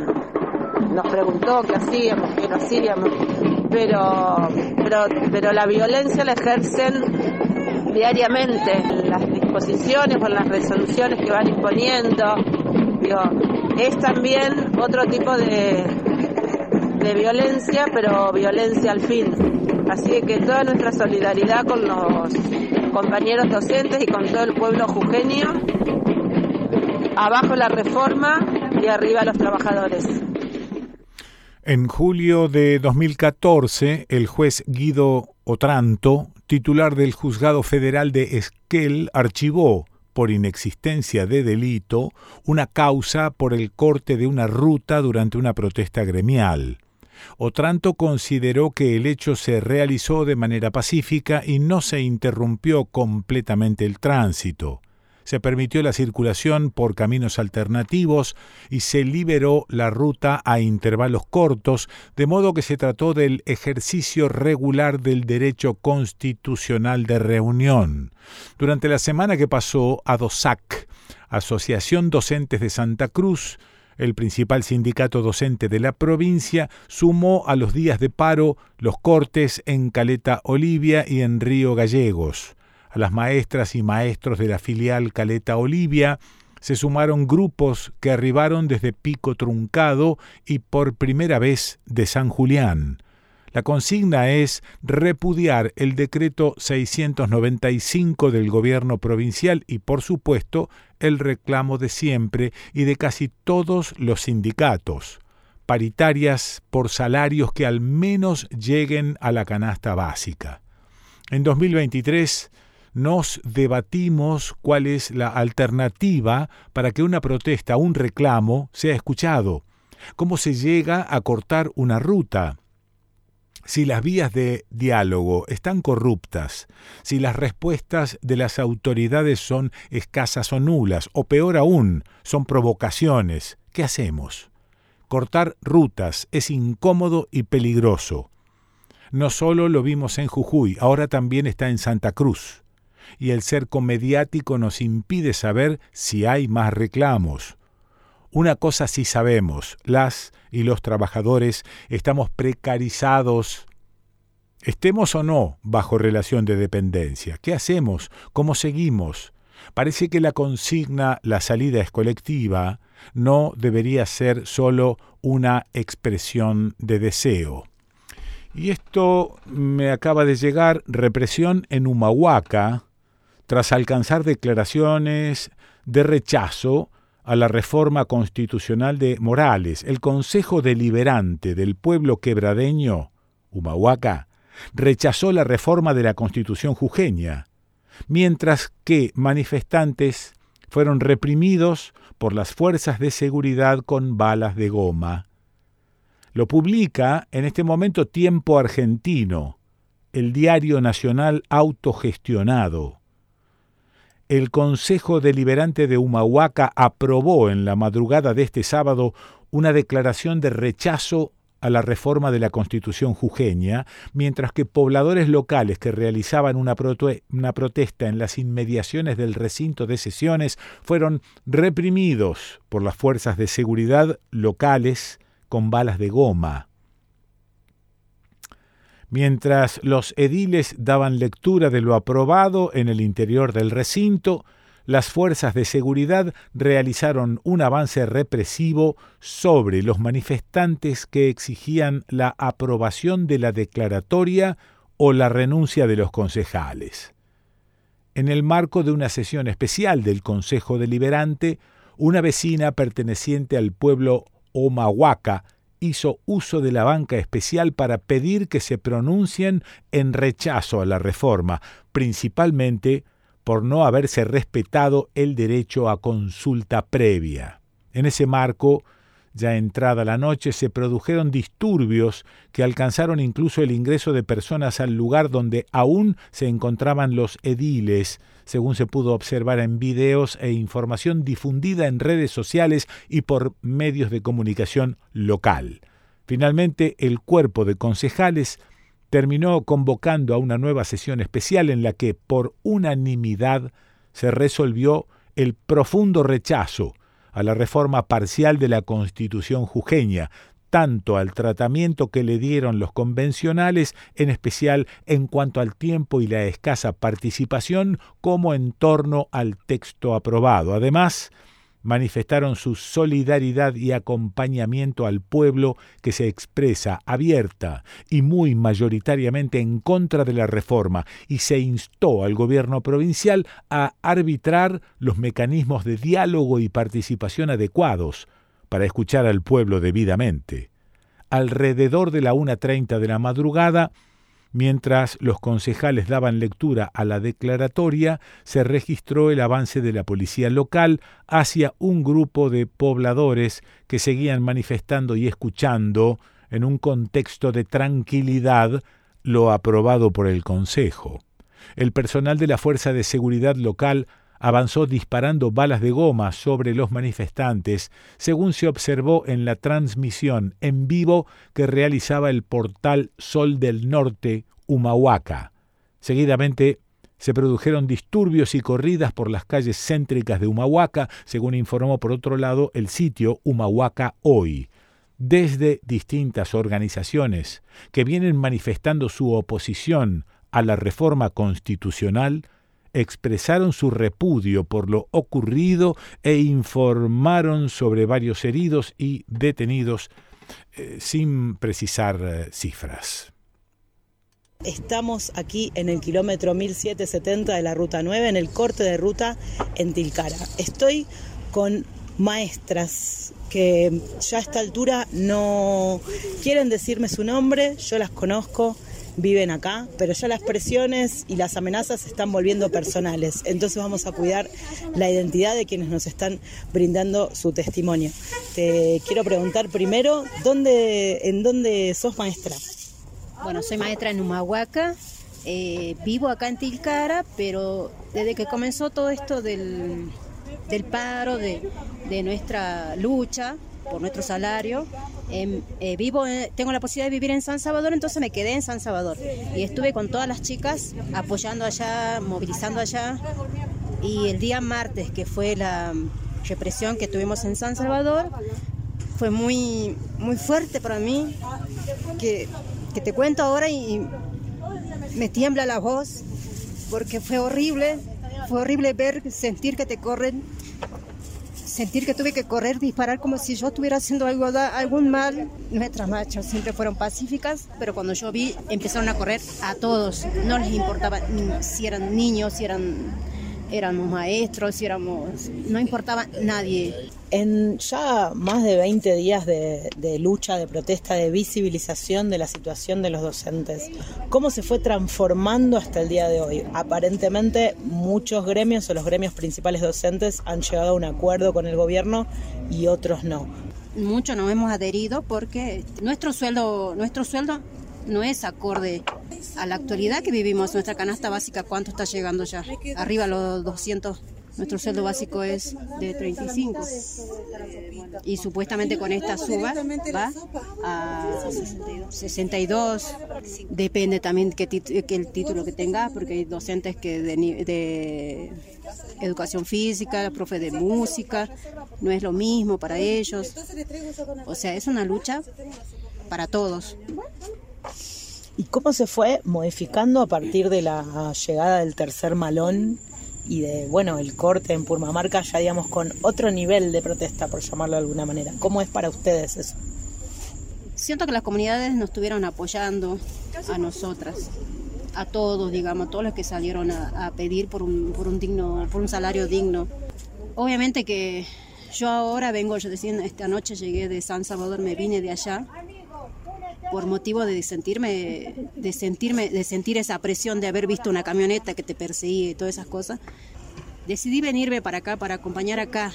nos preguntó qué hacíamos, qué no hacíamos, pero, pero, pero la violencia la ejercen diariamente en las disposiciones en las resoluciones que van imponiendo. Digo, es también otro tipo de, de violencia, pero violencia al fin. Así que toda nuestra solidaridad con los compañeros docentes y con todo el pueblo jujeño. Abajo la reforma y arriba los trabajadores. En julio de 2014, el juez Guido Otranto, titular del Juzgado Federal de Esquel, archivó, por inexistencia de delito, una causa por el corte de una ruta durante una protesta gremial. Otranto consideró que el hecho se realizó de manera pacífica y no se interrumpió completamente el tránsito. Se permitió la circulación por caminos alternativos y se liberó la ruta a intervalos cortos, de modo que se trató del ejercicio regular del derecho constitucional de reunión. Durante la semana que pasó, ADOSAC, Asociación Docentes de Santa Cruz, el principal sindicato docente de la provincia, sumó a los días de paro los cortes en Caleta Olivia y en Río Gallegos. A las maestras y maestros de la filial Caleta Olivia se sumaron grupos que arribaron desde Pico Truncado y por primera vez de San Julián. La consigna es repudiar el decreto 695 del gobierno provincial y, por supuesto, el reclamo de siempre y de casi todos los sindicatos, paritarias por salarios que al menos lleguen a la canasta básica. En 2023 nos debatimos cuál es la alternativa para que una protesta, un reclamo, sea escuchado, cómo se llega a cortar una ruta, si las vías de diálogo están corruptas, si las respuestas de las autoridades son escasas o nulas, o peor aún, son provocaciones, ¿qué hacemos? Cortar rutas es incómodo y peligroso. No solo lo vimos en Jujuy, ahora también está en Santa Cruz. Y el cerco mediático nos impide saber si hay más reclamos. Una cosa sí sabemos, las y los trabajadores estamos precarizados, estemos o no bajo relación de dependencia. ¿Qué hacemos? ¿Cómo seguimos? Parece que la consigna la salida es colectiva no debería ser solo una expresión de deseo. Y esto me acaba de llegar, represión en Humahuaca, tras alcanzar declaraciones de rechazo a la reforma constitucional de Morales, el Consejo Deliberante del pueblo quebradeño, Humahuaca, rechazó la reforma de la Constitución jujeña, mientras que manifestantes fueron reprimidos por las fuerzas de seguridad con balas de goma. Lo publica en este momento Tiempo Argentino, el diario nacional autogestionado el Consejo Deliberante de Humahuaca aprobó en la madrugada de este sábado una declaración de rechazo a la reforma de la Constitución jujeña, mientras que pobladores locales que realizaban una, una, protesta en las inmediaciones del recinto de sesiones fueron reprimidos por las fuerzas de seguridad locales con balas de goma. Mientras los ediles daban lectura de lo aprobado en el interior del recinto, las fuerzas de seguridad realizaron un avance represivo sobre los manifestantes que exigían la aprobación de la declaratoria o la renuncia de los concejales. En el marco de una sesión especial del Consejo Deliberante, una vecina perteneciente al pueblo Omahuaca hizo uso de la banca especial para pedir que se pronuncien en rechazo a la reforma, principalmente por no haberse respetado el derecho a consulta previa. En ese marco, ya entrada la noche, se produjeron disturbios que alcanzaron incluso el ingreso de personas al lugar donde aún se encontraban los ediles, según se pudo observar en videos e información difundida en redes sociales y por medios de comunicación local. Finalmente, el cuerpo de concejales terminó convocando a una nueva sesión especial en la que, por unanimidad, se resolvió el profundo rechazo a la reforma parcial de la Constitución jujeña, tanto al tratamiento que le dieron los convencionales, en especial en cuanto al tiempo y la escasa participación, como en torno al texto aprobado. Además, manifestaron su solidaridad y acompañamiento al pueblo que se expresa abierta y muy mayoritariamente en contra de la reforma y se instó al gobierno provincial a arbitrar los mecanismos de diálogo y participación adecuados para escuchar al pueblo debidamente. Alrededor de la 1.30 de la madrugada, mientras los concejales daban lectura a la declaratoria, se registró el avance de la policía local hacia un grupo de pobladores que seguían manifestando y escuchando, en un contexto de tranquilidad, lo aprobado por el Consejo. El personal de la Fuerza de Seguridad local avanzó disparando balas de goma sobre los manifestantes, según se observó en la transmisión en vivo que realizaba el portal Sol del Norte Humahuaca. Seguidamente se produjeron disturbios y corridas por las calles céntricas de Humahuaca, según informó por otro lado el sitio Humahuaca Hoy. Desde distintas organizaciones que vienen manifestando su oposición a la reforma constitucional, expresaron su repudio por lo ocurrido e informaron sobre varios heridos y detenidos eh, sin precisar eh, cifras. Estamos aquí en el kilómetro 1770 de la ruta 9, en el corte de ruta en Tilcara. Estoy con maestras que ya a esta altura no quieren decirme su nombre, yo las conozco, viven acá, pero ya las presiones y las amenazas se están volviendo personales. Entonces vamos a cuidar la identidad de quienes nos están brindando su testimonio. Te quiero preguntar primero, ¿dónde, ¿en dónde sos maestra? Bueno, soy maestra en Humahuaca, eh, vivo acá en Tilcara, pero desde que comenzó todo esto del, paro, de, nuestra lucha por nuestro salario, em, eh, vivo, tengo la posibilidad de vivir en San Salvador, entonces me quedé en San Salvador y estuve con todas las chicas apoyando allá, movilizando allá. Y el día martes, que fue la represión que tuvimos en San Salvador, fue muy, muy fuerte para mí, que que te cuento ahora y me tiembla la voz porque fue horrible, fue horrible ver, sentir que te corren, sentir que tuve que correr, disparar como si yo estuviera haciendo algo, algún mal. Nuestras marchas siempre fueron pacíficas, pero cuando yo vi empezaron a correr a todos, no les importaba si eran niños, si eran éramos maestros, éramos, no importaba nadie. En ya más de 20 días de, lucha, de protesta, de visibilización de la situación de los docentes, ¿cómo se fue transformando hasta el día de hoy? Aparentemente muchos gremios o los gremios principales docentes han llegado a un acuerdo con el gobierno y otros no. Muchos nos hemos adherido porque nuestro sueldo, nuestro sueldo no es acorde a la actualidad que vivimos. Nuestra canasta básica, ¿cuánto está llegando ya? Arriba los 200. Nuestro sueldo básico es de 35. Y supuestamente con esta suba va a 62. Depende también que, que el título que tengas, porque hay docentes que de, de educación física, profe de música, no es lo mismo para ellos. O sea, es una lucha para todos. ¿Y cómo se fue modificando a partir de la llegada del tercer malón y de, bueno, el corte en Purmamarca, ya digamos, con otro nivel de protesta, por llamarlo de alguna manera? ¿Cómo es para ustedes eso? Siento que las comunidades nos estuvieron apoyando a nosotras, a todos, digamos, a todos los que salieron a, pedir por un, por un digno, por un salario digno. Obviamente que yo ahora vengo, yo decía, esta noche llegué de San Salvador, me vine de allá por motivo de sentirme, de sentirme, de sentir esa presión de haber visto una camioneta que te perseguía y todas esas cosas, decidí venirme para acá, para acompañar acá.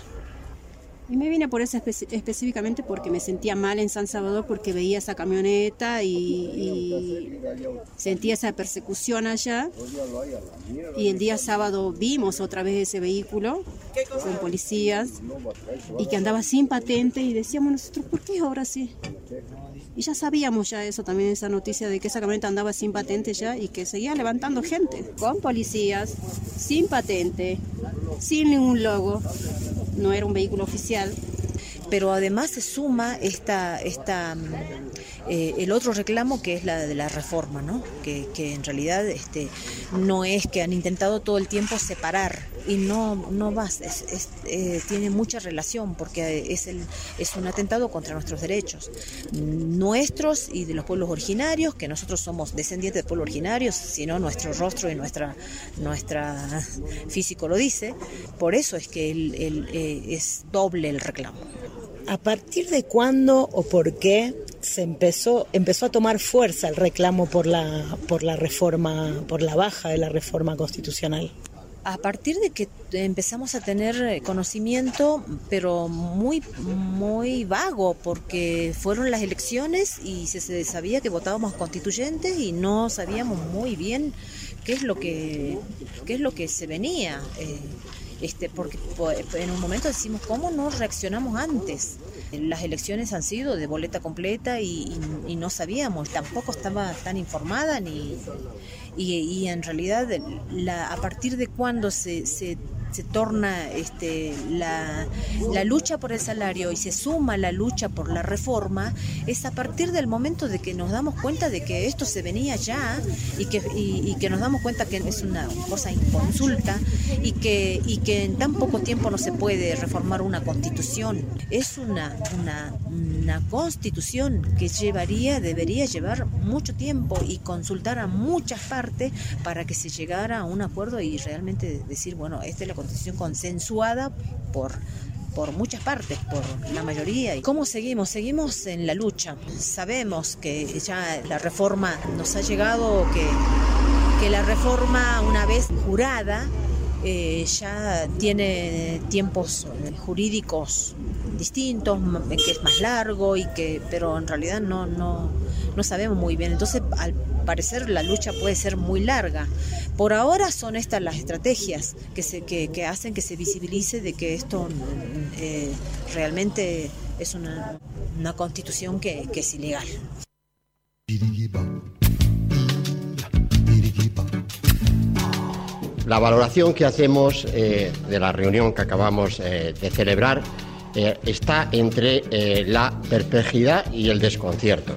Y me vine por eso específicamente porque me sentía mal en San Salvador porque veía esa camioneta y, y, sentía esa persecución allá. Y el día sábado vimos otra vez ese vehículo con policías y que andaba sin patente y decíamos nosotros, ¿por qué ahora sí? Y ya sabíamos ya eso también, esa noticia de que esa camioneta andaba sin patente ya y que seguía levantando gente, con policías, sin patente, sin ningún logo. No era un vehículo oficial. Pero además se suma esta, esta eh, el otro reclamo que es la de la reforma, ¿no? que, en realidad este, no es que han intentado todo el tiempo separar y no, no va, eh, tiene mucha relación porque es, el, es un atentado contra nuestros derechos, nuestros y de los pueblos originarios, que nosotros somos descendientes de pueblos originarios, sino nuestro rostro y nuestra, nuestra físico lo dice, por eso es que eh, es doble el reclamo. ¿A partir de cuándo o por qué se empezó, empezó a tomar fuerza el reclamo por la, por la reforma, por la baja de la reforma constitucional? a partir de que empezamos a tener eh, conocimiento, pero muy, muy vago, porque fueron las elecciones y se, sabía que votábamos constituyentes y no sabíamos muy bien qué es lo que, qué es lo que se venía. Eh, este, porque en un momento decimos, ¿cómo no reaccionamos antes? Las elecciones han sido de boleta completa y, no sabíamos, tampoco estaba tan informada ni... Y, en realidad la, a partir de cuando se, se se torna este, la, lucha por el salario y se suma la lucha por la reforma, es a partir del momento de que nos damos cuenta de que esto se venía ya y que, y, que nos damos cuenta que es una cosa inconsulta y que, y que en tan poco tiempo no se puede reformar una constitución. Es una, una, una constitución que llevaría, debería llevar mucho tiempo y consultar a muchas partes para que se llegara a un acuerdo y realmente decir, bueno, esta es la constitución consensuada por por muchas partes, por la mayoría. ¿Y cómo seguimos? Seguimos en la lucha. Sabemos que ya la reforma nos ha llegado, que, que la reforma una vez jurada eh, ya tiene tiempos jurídicos distintos, que es más largo y que, pero en realidad no, no, no sabemos muy bien. Entonces, al parecer la lucha puede ser muy larga. Por ahora son estas las estrategias que, se, que, hacen que se visibilice de que esto eh, realmente es una, constitución que, es ilegal. La valoración que hacemos eh, de la reunión que acabamos eh, de celebrar está entre la perplejidad y el desconcierto.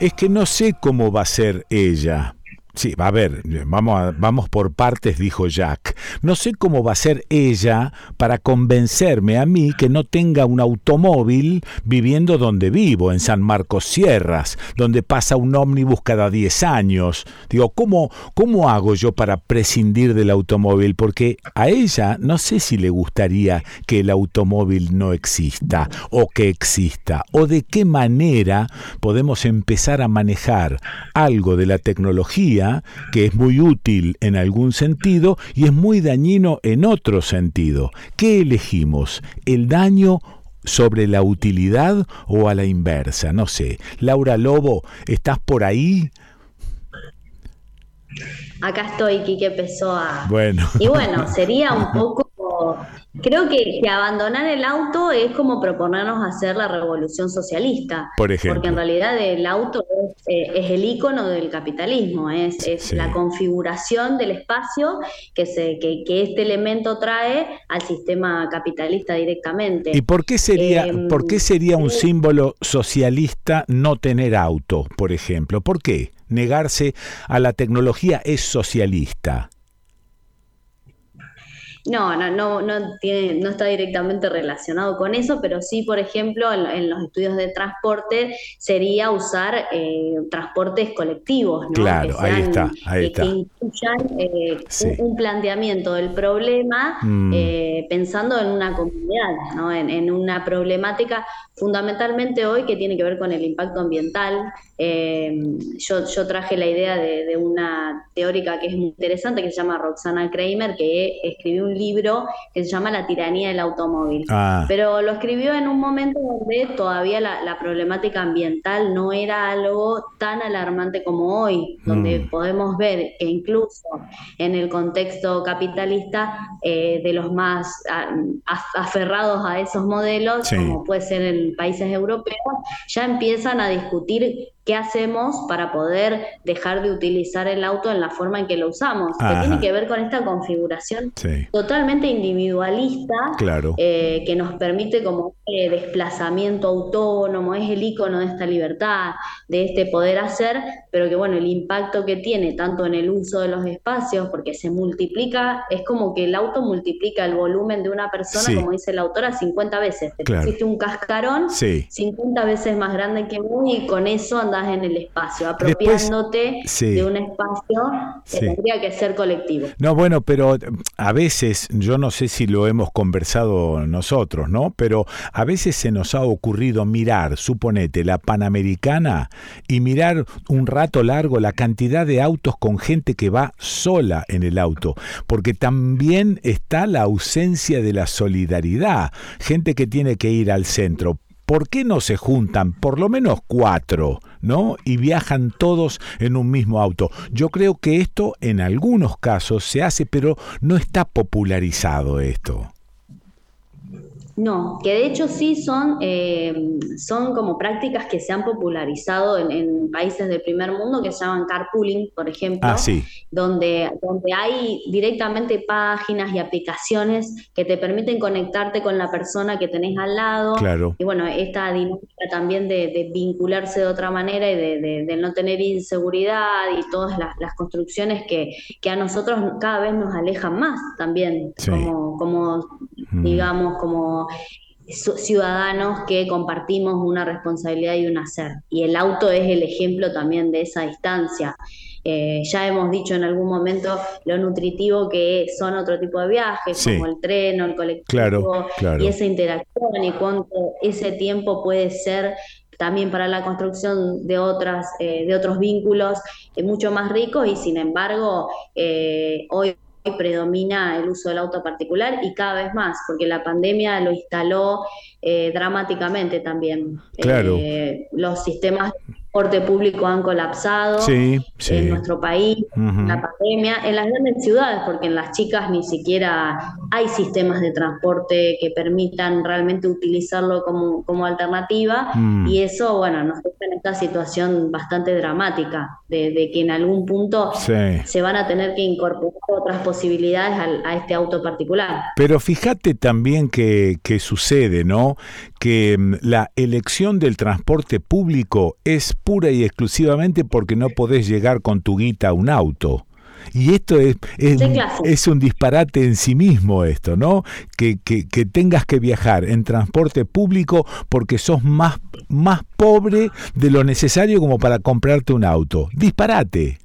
es que no sé cómo va a ser ella. Sí, va a ver, vamos, vamos por partes, dijo Jack. No sé cómo va a ser ella para convencerme a mí que no tenga un automóvil viviendo donde vivo, en San Marcos Sierras, donde pasa un ómnibus cada 10 años. Digo, ¿cómo, ¿cómo hago yo para prescindir del automóvil? Porque a ella no sé si le gustaría que el automóvil no exista o que exista, o de qué manera podemos empezar a manejar algo de la tecnología que es muy útil en algún sentido y es muy dañino en otro sentido. ¿Qué elegimos? ¿El daño sobre la utilidad o a la inversa? No sé. Laura Lobo, ¿estás por ahí? Acá estoy, Quique Pessoa. Bueno. Y bueno, sería un poco Creo que, abandonar el auto es como proponernos hacer la revolución socialista. Por ejemplo. Porque en realidad el auto es, eh, el icono del capitalismo, es, la configuración del espacio que, se, que, este elemento trae al sistema capitalista directamente. ¿Y por qué sería, em, ¿por qué sería un símbolo socialista no tener auto, por ejemplo? ¿Por qué? Negarse a la tecnología es socialista. No, no, no, no, tiene, no está directamente relacionado con eso, pero sí, por ejemplo, en, los estudios de transporte sería usar eh, transportes colectivos, ¿no? Claro, ahí está, ahí está. Que incluyan eh, un, planteamiento del problema mm. eh, pensando en una comunidad, ¿no? En, una problemática fundamentalmente hoy que tiene que ver con el impacto ambiental. yo, yo traje la idea de, de una teórica que es muy interesante, que se llama Roxana Kramer, que escribió un libro que se llama La tiranía del automóvil. Ah. Pero lo escribió en un momento donde todavía la, problemática ambiental no era algo tan alarmante como hoy, donde mm. podemos ver que incluso en el contexto capitalista eh, de los más aferrados a esos modelos, como puede ser en países europeos, ya empiezan a discutir ¿qué hacemos para poder dejar de utilizar el auto en la forma en que lo usamos? Que tiene que ver con esta configuración totalmente individualista claro. Eh, que nos permite como este desplazamiento autónomo, es el icono de esta libertad, de este poder hacer, pero que bueno, el impacto que tiene tanto en el uso de los espacios, porque se multiplica, es como que el auto multiplica el volumen de una persona, como dice la autora, 50 veces. Te pusiste un cascarón 50 veces más grande que vos y con eso en el espacio, apropiándote de un espacio que tendría que ser colectivo. No, bueno, pero a veces, yo no sé si lo hemos conversado nosotros, ¿no? Pero a veces se nos ha ocurrido mirar, suponete, la Panamericana y mirar un rato largo la cantidad de autos con gente que va sola en el auto, porque también está la ausencia de la solidaridad, gente que tiene que ir al centro. ¿Por qué no se juntan por lo menos cuatro, ¿no? Y viajan todos en un mismo auto. Yo creo que esto en algunos casos se hace, pero no está popularizado esto. No, que de hecho sí son, eh, son como prácticas que se han popularizado en, países del primer mundo que se llaman carpooling, por ejemplo, ah, donde, donde hay directamente páginas y aplicaciones que te permiten conectarte con la persona que tenés al lado. Claro. Y bueno, esta dinámica también de, vincularse de otra manera y de, no tener inseguridad y todas las, construcciones que, que, a nosotros cada vez nos alejan más también, como, como mm. digamos, como ciudadanos que compartimos una responsabilidad y un hacer. Y el auto es el ejemplo también de esa distancia. Eh, ya hemos dicho en algún momento lo nutritivo que son otro tipo de viajes, como el tren o el colectivo, y esa interacción y cuánto ese tiempo puede ser también para la construcción de otras eh, de otros vínculos eh, mucho más ricos y sin embargo hoy predomina el uso del auto particular y cada vez más, porque la pandemia lo instaló eh, dramáticamente también. Claro. Eh, los sistemas transporte público han colapsado en nuestro país, la pandemia, en las grandes ciudades, porque en las chicas ni siquiera hay sistemas de transporte que permitan realmente utilizarlo como, como alternativa mm. y eso, bueno, nos deja en esta situación bastante dramática, de, que en algún punto se van a tener que incorporar otras posibilidades a, este auto particular. Pero fíjate también que, que sucede, ¿no? Que mm, la elección del transporte público es pura y exclusivamente porque no podés llegar con tu guita a un auto. Y esto es, es, un disparate en sí mismo esto, ¿no? Que, que, que, tengas que viajar en transporte público porque sos más, más pobre de lo necesario como para comprarte un auto. Disparate.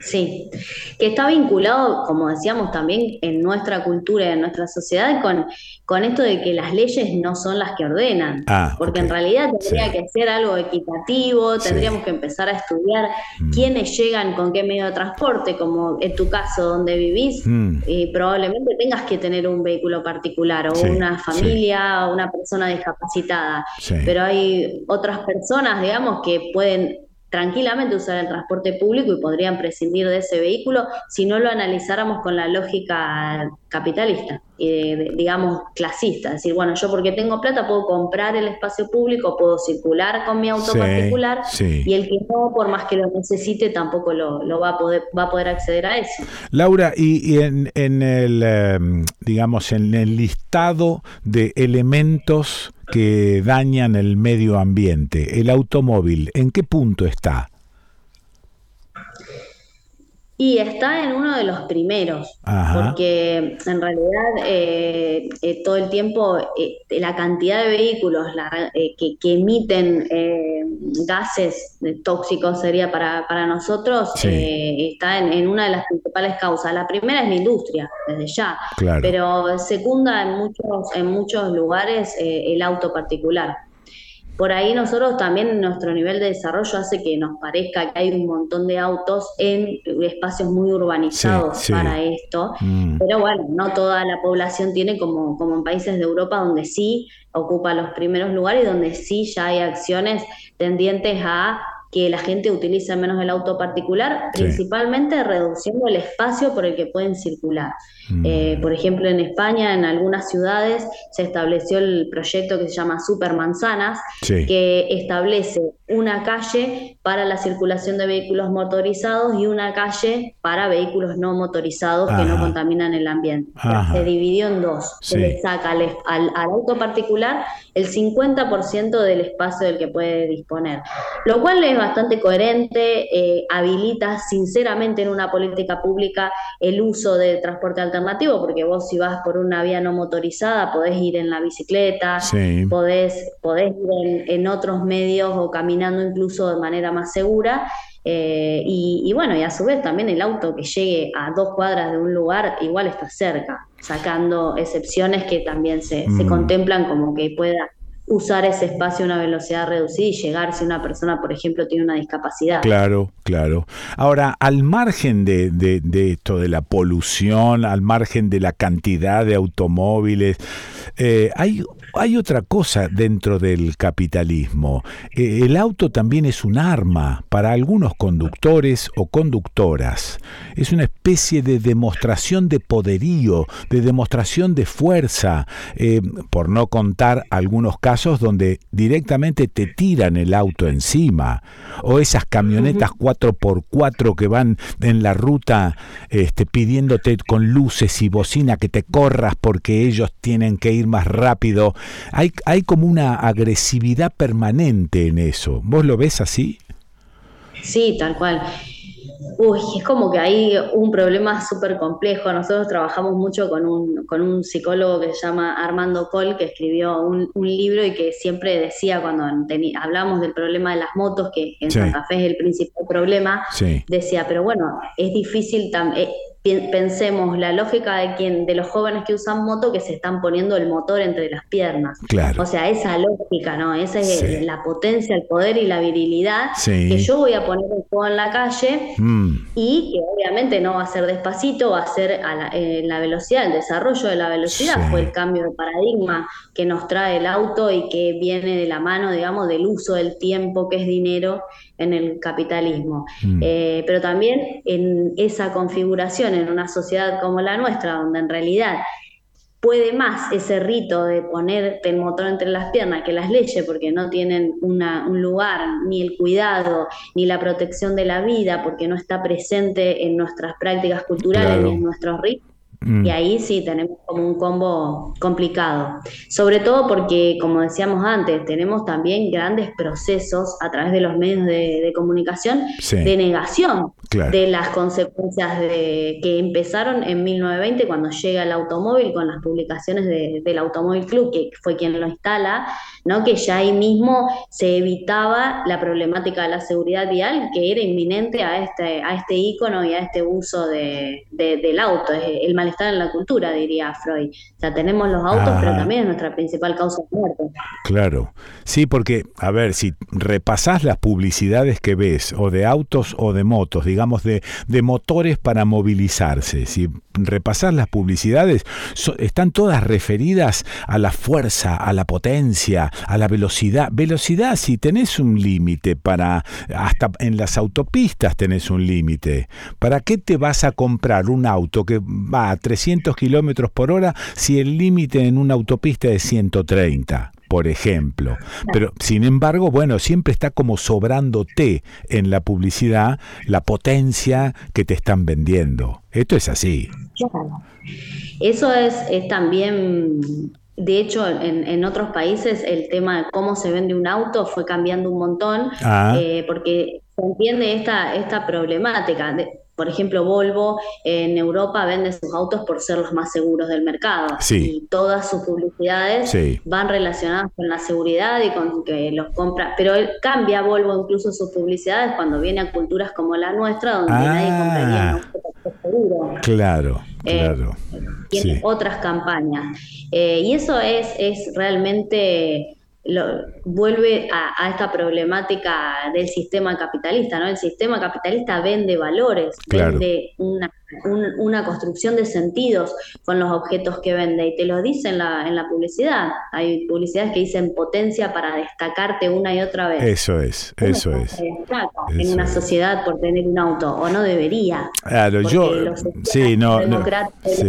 Sí, que está vinculado, como decíamos también, en nuestra cultura y en nuestra sociedad con, con esto de que las leyes no son las que ordenan, ah, porque en realidad tendría que ser algo equitativo, tendríamos que empezar a estudiar mm. quiénes llegan con qué medio de transporte, como en tu caso donde vivís, mm. y probablemente tengas que tener un vehículo particular o una familia o una persona discapacitada, pero hay otras personas, digamos, que pueden tranquilamente usar el transporte público y podrían prescindir de ese vehículo si no lo analizáramos con la lógica capitalista, digamos clasista. Es decir, bueno, yo porque tengo plata puedo comprar el espacio público, puedo circular con mi auto particular y el que no, por más que lo necesite, tampoco lo, va, a poder, va a poder acceder a eso. Laura, y, en, en, el, em, digamos, en el listado de elementos que dañan el medio ambiente. El automóvil, ¿en qué punto está? Y está en uno de los primeros, porque en realidad eh, eh, todo el tiempo eh, la cantidad de vehículos que, emiten gases tóxicos sería para, para nosotros, está en, una de las principales causas. La primera es la industria, desde ya, pero segunda en muchos, en muchos lugares el auto particular por ahí nosotros también nuestro nivel de desarrollo hace que nos parezca que hay un montón de autos en espacios muy urbanizados para esto, mm. pero bueno, no toda la población tiene como, como en países de Europa donde sí ocupa los primeros lugares y donde sí ya hay acciones tendientes a que la gente utilice menos el auto particular, principalmente reduciendo el espacio por el que pueden circular. Mm. Eh, por ejemplo, en España, en algunas ciudades, se estableció el proyecto que se llama Supermanzanas, que establece una calle para la circulación de vehículos motorizados y una calle para vehículos no motorizados que no contaminan el ambiente. Se dividió en dos. Se le saca al, al, auto particular el 50% del espacio del que puede disponer, lo cual es bastante coherente, eh, habilita sinceramente en una política pública el uso de transporte alternativo, porque vos si vas por una vía no motorizada podés ir en la bicicleta, podés, podés ir en, otros medios o caminando incluso de manera más segura. Eh, y, bueno, y a su vez también el auto que llegue a dos cuadras de un lugar igual está cerca, sacando excepciones que también se, se mm. contemplan como que pueda usar ese espacio a una velocidad reducida y llegar si una persona, por ejemplo, tiene una discapacidad. Claro, claro. Ahora, al margen de, de, esto, de la polución, al margen de la cantidad de automóviles, eh, hay hay otra cosa dentro del capitalismo. Eh, el auto también es un arma para algunos conductores o conductoras. Es una especie de demostración de poderío, de demostración de fuerza, eh, por no contar algunos casos donde directamente te tiran el auto encima, o esas camionetas 4x4 que van en la ruta este, pidiéndote con luces y bocina que te corras porque ellos tienen que ir más rápido hay, hay como una agresividad permanente en eso. ¿Vos lo ves así? Sí, tal cual. Uy, es como que hay un problema súper complejo. Nosotros trabajamos mucho con un, con un psicólogo que se llama Armando Col, que escribió un, libro y que siempre decía cuando hablamos del problema de las motos, que en Santa Fe es el principal problema, decía, pero bueno, es difícil también... Eh, pensemos la lógica de quien de los jóvenes que usan moto que se están poniendo el motor entre las piernas. Claro. O sea, esa lógica, ¿no? Esa es la potencia, el poder y la virilidad que yo voy a poner el juego en la calle mm. y que obviamente no va a ser despacito, va a ser a la velocidad, el desarrollo de la velocidad fue el cambio de paradigma que nos trae el auto y que viene de la mano, digamos, del uso del tiempo que es dinero en el capitalismo. Mm. Eh, pero también en esa configuración, en una sociedad como la nuestra, donde en realidad puede más ese rito de poner el motor entre las piernas que las leyes, porque no tienen un lugar, ni el cuidado, ni la protección de la vida, porque no está presente en nuestras prácticas culturales ni en nuestros ritos Mm. Y ahí sí tenemos como un combo complicado. Sobre todo porque, como decíamos antes, tenemos también grandes procesos a través de los medios de, comunicación de negación de las consecuencias de, que empezaron en 1920 cuando llega el automóvil con las publicaciones del Automóvil Club, que fue quien lo instala, ¿no? que ya ahí mismo se evitaba la problemática de la seguridad vial que era inminente a este, a este ícono y a este uso de, del auto, el malestar en la cultura, diría Freud. O sea, tenemos los autos, pero también es nuestra principal causa de muerte. Claro, sí, porque, a ver, si repasás las publicidades que ves, o de autos o de motos, digamos, de, de motores para movilizarse, si repasás las publicidades, están todas referidas a la fuerza, a la potencia, a la velocidad. Velocidad, si tenés un límite para, hasta en las autopistas tenés un límite. ¿Para qué te vas a comprar un auto que va a 300 kilómetros por hora si el límite en una autopista es 130? por ejemplo. Pero, sin embargo, bueno, siempre está como sobrándote en la publicidad la potencia que te están vendiendo. Esto es así. Eso es, es también de hecho, en, otros países el tema de cómo se vende un auto fue cambiando un montón, ah. eh, porque se entiende esta, esta problemática. Por ejemplo, Volvo en Europa vende sus autos por ser los más seguros del mercado. Y todas sus publicidades van relacionadas con la seguridad y con que los compra. Pero él cambia Volvo incluso sus publicidades cuando viene a culturas como la nuestra, donde nadie compraría un auto seguro. Claro. Eh, claro. tiene otras campañas. Eh, y eso es, es realmente, lo, vuelve a, esta problemática del sistema capitalista, ¿no? El sistema capitalista vende valores, vende una una construcción de sentidos con los objetos que vende y te lo dice en la, en la publicidad. Hay publicidades que dicen potencia para destacarte una y otra vez. Eso es, eso es. en una sociedad por tener un auto, o no debería. Claro, yo, sí, no,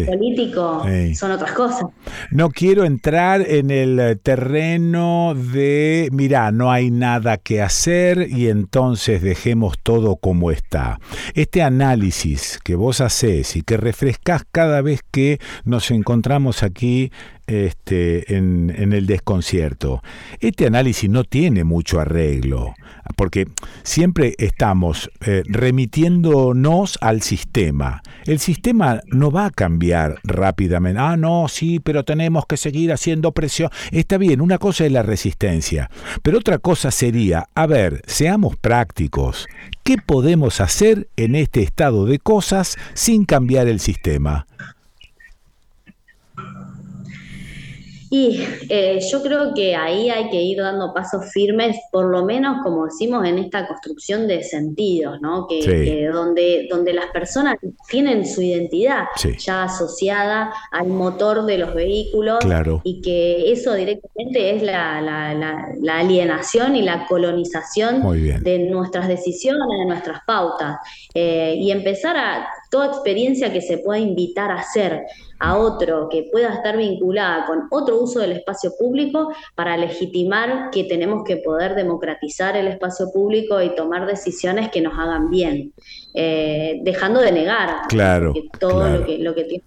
político son otras cosas. No quiero entrar en el terreno de, mira, no hay nada que hacer y entonces dejemos todo como está. Este análisis que vos haces y que refrescás cada vez que nos encontramos aquí este, en, el desconcierto. Este análisis no tiene mucho arreglo, porque siempre estamos eh, remitiéndonos al sistema. El sistema no va a cambiar rápidamente. Ah, no, sí, pero tenemos que seguir haciendo presión. Está bien, una cosa es la resistencia, pero otra cosa sería, a ver, seamos prácticos. ¿Qué podemos hacer en este estado de cosas sin cambiar el sistema? Y eh, yo creo que ahí hay que ir dando pasos firmes, por lo menos como decimos en esta construcción de sentidos, ¿no? Que, donde, donde las personas tienen su identidad ya asociada al motor de los vehículos y que eso directamente es la, la, alienación y la colonización de nuestras decisiones, de nuestras pautas. Eh, y empezar a toda experiencia que se pueda invitar a hacer a otro que pueda estar vinculada con otro uso del espacio público para legitimar que tenemos que poder democratizar el espacio público y tomar decisiones que nos hagan bien, eh, dejando de negar claro, todo Lo, que, lo que tiene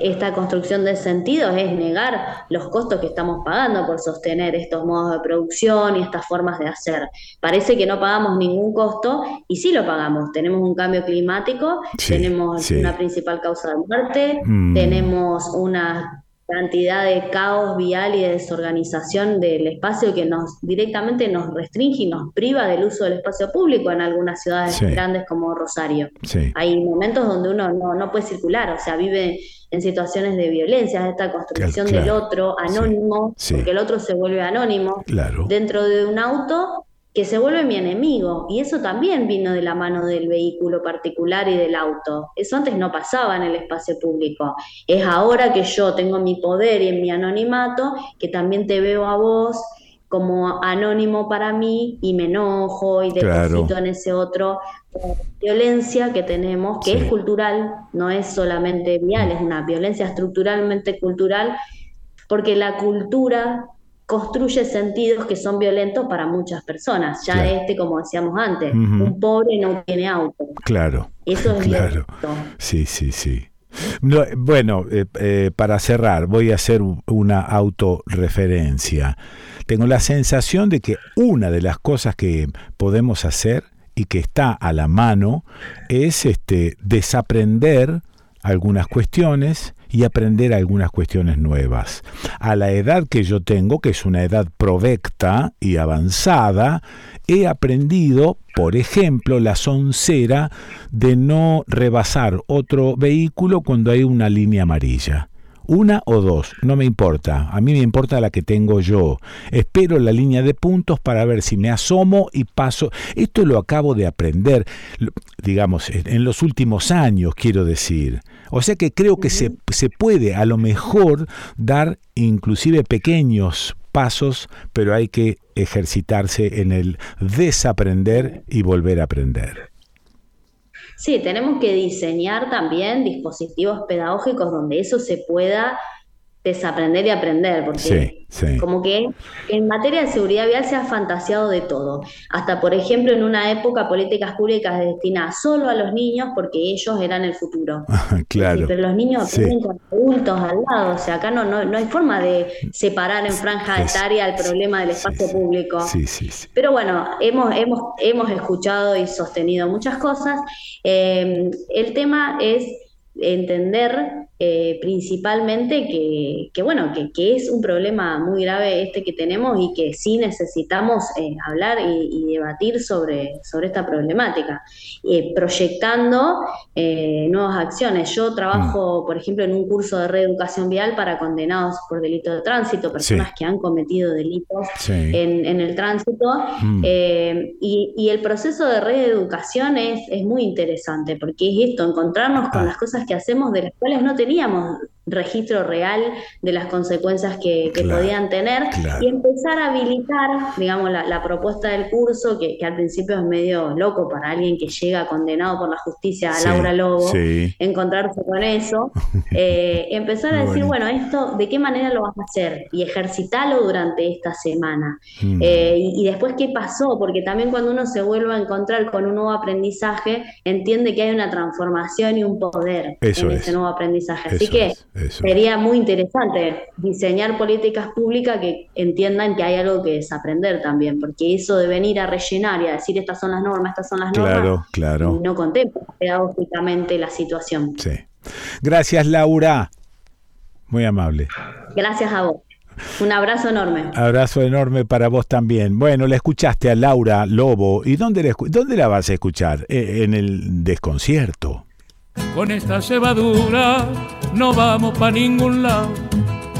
esta construcción de sentidos es negar los costos que estamos pagando por sostener estos modos de producción y estas formas de hacer. Parece que no pagamos ningún costo y sí lo pagamos. Tenemos un cambio climático, tenemos una principal causa de muerte, mm. tenemos una cantidad de caos vial y de desorganización del espacio que nos directamente nos restringe y nos priva del uso del espacio público en algunas ciudades grandes como Rosario. Hay momentos donde uno no, puede circular, o sea, vive en situaciones de violencia, esta construcción del otro anónimo, porque el otro se vuelve anónimo. Dentro de un auto que se vuelve mi enemigo. Y eso también vino de la mano del vehículo particular y del auto. Eso antes no pasaba en el espacio público. Es ahora que yo tengo mi poder y en mi anonimato que también te veo a vos como anónimo para mí y me enojo y deposito en ese otro eh, violencia que tenemos, que es cultural, no es solamente vial, es una violencia estructuralmente cultural, porque la cultura construye sentidos que son violentos para muchas personas. Ya este, como decíamos antes, un pobre no tiene auto. Claro. Eso es claro. Sí, sí, sí. bueno, eh, eh, para cerrar, voy a hacer una autorreferencia. Tengo la sensación de que una de las cosas que podemos hacer y que está a la mano es este desaprender algunas cuestiones y aprender algunas cuestiones nuevas. A la edad que yo tengo, que es una edad provecta y avanzada, he aprendido, por ejemplo, la soncera de no rebasar otro vehículo cuando hay una línea amarilla. Una o dos, no me importa. A mí me importa la que tengo yo. Espero la línea de puntos para ver si me asomo y paso. Esto lo acabo de aprender, digamos, en los últimos años, quiero decir. O sea que creo que se, se puede a lo mejor dar inclusive pequeños pasos, pero hay que ejercitarse en el desaprender y volver a aprender. Sí, tenemos que diseñar también dispositivos pedagógicos donde eso se pueda desaprender y aprender, porque como que en materia de seguridad vial se ha fantaseado de todo. Hasta, por ejemplo, en una época políticas públicas destinadas solo a los niños porque ellos eran el futuro. claro. pero los niños aprenden con adultos al lado. O sea, acá no, no, hay forma de separar en franja etaria el problema del espacio público. Pero bueno, hemos, hemos, hemos escuchado y sostenido muchas cosas. Eh, el tema es entender eh, principalmente que, bueno, que, es un problema muy grave este que tenemos y que sí necesitamos eh, hablar y, debatir sobre, sobre esta problemática, eh, proyectando nuevas acciones. Yo trabajo, mm. por ejemplo, en un curso de reeducación vial para condenados por delito de tránsito, personas que han cometido delitos en, el tránsito, mm. y, el proceso de reeducación es, es muy interesante, porque es esto, encontrarnos con ah. las cosas que hacemos de las cuales no teníamos registro real de las consecuencias que, podían tener y empezar a habilitar, digamos, la, propuesta del curso, que, al principio es medio loco para alguien que llega condenado por la justicia a Laura Lobo, encontrarse con eso, eh, empezar a decir, bueno. esto, ¿de qué manera lo vas a hacer? Y ejercitarlo durante esta semana. Mm. Eh, y, después, ¿qué pasó? Porque también cuando uno se vuelve a encontrar con un nuevo aprendizaje, entiende que hay una transformación y un poder en ese nuevo aprendizaje. Así que Sería muy interesante diseñar políticas públicas que entiendan que hay algo que desaprender también, porque eso de venir a rellenar y a decir estas son las normas, estas son las normas, claro. no contempla pedagógicamente la situación. Sí. Gracias, Laura. Muy amable. Gracias a vos. Un abrazo enorme. Abrazo enorme para vos también. Bueno, la escuchaste a Laura Lobo. ¿Y dónde la, dónde la vas a escuchar? Eh, en el desconcierto. Con esta cebadura no vamos para ningún lado.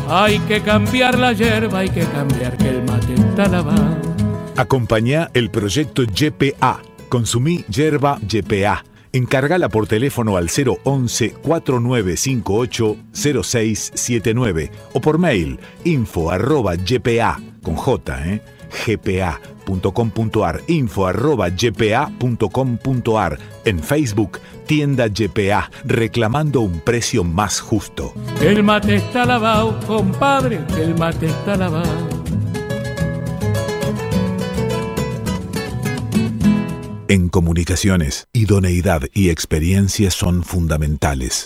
Hay que cambiar la hierba, hay que cambiar que el mate está lavado. Acompañá el proyecto YPA. Consumí yerba YPA. Encárgala por teléfono al 011 4958 0679 o por mail info arroba ypa con J, ¿eh? gpa.com.ar, info arroba gpa.com.ar, en Facebook, tienda GPA, reclamando un precio más justo. El mate está lavado, compadre, el mate está lavado. En comunicaciones, idoneidad y experiencia son fundamentales.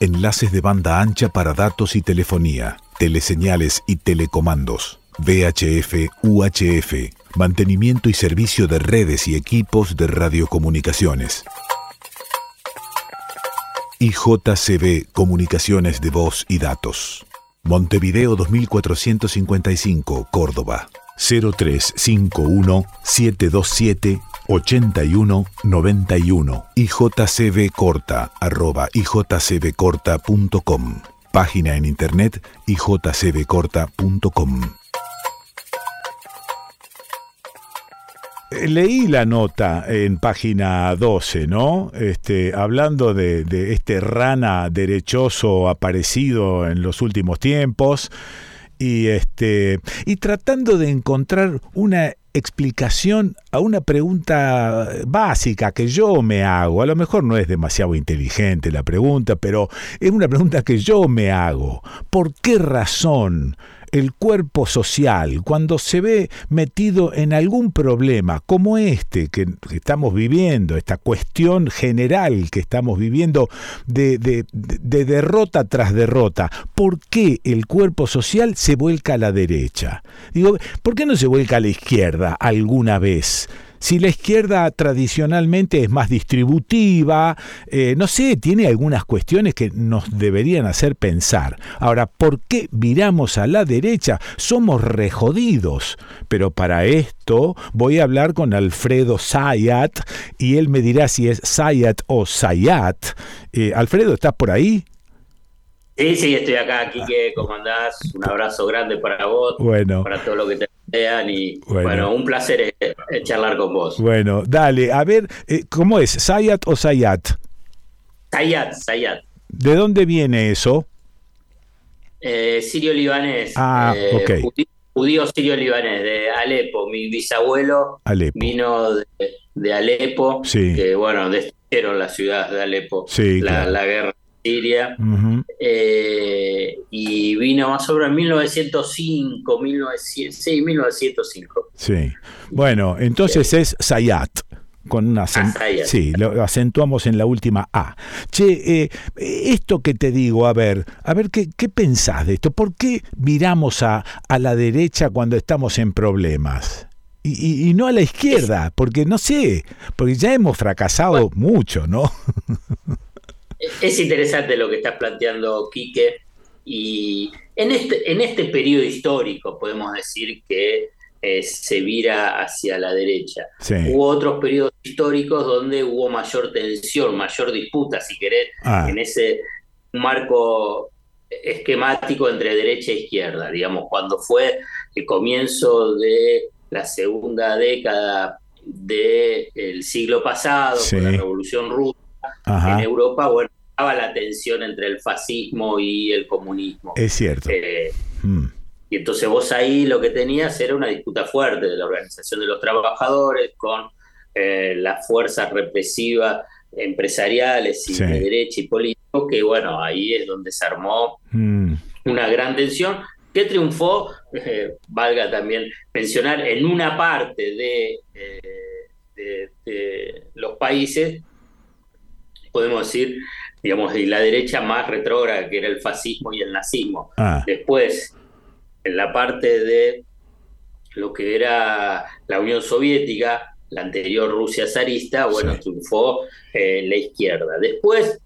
Enlaces de banda ancha para datos y telefonía teleseñales y telecomandos, VHF, UHF, mantenimiento y servicio de redes y equipos de radiocomunicaciones. IJCB Comunicaciones de Voz y Datos. Montevideo 2455, Córdoba. 0351 727 8191 ijcbcorta arroba ijcbcorta.com Página en internet ijcbcorta.com. Leí la nota en página 12, ¿no? Este, hablando de, de este rana derechoso aparecido en los últimos tiempos y este y tratando de encontrar una explicación a una pregunta básica que yo me hago. A lo mejor no es demasiado inteligente la pregunta, pero es una pregunta que yo me hago. ¿Por qué razón el cuerpo social, cuando se ve metido en algún problema como este que, estamos viviendo, esta cuestión general que estamos viviendo de, de, derrota tras derrota, ¿por qué el cuerpo social se vuelca a la derecha? Digo, ¿por qué no se vuelca a la izquierda alguna vez? Si la izquierda tradicionalmente es más distributiva, eh, no sé, tiene algunas cuestiones que nos deberían hacer pensar. Ahora, ¿por qué viramos a la derecha? Somos rejodidos. Pero para esto voy a hablar con Alfredo Sayat y él me dirá si es Sayat o Sayat. Eh, Alfredo, ¿estás por ahí? Sí, sí, estoy acá, Quique, ¿cómo andás? Un abrazo grande para vos, bueno. para todo lo que te vean y bueno, un placer eh, eh, charlar con vos. Bueno, dale, a ver, eh, ¿cómo es? ¿Sayat o Sayat? Sayat, Sayat. ¿De dónde viene eso? sirio-libanés. Ah, ok. Judío, sirio-libanés, de Alepo. Mi bisabuelo vino de, Alepo, que bueno, destruyeron la ciudad de Alepo, sí, la, la guerra Siria, eh, y vino más sobre en 1905, 1900, sí, 1905. Sí, bueno, entonces es Sayat. Con una ah, sí, lo acentuamos en la última A. Che, eh, esto que te digo, a ver, a ver qué, qué pensás de esto. ¿Por qué miramos a, a la derecha cuando estamos en problemas? Y, no a la izquierda, porque no sé, porque ya hemos fracasado mucho, ¿no? es interesante lo que estás planteando, Quique, y en este, en este periodo histórico podemos decir que eh, se vira hacia la derecha. Hubo otros periodos históricos donde hubo mayor tensión, mayor disputa, si querés, ah. en ese marco esquemático entre derecha e izquierda, digamos, cuando fue el comienzo de la segunda década del siglo pasado, con la Revolución Rusa en Europa, bueno, estaba la tensión entre el fascismo y el comunismo. Es cierto. Eh, mm. Y entonces vos ahí lo que tenías era una disputa fuerte de la organización de los trabajadores con eh, las fuerzas represivas empresariales y de derecha y político, que bueno, ahí es donde se armó mm. una gran tensión que triunfó, eh, valga también mencionar, en una parte de, eh, de, los países, podemos decir, digamos, de la derecha más retrógrada, que era el fascismo y el nazismo. Ah. Después, en la parte de lo que era la Unión Soviética, la anterior Rusia zarista, bueno, triunfó eh, la izquierda. Después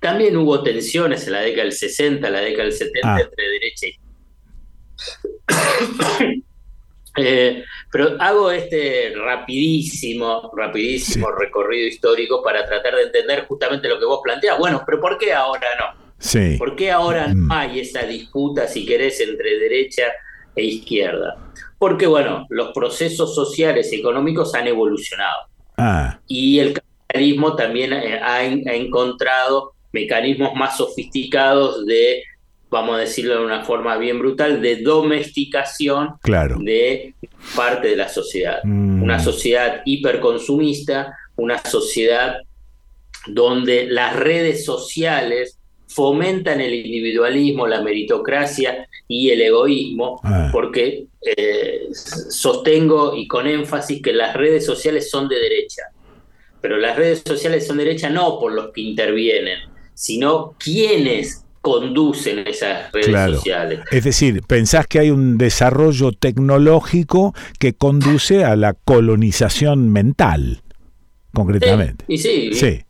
también hubo tensiones en la década del 60, la década del 70 ah. entre derecha y eh, pero hago este rapidísimo, rapidísimo recorrido histórico para tratar de entender justamente lo que vos planteas. Bueno, pero ¿por qué ahora no? ¿Por qué ahora no mm. hay esa disputa, si querés, entre derecha e izquierda? Porque, bueno, los procesos sociales y económicos han evolucionado. Ah. Y el capitalismo también eh, ha, encontrado mecanismos más sofisticados de, vamos a decirlo de una forma bien brutal, de domesticación de parte de la sociedad. Mm. Una sociedad hiperconsumista, una sociedad donde las redes sociales fomentan el individualismo, la meritocracia y el egoísmo, ah. porque eh, sostengo y con énfasis que las redes sociales son de derecha, pero las redes sociales son de derecha no por los que intervienen, sino quienes conducen esas redes sociales. Es decir, pensás que hay un desarrollo tecnológico que conduce a la colonización mental, concretamente. y sí, sí.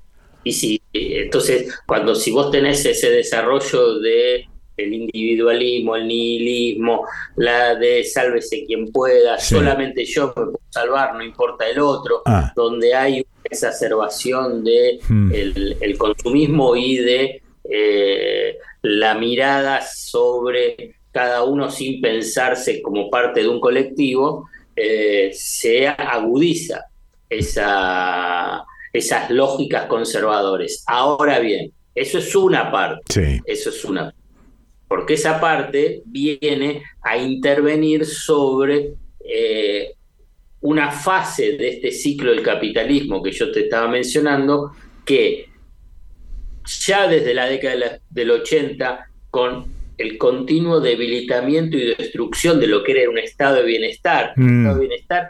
Y si, entonces, cuando si vos tenés ese desarrollo de el individualismo, el nihilismo, la de sálvese quien pueda, solamente yo me puedo salvar, no importa el otro, ah. donde hay una exacerbación de hmm. el, consumismo y de eh, la mirada sobre cada uno sin pensarse como parte de un colectivo, eh, se agudiza esa esas lógicas conservadores. Ahora bien, eso es una parte. Eso es una porque esa parte viene a intervenir sobre eh, una fase de este ciclo del capitalismo que yo te estaba mencionando, que ya desde la década del 80, con el continuo debilitamiento y destrucción de lo que era un estado de bienestar, mm. estado de bienestar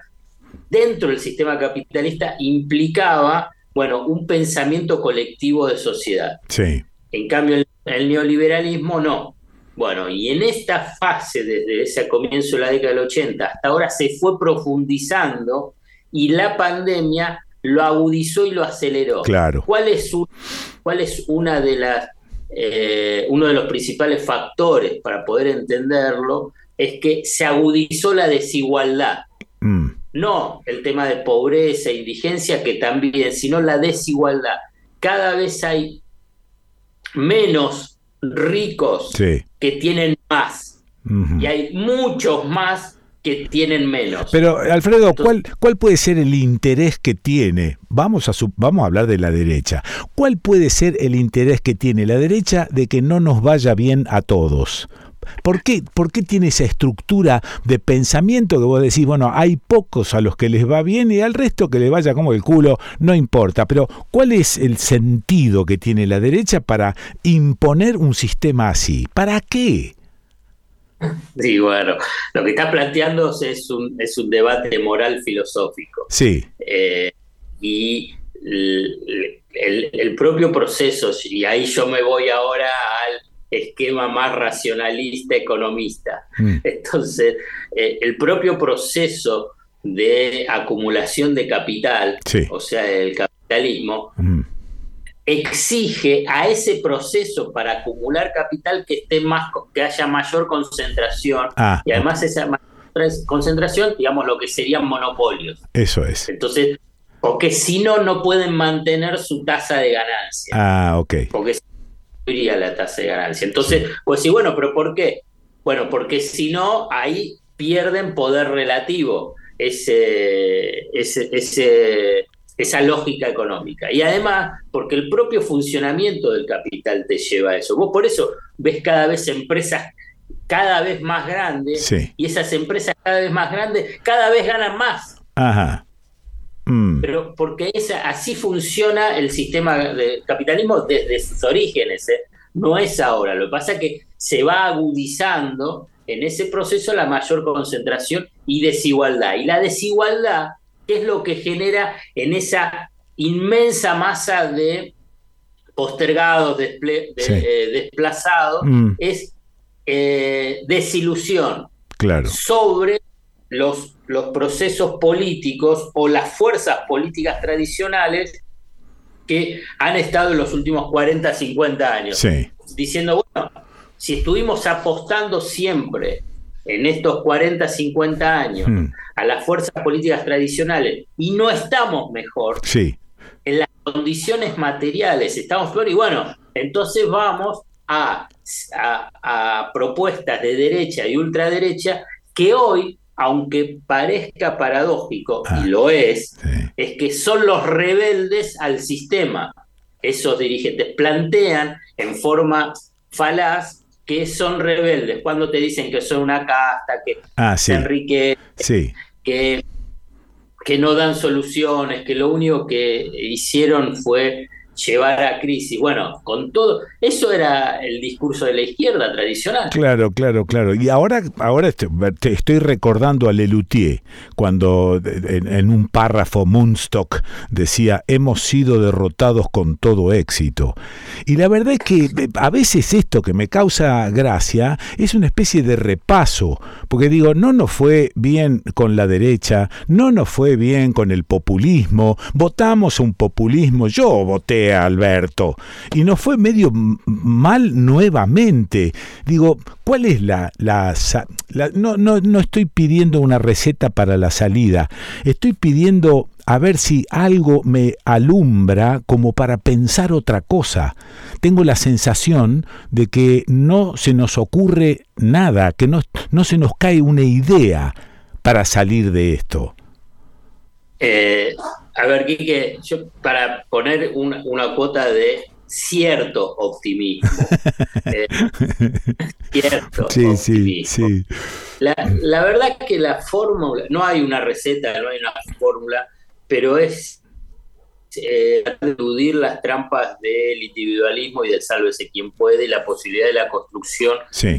dentro del sistema capitalista implicaba, bueno, un pensamiento colectivo de sociedad. Sí. En cambio, el, neoliberalismo no. Bueno, y en esta fase, desde ese comienzo de la década del 80 hasta ahora, se fue profundizando y la pandemia lo agudizó y lo aceleró. Claro. ¿Cuál es, cuál es una de las, eh, uno de los principales factores para poder entenderlo? Es que se agudizó la desigualdad. Mm no el tema de pobreza e indigencia, que también, sino la desigualdad. Cada vez hay menos ricos que tienen más y hay muchos más que tienen menos. Pero Alfredo, ¿cuál, ¿cuál puede ser el interés que tiene? Vamos a, vamos a hablar de la derecha. ¿Cuál puede ser el interés que tiene la derecha de que no nos vaya bien a todos? ¿Por qué, ¿Por qué tiene esa estructura de pensamiento que vos decís, bueno, hay pocos a los que les va bien y al resto que les vaya como el culo, no importa? Pero ¿cuál es el sentido que tiene la derecha para imponer un sistema así? ¿Para qué? Sí, bueno, lo que está planteando es un, es un debate moral filosófico. Sí. Eh, y el, propio proceso, y ahí yo me voy ahora al esquema más racionalista economista. Mm. Entonces, eh, el propio proceso de acumulación de capital, o sea, el capitalismo, exige a ese proceso para acumular capital que esté más, que haya mayor concentración ah, y además esa mayor concentración, digamos, lo que serían monopolios. Eso es. Entonces, porque si no, no pueden mantener su tasa de ganancia. Ah, ok. Porque subiría la tasa de ganancia. Entonces, pues sí, bueno, pero ¿por qué? Bueno, porque si no, ahí pierden poder relativo ese, ese, ese esa lógica económica. Y además, porque el propio funcionamiento del capital te lleva a eso. Vos por eso ves cada vez empresas cada vez más grandes y esas empresas cada vez más grandes cada vez ganan más. Ajá. Mm. Pero porque esa, así funciona el sistema de capitalismo desde sus orígenes. ¿eh? No es ahora. Lo que pasa es que se va agudizando en ese proceso la mayor concentración y desigualdad. Y la desigualdad ¿Qué es lo que genera en esa inmensa masa de postergados, eh, desplazados? Mm. Es eh, desilusión claro. sobre los, los procesos políticos o las fuerzas políticas tradicionales que han estado en los últimos 40, 50 años. Diciendo, bueno, si estuvimos apostando siempre en estos 40, 50 años hmm. a las fuerzas políticas tradicionales y no estamos mejor en las condiciones materiales, estamos peor y bueno, entonces vamos a, a, propuestas de derecha y ultraderecha que hoy, aunque parezca paradójico, y ah. lo es, es que son los rebeldes al sistema. Esos dirigentes plantean en forma falaz que son rebeldes, cuando te dicen que son una casta, que ah, Enrique, sí. que, que no dan soluciones, que lo único que hicieron fue llevar a crisis. Bueno, con todo, eso era el discurso de la izquierda tradicional. Claro, claro, claro. Y ahora, ahora te estoy recordando a Lelutier, cuando en, un párrafo Munstock decía, hemos sido derrotados con todo éxito. Y la verdad es que a veces esto que me causa gracia es una especie de repaso, porque digo, no nos fue bien con la derecha, no nos fue bien con el populismo, votamos un populismo, yo voté Alberto. Y nos fue medio mal nuevamente. Digo, ¿cuál es la... la, no, no, no estoy pidiendo una receta para la salida, estoy pidiendo a ver si algo me alumbra como para pensar otra cosa. Tengo la sensación de que no se nos ocurre nada, que no, no se nos cae una idea para salir de esto. Eh, a ver, Quique, yo para poner una, cuota de cierto optimismo. Eh, cierto sí, Sí, sí. La, la verdad que la fórmula, no hay una receta, no hay una fórmula, pero es eh, eludir las trampas del individualismo y del sálvese quien puede y la posibilidad de la construcción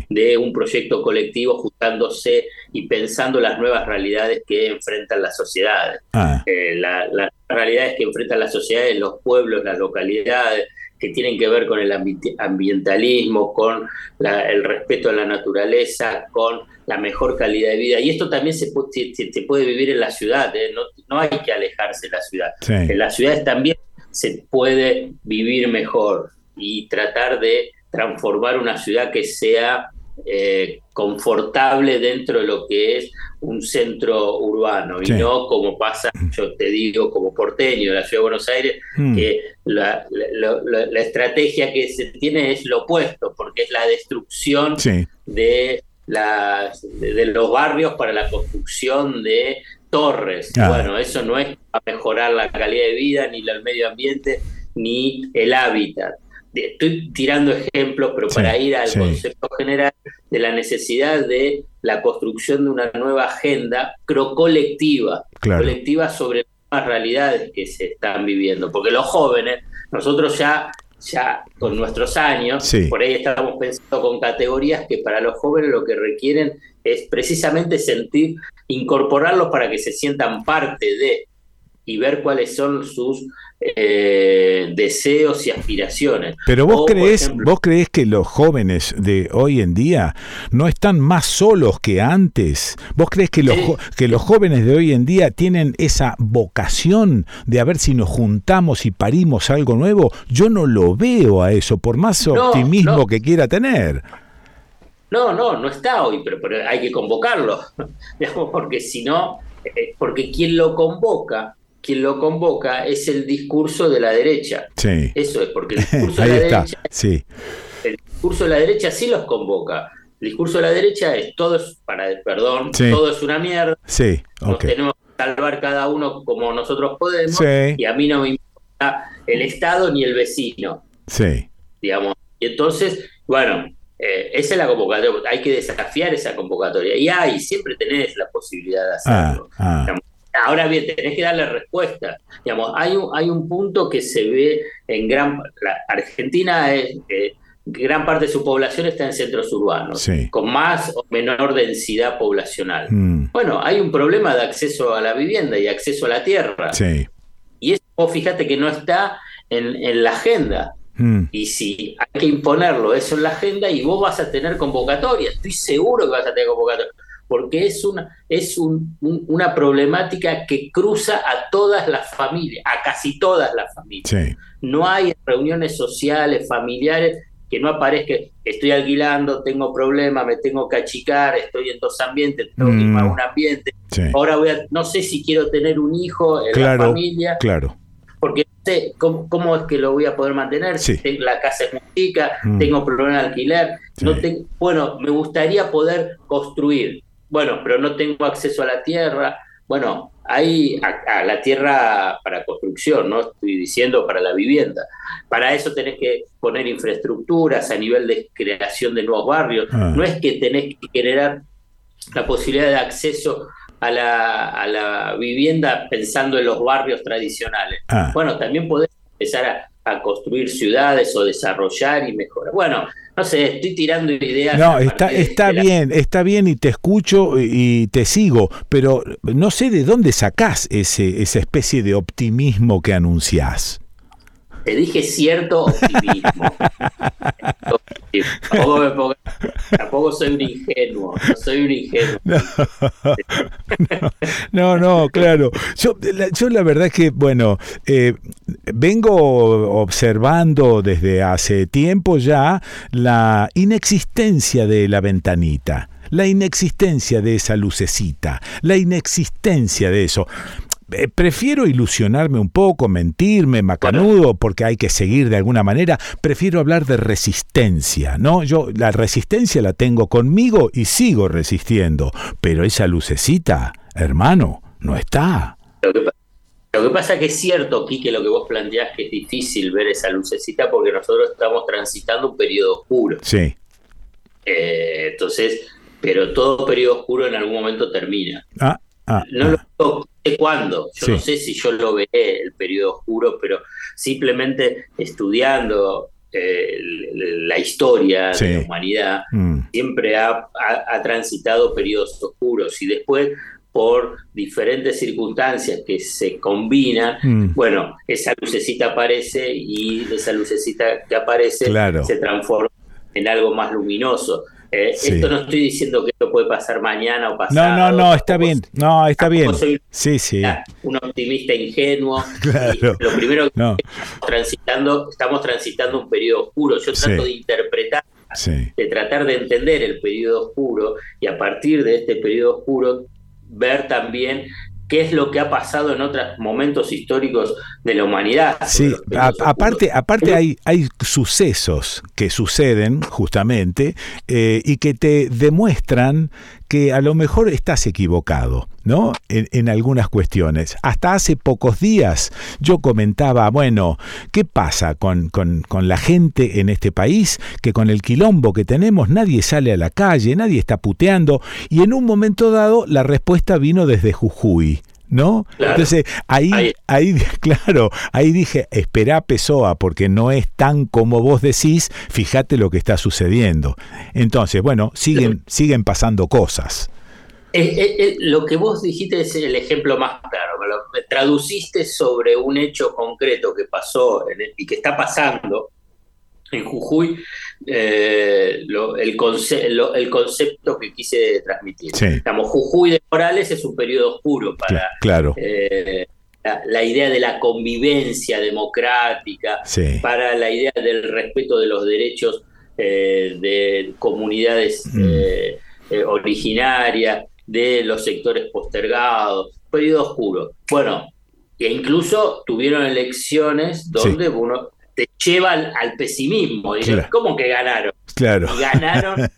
de un proyecto colectivo juntándose y pensando las nuevas realidades que enfrentan las sociedades. Ah. Eh, las realidades que enfrentan las sociedades, los pueblos, las localidades, que tienen que ver con el ambientalismo, con el respeto a la naturaleza, con la mejor calidad de vida. Y esto también se, se, puede vivir en la ciudad, ¿eh? no, hay que alejarse de la ciudad. En las ciudades también se puede vivir mejor y tratar de transformar una ciudad que sea eh, confortable dentro de lo que es un centro urbano y no como pasa, mm. yo te digo, como porteño de la ciudad de Buenos Aires, mm. que la, estrategia que se tiene es lo opuesto, porque es la destrucción de de, los barrios para la construcción de torres. Ah. Bueno, eso no es para mejorar la calidad de vida, ni el medio ambiente, ni el hábitat. Estoy tirando ejemplos, pero para ir al concepto general de la necesidad de la construcción de una nueva agenda colectiva, colectiva sobre las realidades que se están viviendo. Porque los jóvenes, nosotros ya ya con nuestros años, por ahí estamos pensando con categorías que para los jóvenes lo que requieren es precisamente sentir, incorporarlos para que se sientan parte de. y ver cuáles son sus eh, deseos y aspiraciones. Pero vos crees, vos crees que los jóvenes de hoy en día no están más solos que antes. ¿Vos crees que los, que los jóvenes de hoy en día tienen esa vocación de a ver si nos juntamos y parimos algo nuevo? Yo no lo veo a eso, por más optimismo que quiera tener. No, no, no está hoy, pero, hay que convocarlo, porque si no, eh, porque quien lo convoca quien lo convoca es el discurso de la derecha. Sí. Eso es, porque el discurso de la derecha. Sí. El discurso de la derecha sí los convoca. El discurso de la derecha es todo es, para perdón, todo es una mierda. Sí, Nos tenemos que salvar cada uno como nosotros podemos. Y a mí no me importa el Estado ni el vecino. Sí. Digamos. Y entonces, bueno, eh, esa es la convocatoria. Hay que desafiar esa convocatoria. Y hay, siempre tenés la posibilidad de hacerlo. Ah, ah. Ahora bien, tenés que darle respuesta. Digamos, hay un, hay un punto que se ve en gran... La Argentina es... Eh, gran parte de su población está en centros urbanos, con más o menor densidad poblacional. Mm. Bueno, hay un problema de acceso a la vivienda y acceso a la tierra. Y eso, vos fíjate que no está en, en la agenda. Mm. Y si hay que imponerlo eso en la agenda y vos vas a tener convocatoria, estoy seguro que vas a tener convocatoria porque es una, es una problemática que cruza a todas las familias, a casi todas las familias. No hay reuniones sociales, familiares, que no aparezca, estoy alquilando, tengo problemas, me tengo que achicar, estoy en dos ambientes, tengo que ir a mm. un ambiente. Ahora voy a, no sé si quiero tener un hijo en la familia. Claro. Porque no sé cómo, es que lo voy a poder mantener. Si la casa es muy chica, mm. tengo problemas de alquiler. No bueno, me gustaría poder construir bueno, pero no tengo acceso a la tierra. Bueno, hay a, la tierra para construcción, no estoy diciendo para la vivienda. Para eso tenés que poner infraestructuras a nivel de creación de nuevos barrios. Ah. No es que tenés que generar la posibilidad de acceso a la, a la vivienda pensando en los barrios tradicionales. Ah. Bueno, también podés empezar a, a construir ciudades o desarrollar y mejorar. Bueno, no sé, estoy tirando ideas. No, está, está bien, está bien y te escucho y te sigo, pero no sé de dónde sacás ese, esa especie de optimismo que anunciás. Te dije cierto optimismo. tampoco, soy un ingenuo, no soy un ingenuo. No, no, claro. Yo la, yo la verdad es que, bueno, eh, vengo observando desde hace tiempo ya la inexistencia de la ventanita la inexistencia de esa lucecita, la inexistencia de eso. Eh, prefiero ilusionarme un poco, mentirme, macanudo, porque hay que seguir de alguna manera. Prefiero hablar de resistencia, ¿no? Yo la resistencia la tengo conmigo y sigo resistiendo, pero esa lucecita, hermano, no está. Lo que, pasa es que es cierto, Quique, lo que vos planteás que es difícil ver esa lucecita porque nosotros estamos transitando un periodo oscuro. Sí. Eh, entonces, pero todo periodo oscuro en algún momento termina. Ah, ah, no lo sé cuándo, yo no sé si yo lo veré el periodo oscuro, pero simplemente estudiando eh, la historia de la humanidad, mm. siempre ha, transitado periodos oscuros y después por diferentes circunstancias que se combinan, mm. bueno, esa lucecita aparece y esa lucecita que aparece se transforma en algo más luminoso. Eh, esto no estoy diciendo que esto puede pasar mañana o pasado. No, no, no, está bien. No, está bien. sí, sí. Un optimista ingenuo. lo primero que estamos transitando, estamos transitando un periodo oscuro. Yo trato de interpretar, de tratar de entender el periodo oscuro y a partir de este periodo oscuro ver también qué es lo que ha pasado en otros momentos históricos de la humanidad. Sí, aparte, aparte hay, hay sucesos que suceden justamente eh, y que te demuestran que a lo mejor estás equivocado, ¿no? En, algunas cuestiones. Hasta hace pocos días yo comentaba, bueno, ¿qué pasa con, con, con, la gente en este país? Que con el quilombo que tenemos nadie sale a la calle, nadie está puteando, y en un momento dado la respuesta vino desde Jujuy. ¿No? Entonces ahí, ahí, claro, ahí dije, espera Pessoa, porque no es tan como vos decís, fíjate lo que está sucediendo. Entonces, bueno, siguen, siguen pasando cosas. lo que vos dijiste es el ejemplo más claro. Me, traduciste sobre un hecho concreto que pasó y que está pasando en Jujuy eh, el, el, concepto que quise transmitir. Jujuy de Morales es un periodo oscuro para claro. Eh, la, idea de la convivencia democrática, para la idea del respeto de los derechos eh, de comunidades mm. originarias, de los sectores postergados, periodo oscuro. Bueno, e incluso tuvieron elecciones donde uno te lleva al, pesimismo. ¿Cómo que ganaron? Claro. ganaron.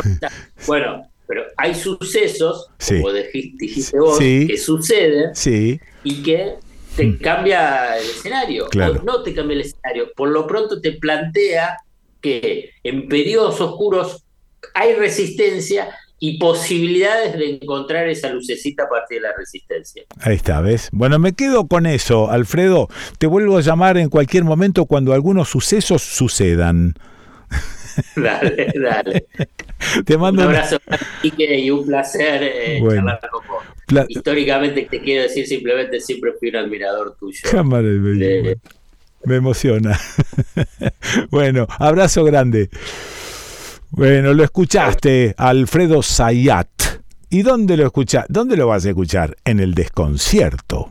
bueno, pero hay sucesos, como dijiste vos, que suceden y que te mm. cambia el escenario. O no te cambia el escenario. Por lo pronto te plantea que en periodos oscuros hay resistencia y posibilidades de encontrar esa lucecita a partir de la resistencia. Ahí está, ¿ves? Bueno, me quedo con eso, Alfredo. Te vuelvo a llamar en cualquier momento cuando algunos sucesos sucedan. Dale, dale. Te mando un abrazo y un placer eh, charlar con vos. Históricamente te quiero decir simplemente siempre fui un admirador tuyo. Cámara, me emociona. bueno, abrazo grande. Bueno, lo escuchaste, Alfredo Sayat. ¿Y dónde lo escuchas? ¿Dónde lo vas a escuchar? En el desconcierto.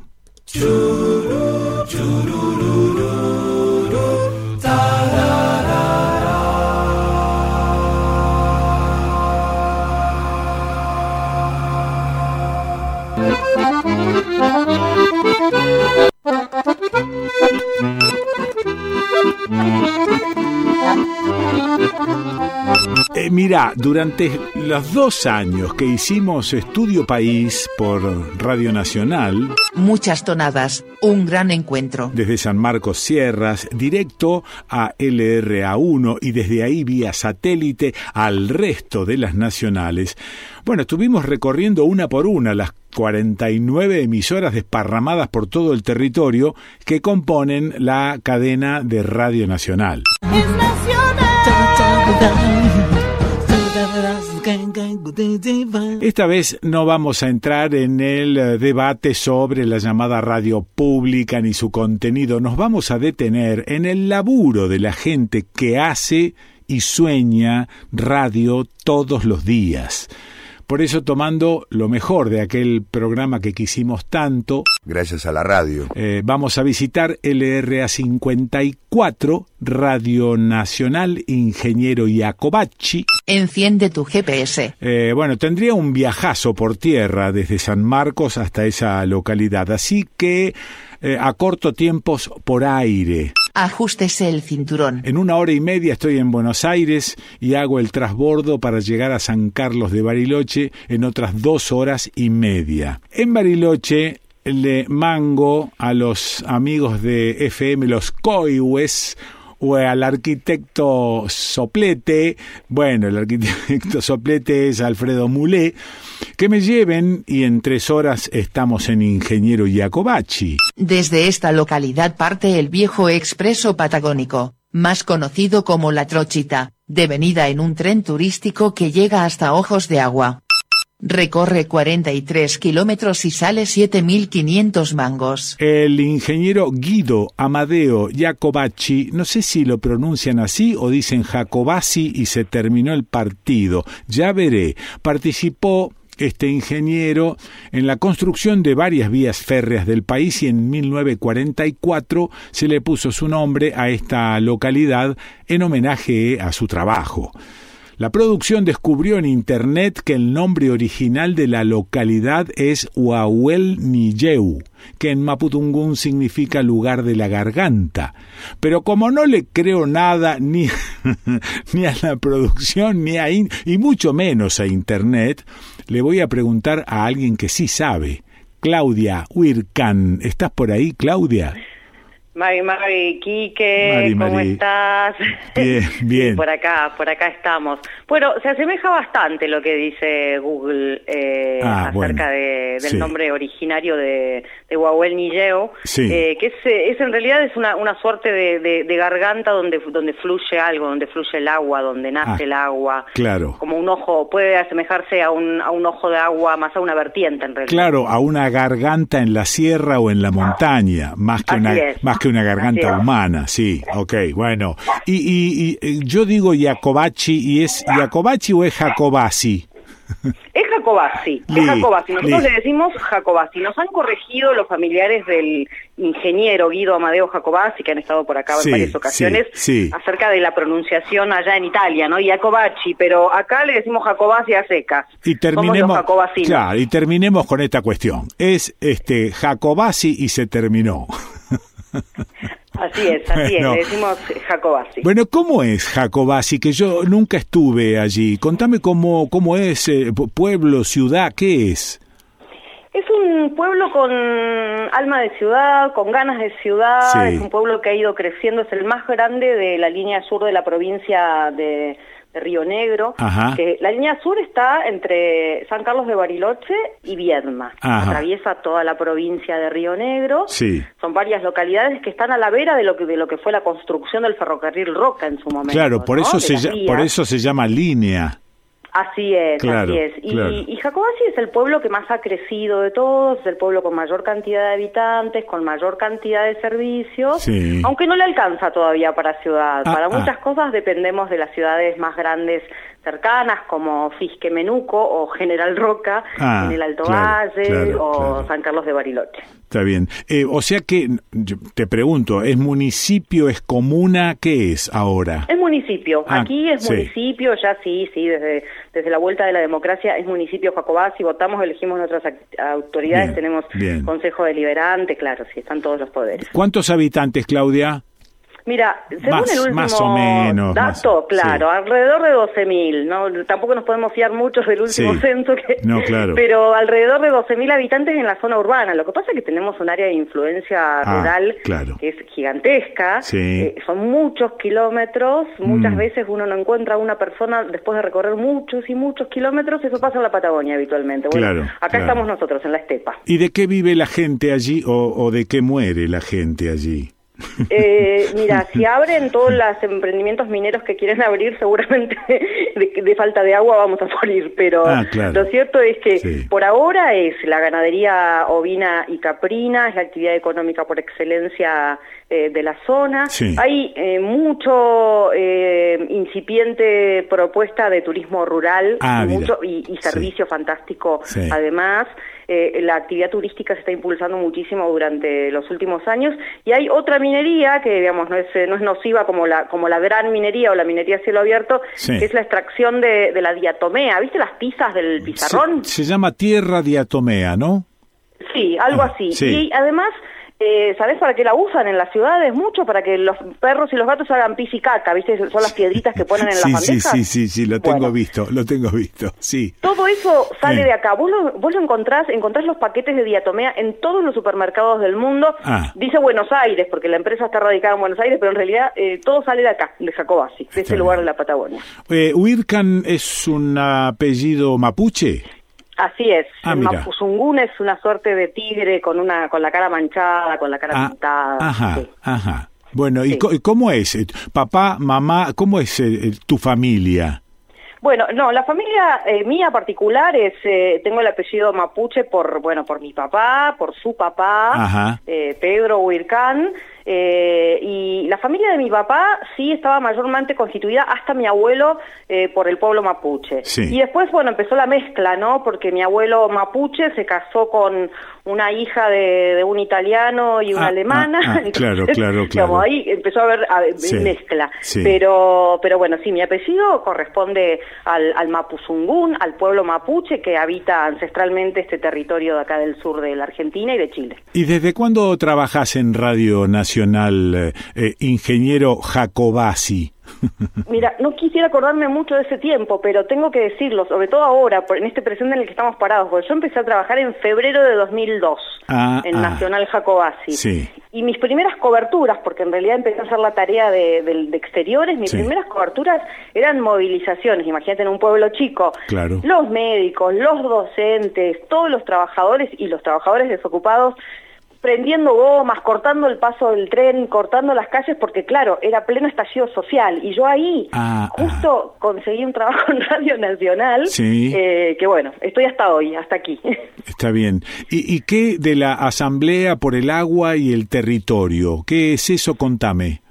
Eh, mira, durante los dos años que hicimos Estudio País por Radio Nacional... Muchas tonadas, un gran encuentro. Desde San Marcos Sierras, directo a LRA1 y desde ahí vía satélite al resto de las nacionales. Bueno, estuvimos recorriendo una por una las 49 emisoras desparramadas por todo el territorio que componen la cadena de Radio Nacional. Es nacional. Esta vez no vamos a entrar en el eh, debate sobre la llamada radio pública ni su contenido, nos vamos a detener en el laburo de la gente que hace y sueña radio todos los días. Por eso tomando lo mejor de aquel programa que quisimos tanto. Gracias a la radio. Eh, vamos a visitar LRA 54, Radio Nacional Ingeniero Iacobacci. Enciende tu GPS. Eh, bueno, tendría un viajazo por tierra desde San Marcos hasta esa localidad, así que eh, a corto tiempos por aire. Ajustese el cinturón. En una hora y media estoy en Buenos Aires y hago el trasbordo para llegar a San Carlos de Bariloche en otras dos horas y media. En Bariloche le mango a los amigos de FM, los Coihues, o al arquitecto Soplete, bueno, el arquitecto Soplete es Alfredo Mulé, que me lleven y en tres horas estamos en Ingeniero Iacobacci. Desde esta localidad parte el viejo expreso patagónico, más conocido como La Trochita, devenida en un tren turístico que llega hasta Ojos de Agua. Recorre 43 kilómetros y sale 7.500 mangos. El ingeniero Guido Amadeo Jacobacci, no sé si lo pronuncian así o dicen Jacobacci y se terminó el partido. Ya veré. Participó este ingeniero en la construcción de varias vías férreas del país y en 1944 se le puso su nombre a esta localidad en homenaje a su trabajo. La producción descubrió en Internet que el nombre original de la localidad es Huahuel Niyeu, que en Mapudungún significa lugar de la garganta. Pero como no le creo nada ni, ni a la producción, ni a y mucho menos a Internet, le voy a preguntar a alguien que sí sabe. Claudia Huircan, ¿estás por ahí, Claudia? Mari Mari, Quique, ¿cómo estás? Bien, bien. por acá, por acá estamos. Bueno, se asemeja bastante lo que dice Google eh, ah, acerca de, del nombre originario de, de Nilleo, eh, que es, es, en realidad es una, una suerte de, de, garganta donde, donde fluye algo, donde fluye el agua, donde nace ah, el agua. Claro. Como un ojo, puede asemejarse a un, a un ojo de agua, más a una vertiente en realidad. Claro, a una garganta en la sierra o en la montaña, más que una, más que una garganta humana, sí, ok, bueno. Y, y, yo digo Jacobachi, ¿y es Jacobachi o es Jacobasi? Es Jacobasi, es Jacobasi. Nosotros le decimos Jacobasi. Nos han corregido los familiares del ingeniero Guido Amadeo Jacobasi, que han estado por acá en varias ocasiones, acerca de la pronunciación allá en Italia, ¿no? Jacobachi, pero acá le decimos Jacobasi a secas. Y terminemos, claro, y terminemos con esta cuestión. Es este Jacobasi y se terminó. Así es, así es, le decimos Jacobasi. Bueno, ¿cómo es Jacobasi? Que yo nunca estuve allí. Contame cómo, cómo es, eh, pueblo, ciudad, ¿qué es? Es un pueblo con alma de ciudad, con ganas de ciudad, es un pueblo que ha ido creciendo, es el más grande de la línea sur de la provincia de, de Río Negro, que la línea sur está entre San Carlos de Bariloche y Viedma. Atraviesa toda la provincia de Río Negro. Son varias localidades que están a la vera de lo que de lo que fue la construcción del ferrocarril Roca en su momento. Claro, por eso se por eso se llama línea. Así es, así es. Y, Jacobasi es el pueblo que más ha crecido de todos, es el pueblo con mayor cantidad de habitantes, con mayor cantidad de servicios, aunque no le alcanza todavía para ciudad. Ah, para ah. muchas cosas dependemos de las ciudades más grandes cercanas como Fisque Menuco o General Roca ah, en el Alto Valle o San Carlos de Bariloche. Está bien. Eh, o sea que, te pregunto, ¿es municipio, es comuna? ¿Qué es ahora? Es municipio. Ah, Aquí es municipio, ya sí, sí, desde, desde la vuelta de la democracia es municipio Jacobasi, votamos, elegimos nuestras autoridades, tenemos consejo deliberante, claro, sí, están todos los poderes. ¿Cuántos habitantes, Claudia? Mira, según el último dato, claro, alrededor de 12.000, ¿no? Tampoco nos podemos fiar mucho del último censo, que, no, claro. pero alrededor de 12.000 habitantes en la zona urbana. Lo que pasa es que tenemos un área de influencia ah, rural que es gigantesca, eh, son muchos kilómetros, muchas mm. veces uno no encuentra a una persona después de recorrer muchos y muchos kilómetros, eso pasa en la Patagonia habitualmente. Bueno, acá estamos nosotros, en la estepa. ¿Y de qué vive la gente allí o, o de qué muere la gente allí? Eh, mira, si abren todos los emprendimientos mineros que quieren abrir, seguramente de, falta de agua vamos a morir, pero ah, lo cierto es que por ahora es la ganadería ovina y caprina, es la actividad económica por excelencia eh, de la zona. Hay eh, mucho eh, incipiente propuesta de turismo rural ah, y, mucho, y, servicio fantástico además. La actividad turística se está impulsando muchísimo durante los últimos años. Y hay otra minería que digamos no es no es nociva como la como la gran minería o la minería a cielo abierto que es la extracción de, la diatomea. Viste las pizzas del pizarrón se, llama tierra diatomea no sí algo ah, así. y además eh, ¿sabés para qué la usan en las ciudades? Mucho para que los perros y los gatos hagan pis y caca, ¿viste? Son las piedritas que ponen en las bandejas. Sí, sí, sí, sí, lo tengo visto, lo tengo visto, sí. Todo eso sale de acá. Vos lo, vos lo encontrás, encontrás los paquetes de diatomea en todos los supermercados del mundo. Ah. Dice Buenos Aires, porque la empresa está radicada en Buenos Aires, pero en realidad eh, todo sale de acá, de Jacobasi, de ese lugar de la Patagonia. Eh, ¿Huircan es un apellido mapuche? Así es, ah, el es una suerte de tigre con una con la cara manchada, con la cara ah, pintada. Ajá, ajá. Bueno, ¿y cómo es? Eh, papá, mamá, ¿cómo es eh, tu familia? Bueno, no, la familia eh, mía particular es, tengo el apellido mapuche por, bueno, por mi papá, por su papá, Pedro Huircán, eh, y la familia de mi papá sí estaba mayormente constituida hasta mi abuelo eh, por el pueblo mapuche. Y después, bueno, empezó la mezcla, ¿no? Porque mi abuelo mapuche se casó con una hija de, un italiano y una ah, alemana. Ah, ah, claro, claro, claro. ahí empezó a haber mezcla. Pero, pero bueno, sí, mi apellido corresponde al, al Mapuzungún, al pueblo mapuche que habita ancestralmente este territorio de acá del sur de la Argentina y de Chile. ¿Y desde cuándo trabajas en Radio Nacional, eh, ingeniero Jacobasi? Mira, no quisiera acordarme mucho de ese tiempo, pero tengo que decirlo, sobre todo ahora, en este presente en el que estamos parados, porque yo empecé a trabajar en febrero de 2002 ah, en ah. Nacional Jacobasi. Y mis primeras coberturas, porque en realidad empecé a hacer la tarea de, exteriores, mis primeras coberturas eran movilizaciones, imagínate en un pueblo chico. Claro. Los médicos, los docentes, todos los trabajadores y los trabajadores desocupados prendiendo gomas, cortando el paso del tren, cortando las calles, porque claro, era pleno estallido social. Y yo ahí ah, ah. justo conseguí un trabajo en Radio Nacional, eh, que bueno, estoy hasta hoy, hasta aquí. Está bien. ¿Y, ¿Y qué de la Asamblea por el Agua y el Territorio? ¿Qué es eso? Contame.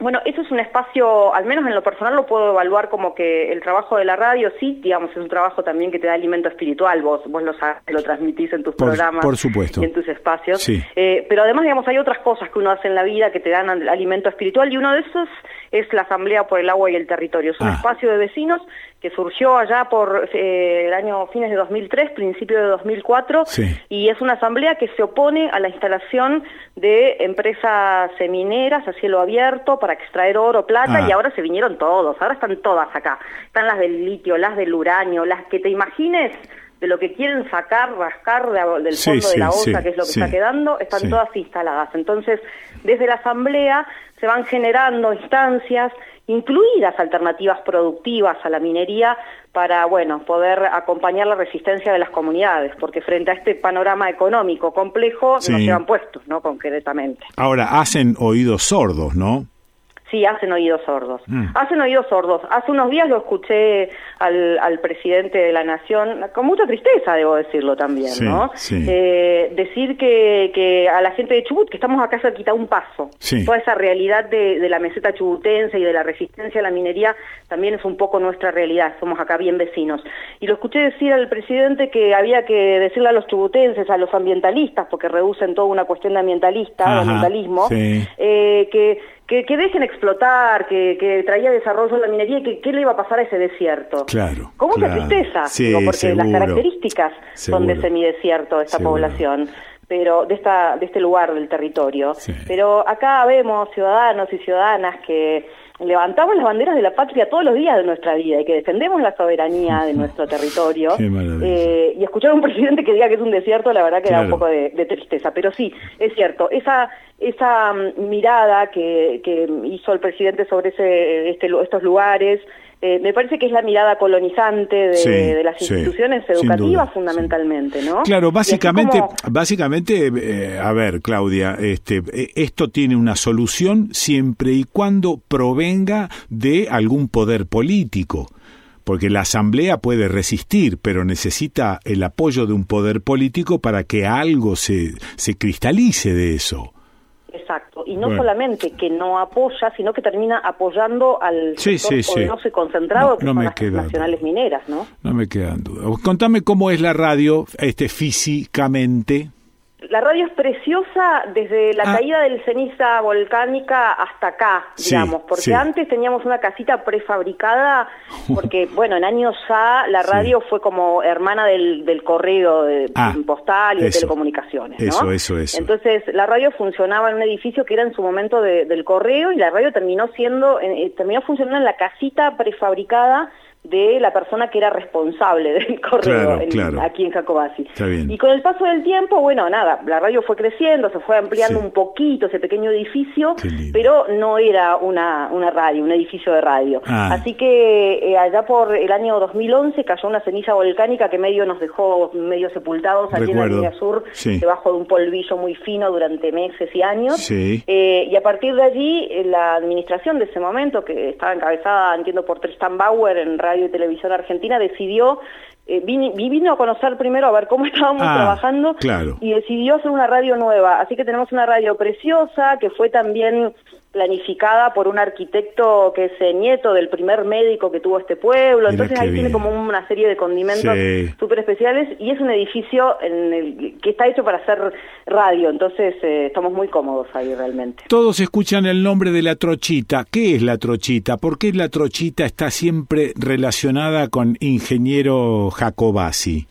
Bueno, eso es un espacio, al menos en lo personal lo puedo evaluar como que el trabajo de la radio, sí, digamos, es un trabajo también que te da alimento espiritual, vos, vos lo, lo transmitís en tus programas por supuesto. y en tus espacios. Eh, pero además, digamos, hay otras cosas que uno hace en la vida que te dan alimento espiritual y uno de esos es la Asamblea por el Agua y el Territorio. Es un ah. espacio de vecinos que surgió allá por eh, el año fines de 2003, principio de 2004, y es una asamblea que se opone a la instalación de empresas mineras a cielo abierto para extraer oro, plata, y ah. ahora se vinieron todos, ahora están todas acá. Están las del litio, las del uranio, las que te imagines de lo que quieren sacar, rascar del fondo de la osa, que es lo que está quedando, están todas instaladas. Entonces, desde la Asamblea se van generando instancias incluidas alternativas productivas a la minería para, bueno, poder acompañar la resistencia de las comunidades, porque frente a este panorama económico complejo no se han puesto, ¿no? Concretamente. Ahora, hacen oídos sordos, ¿no? Sí, hacen oídos sordos. Mm. Hacen oídos sordos. Hace unos días lo escuché al, al, presidente de la Nación, con mucha tristeza, debo decirlo también, ¿no? Eh, decir que, que, a la gente de Chubut, que estamos acá cerquita un paso. Toda esa realidad de, de, la meseta chubutense y de la resistencia a la minería también es un poco nuestra realidad. Somos acá bien vecinos. Y lo escuché decir al presidente que había que decirle a los chubutenses, a los ambientalistas, porque reducen toda una cuestión de ambientalista, ambientalismo, eh, que que, dejen explotar, que, traía desarrollo en la minería y que qué le iba a pasar a ese desierto. Claro. Con mucha tristeza, porque las características son de semidesierto esta población pero de esta de este lugar del territorio. Pero acá vemos ciudadanos y ciudadanas que levantamos las banderas de la patria todos los días de nuestra vida y que defendemos la soberanía de nuestro territorio. Eh, y escuchar a un presidente que diga que es un desierto, la verdad que da un poco de, tristeza. Pero sí, es cierto, esa esa mm, mirada que, que hizo el presidente sobre ese, este, estos lugares, eh, me parece que es la mirada colonizante de, las instituciones educativas fundamentalmente, ¿no? Claro, básicamente, básicamente, eh, a ver, Claudia, este, e, esto tiene una solución siempre y cuando provenga de algún poder político porque la Asamblea puede resistir, pero necesita el apoyo de un poder político para que algo se, se cristalice de eso. Exacto, y no solamente que no apoya, sino que termina apoyando al sí, sector sí, concentrado que son las nacionales mineras, ¿no? No me quedan dudas. Contame cómo es la radio este físicamente. La radio es preciosa desde la ah. caída del ceniza volcánica hasta acá, digamos, porque antes teníamos una casita prefabricada, porque, bueno, en años A la radio fue como hermana del, del correo de, ah, postal y de telecomunicaciones, ¿no? Eso, eso, eso. Entonces, la radio funcionaba en un edificio que era en su momento del correo y la radio terminó siendo, eh, terminó funcionando en la casita prefabricada de la persona que era responsable del correo aquí en Jacobasi. Y con el paso del tiempo, bueno, nada, la radio fue creciendo, se fue ampliando un poquito ese pequeño edificio, pero no era una, una radio, un edificio de radio. Ah. Así que eh, allá por el año 2011 cayó una ceniza volcánica que medio nos dejó medio sepultados aquí en la línea sur, debajo de un polvillo muy fino durante meses y años. Eh, y a partir de allí, eh, la administración de ese momento, que estaba encabezada, entiendo, por Tristan Bauer en Radio y Televisión Argentina, decidió eh, vino, a conocer primero a ver cómo estábamos ah, trabajando y decidió hacer una radio nueva. Así que tenemos una radio preciosa que fue también planificada por un arquitecto que es eh, nieto del primer médico que tuvo este pueblo, entonces ahí tiene como una serie de condimentos súper especiales y es un edificio en el, que está hecho para hacer radio, entonces eh, estamos muy cómodos ahí realmente. Todos escuchan el nombre de la trochita, ¿qué es la trochita? ¿Por qué la trochita está siempre relacionada con ingeniero Jacobasi?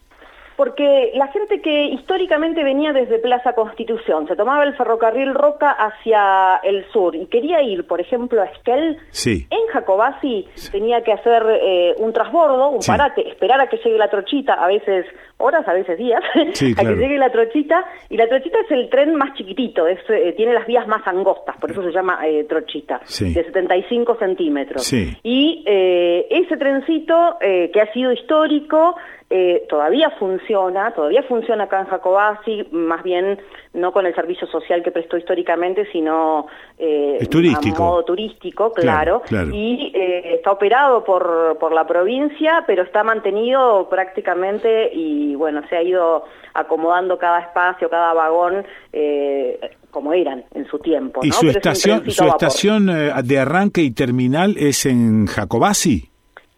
Porque la gente que históricamente venía desde Plaza Constitución, se tomaba el ferrocarril Roca hacia el sur y quería ir, por ejemplo, a Esquel, en Jacobasi tenía que hacer eh, un transbordo, un parate, esperar a que llegue la trochita, a veces horas, a veces días, a que llegue la trochita, y la trochita es el tren más chiquitito, es, eh, tiene las vías más angostas, por eso se llama eh, trochita, de 75 centímetros. Y ese trencito, que ha sido histórico, eh, todavía funciona, todavía funciona acá en Jacobasi, más bien no con el servicio social que prestó históricamente, sino eh, a modo turístico, claro, y eh, está operado por, por la provincia, pero está mantenido prácticamente y bueno, se ha ido acomodando cada espacio, cada vagón eh, como eran en su tiempo. ¿Y su estación, su estación de arranque y terminal es en Jacobasi?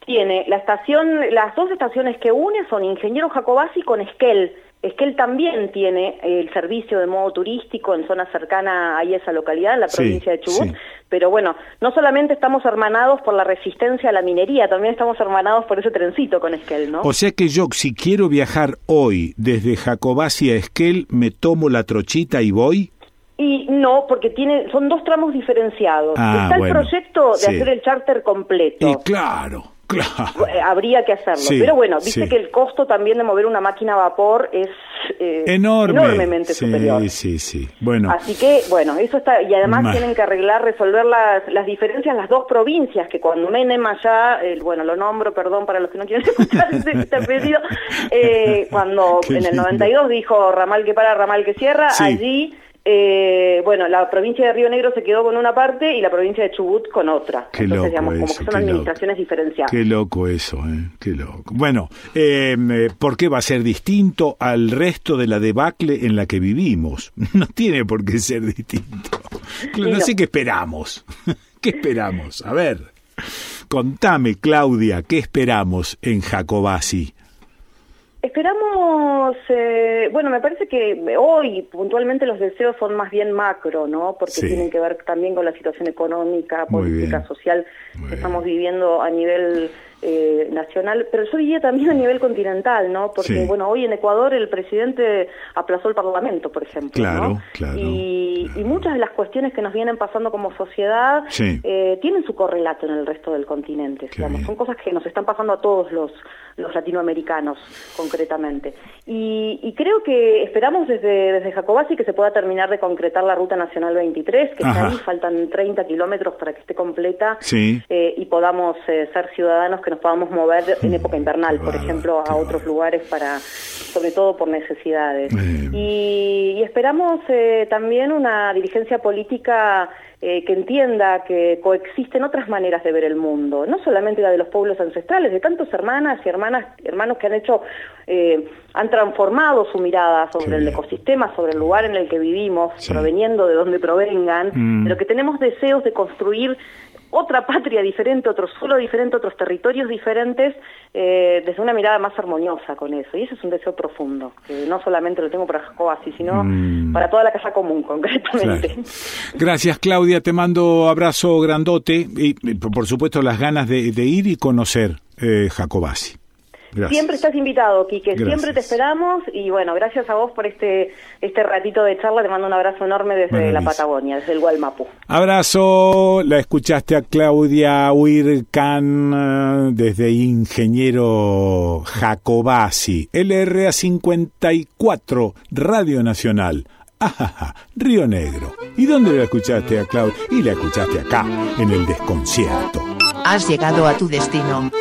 tiene la estación, las dos estaciones que une son Ingeniero Jacobasi con Esquel. Esquel también tiene el servicio de modo turístico en zona cercana a esa localidad, en la provincia de Chubut, pero bueno, no solamente estamos hermanados por la resistencia a la minería, también estamos hermanados por ese trencito con Esquel, ¿no? O sea que yo, si quiero viajar hoy desde Jacobasi a Esquel, ¿me tomo la trochita y voy? Y no, porque tiene, son dos tramos diferenciados. Ah, Está el proyecto de hacer el charter completo. Y claro. Eh, habría que hacerlo. Pero bueno, viste que el costo también de mover una máquina a vapor es eh, Enorme. enormemente superior. Sí, sí, Bueno. Así que, bueno, eso está. Y además tienen que arreglar, resolver las, las diferencias las dos provincias, que cuando Menem allá, bueno, lo nombro, perdón para los que no quieren escuchar este, este pedido, eh, cuando en el 92 dijo ramal que para, ramal que cierra, allí eh, bueno, la provincia de Río Negro se quedó con una parte y la provincia de Chubut con otra. Qué Entonces, digamos, como que son administraciones diferenciadas. Qué loco eso, ¿eh? Qué loco. Bueno, em, eh, ¿por qué va a ser distinto al resto de la debacle en la que vivimos? No tiene por qué ser distinto. No, sé qué esperamos. ¿Qué esperamos? A ver, contame, Claudia, ¿qué esperamos en Jacobasi? Esperamos, eh, bueno, me parece que hoy puntualmente los deseos son más bien macro, ¿no? Porque tienen que ver también con la situación económica, política, social que estamos viviendo a nivel eh, nacional, pero yo diría también a nivel continental, ¿no? Porque, bueno, hoy en Ecuador el presidente aplazó el Parlamento, por ejemplo, ¿no? y, muchas de las cuestiones que nos vienen pasando como sociedad eh, tienen su correlato en el resto del continente, digamos. Son cosas que nos están pasando a todos los, los latinoamericanos, concretamente. Y, creo que esperamos desde, desde Jacobasi que se pueda terminar de concretar la Ruta Nacional 23, que ahí, faltan 30 kilómetros para que esté completa eh, y podamos ser ciudadanos que nos podamos mover en época invernal, por ejemplo, a otros lugares para, sobre todo por necesidades. Y, esperamos eh, también una dirigencia política eh, que entienda que coexisten otras maneras de ver el mundo, no solamente la de los pueblos ancestrales, de tantos hermanas y hermanas, hermanos que han hecho, eh, han transformado su mirada sobre el ecosistema, sobre el lugar en el que vivimos, proveniendo de donde provengan, mm. pero que tenemos deseos de construir otra patria diferente, otro suelo diferente, otros territorios diferentes, eh, desde una mirada más armoniosa con eso. Y ese es un deseo profundo, que no solamente lo tengo para así, sino mm. para toda la casa común, concretamente. Gracias, Claudia. Te mando abrazo grandote y, por supuesto, las ganas de, ir y conocer eh, Jacobasi. Siempre estás invitado, Quique, siempre te esperamos y bueno, gracias a vos por este este ratito de charla, te mando un abrazo enorme desde la Patagonia, desde el Gualmapu. Abrazo, la escuchaste a Claudia Huircan eh, desde Ingeniero Jacobasi, LRA 54, Radio Nacional. Ajaja, Río Negro. ¿Y dónde la escuchaste a Claudia? Y la escuchaste acá, en el desconcierto. Has llegado a tu destino.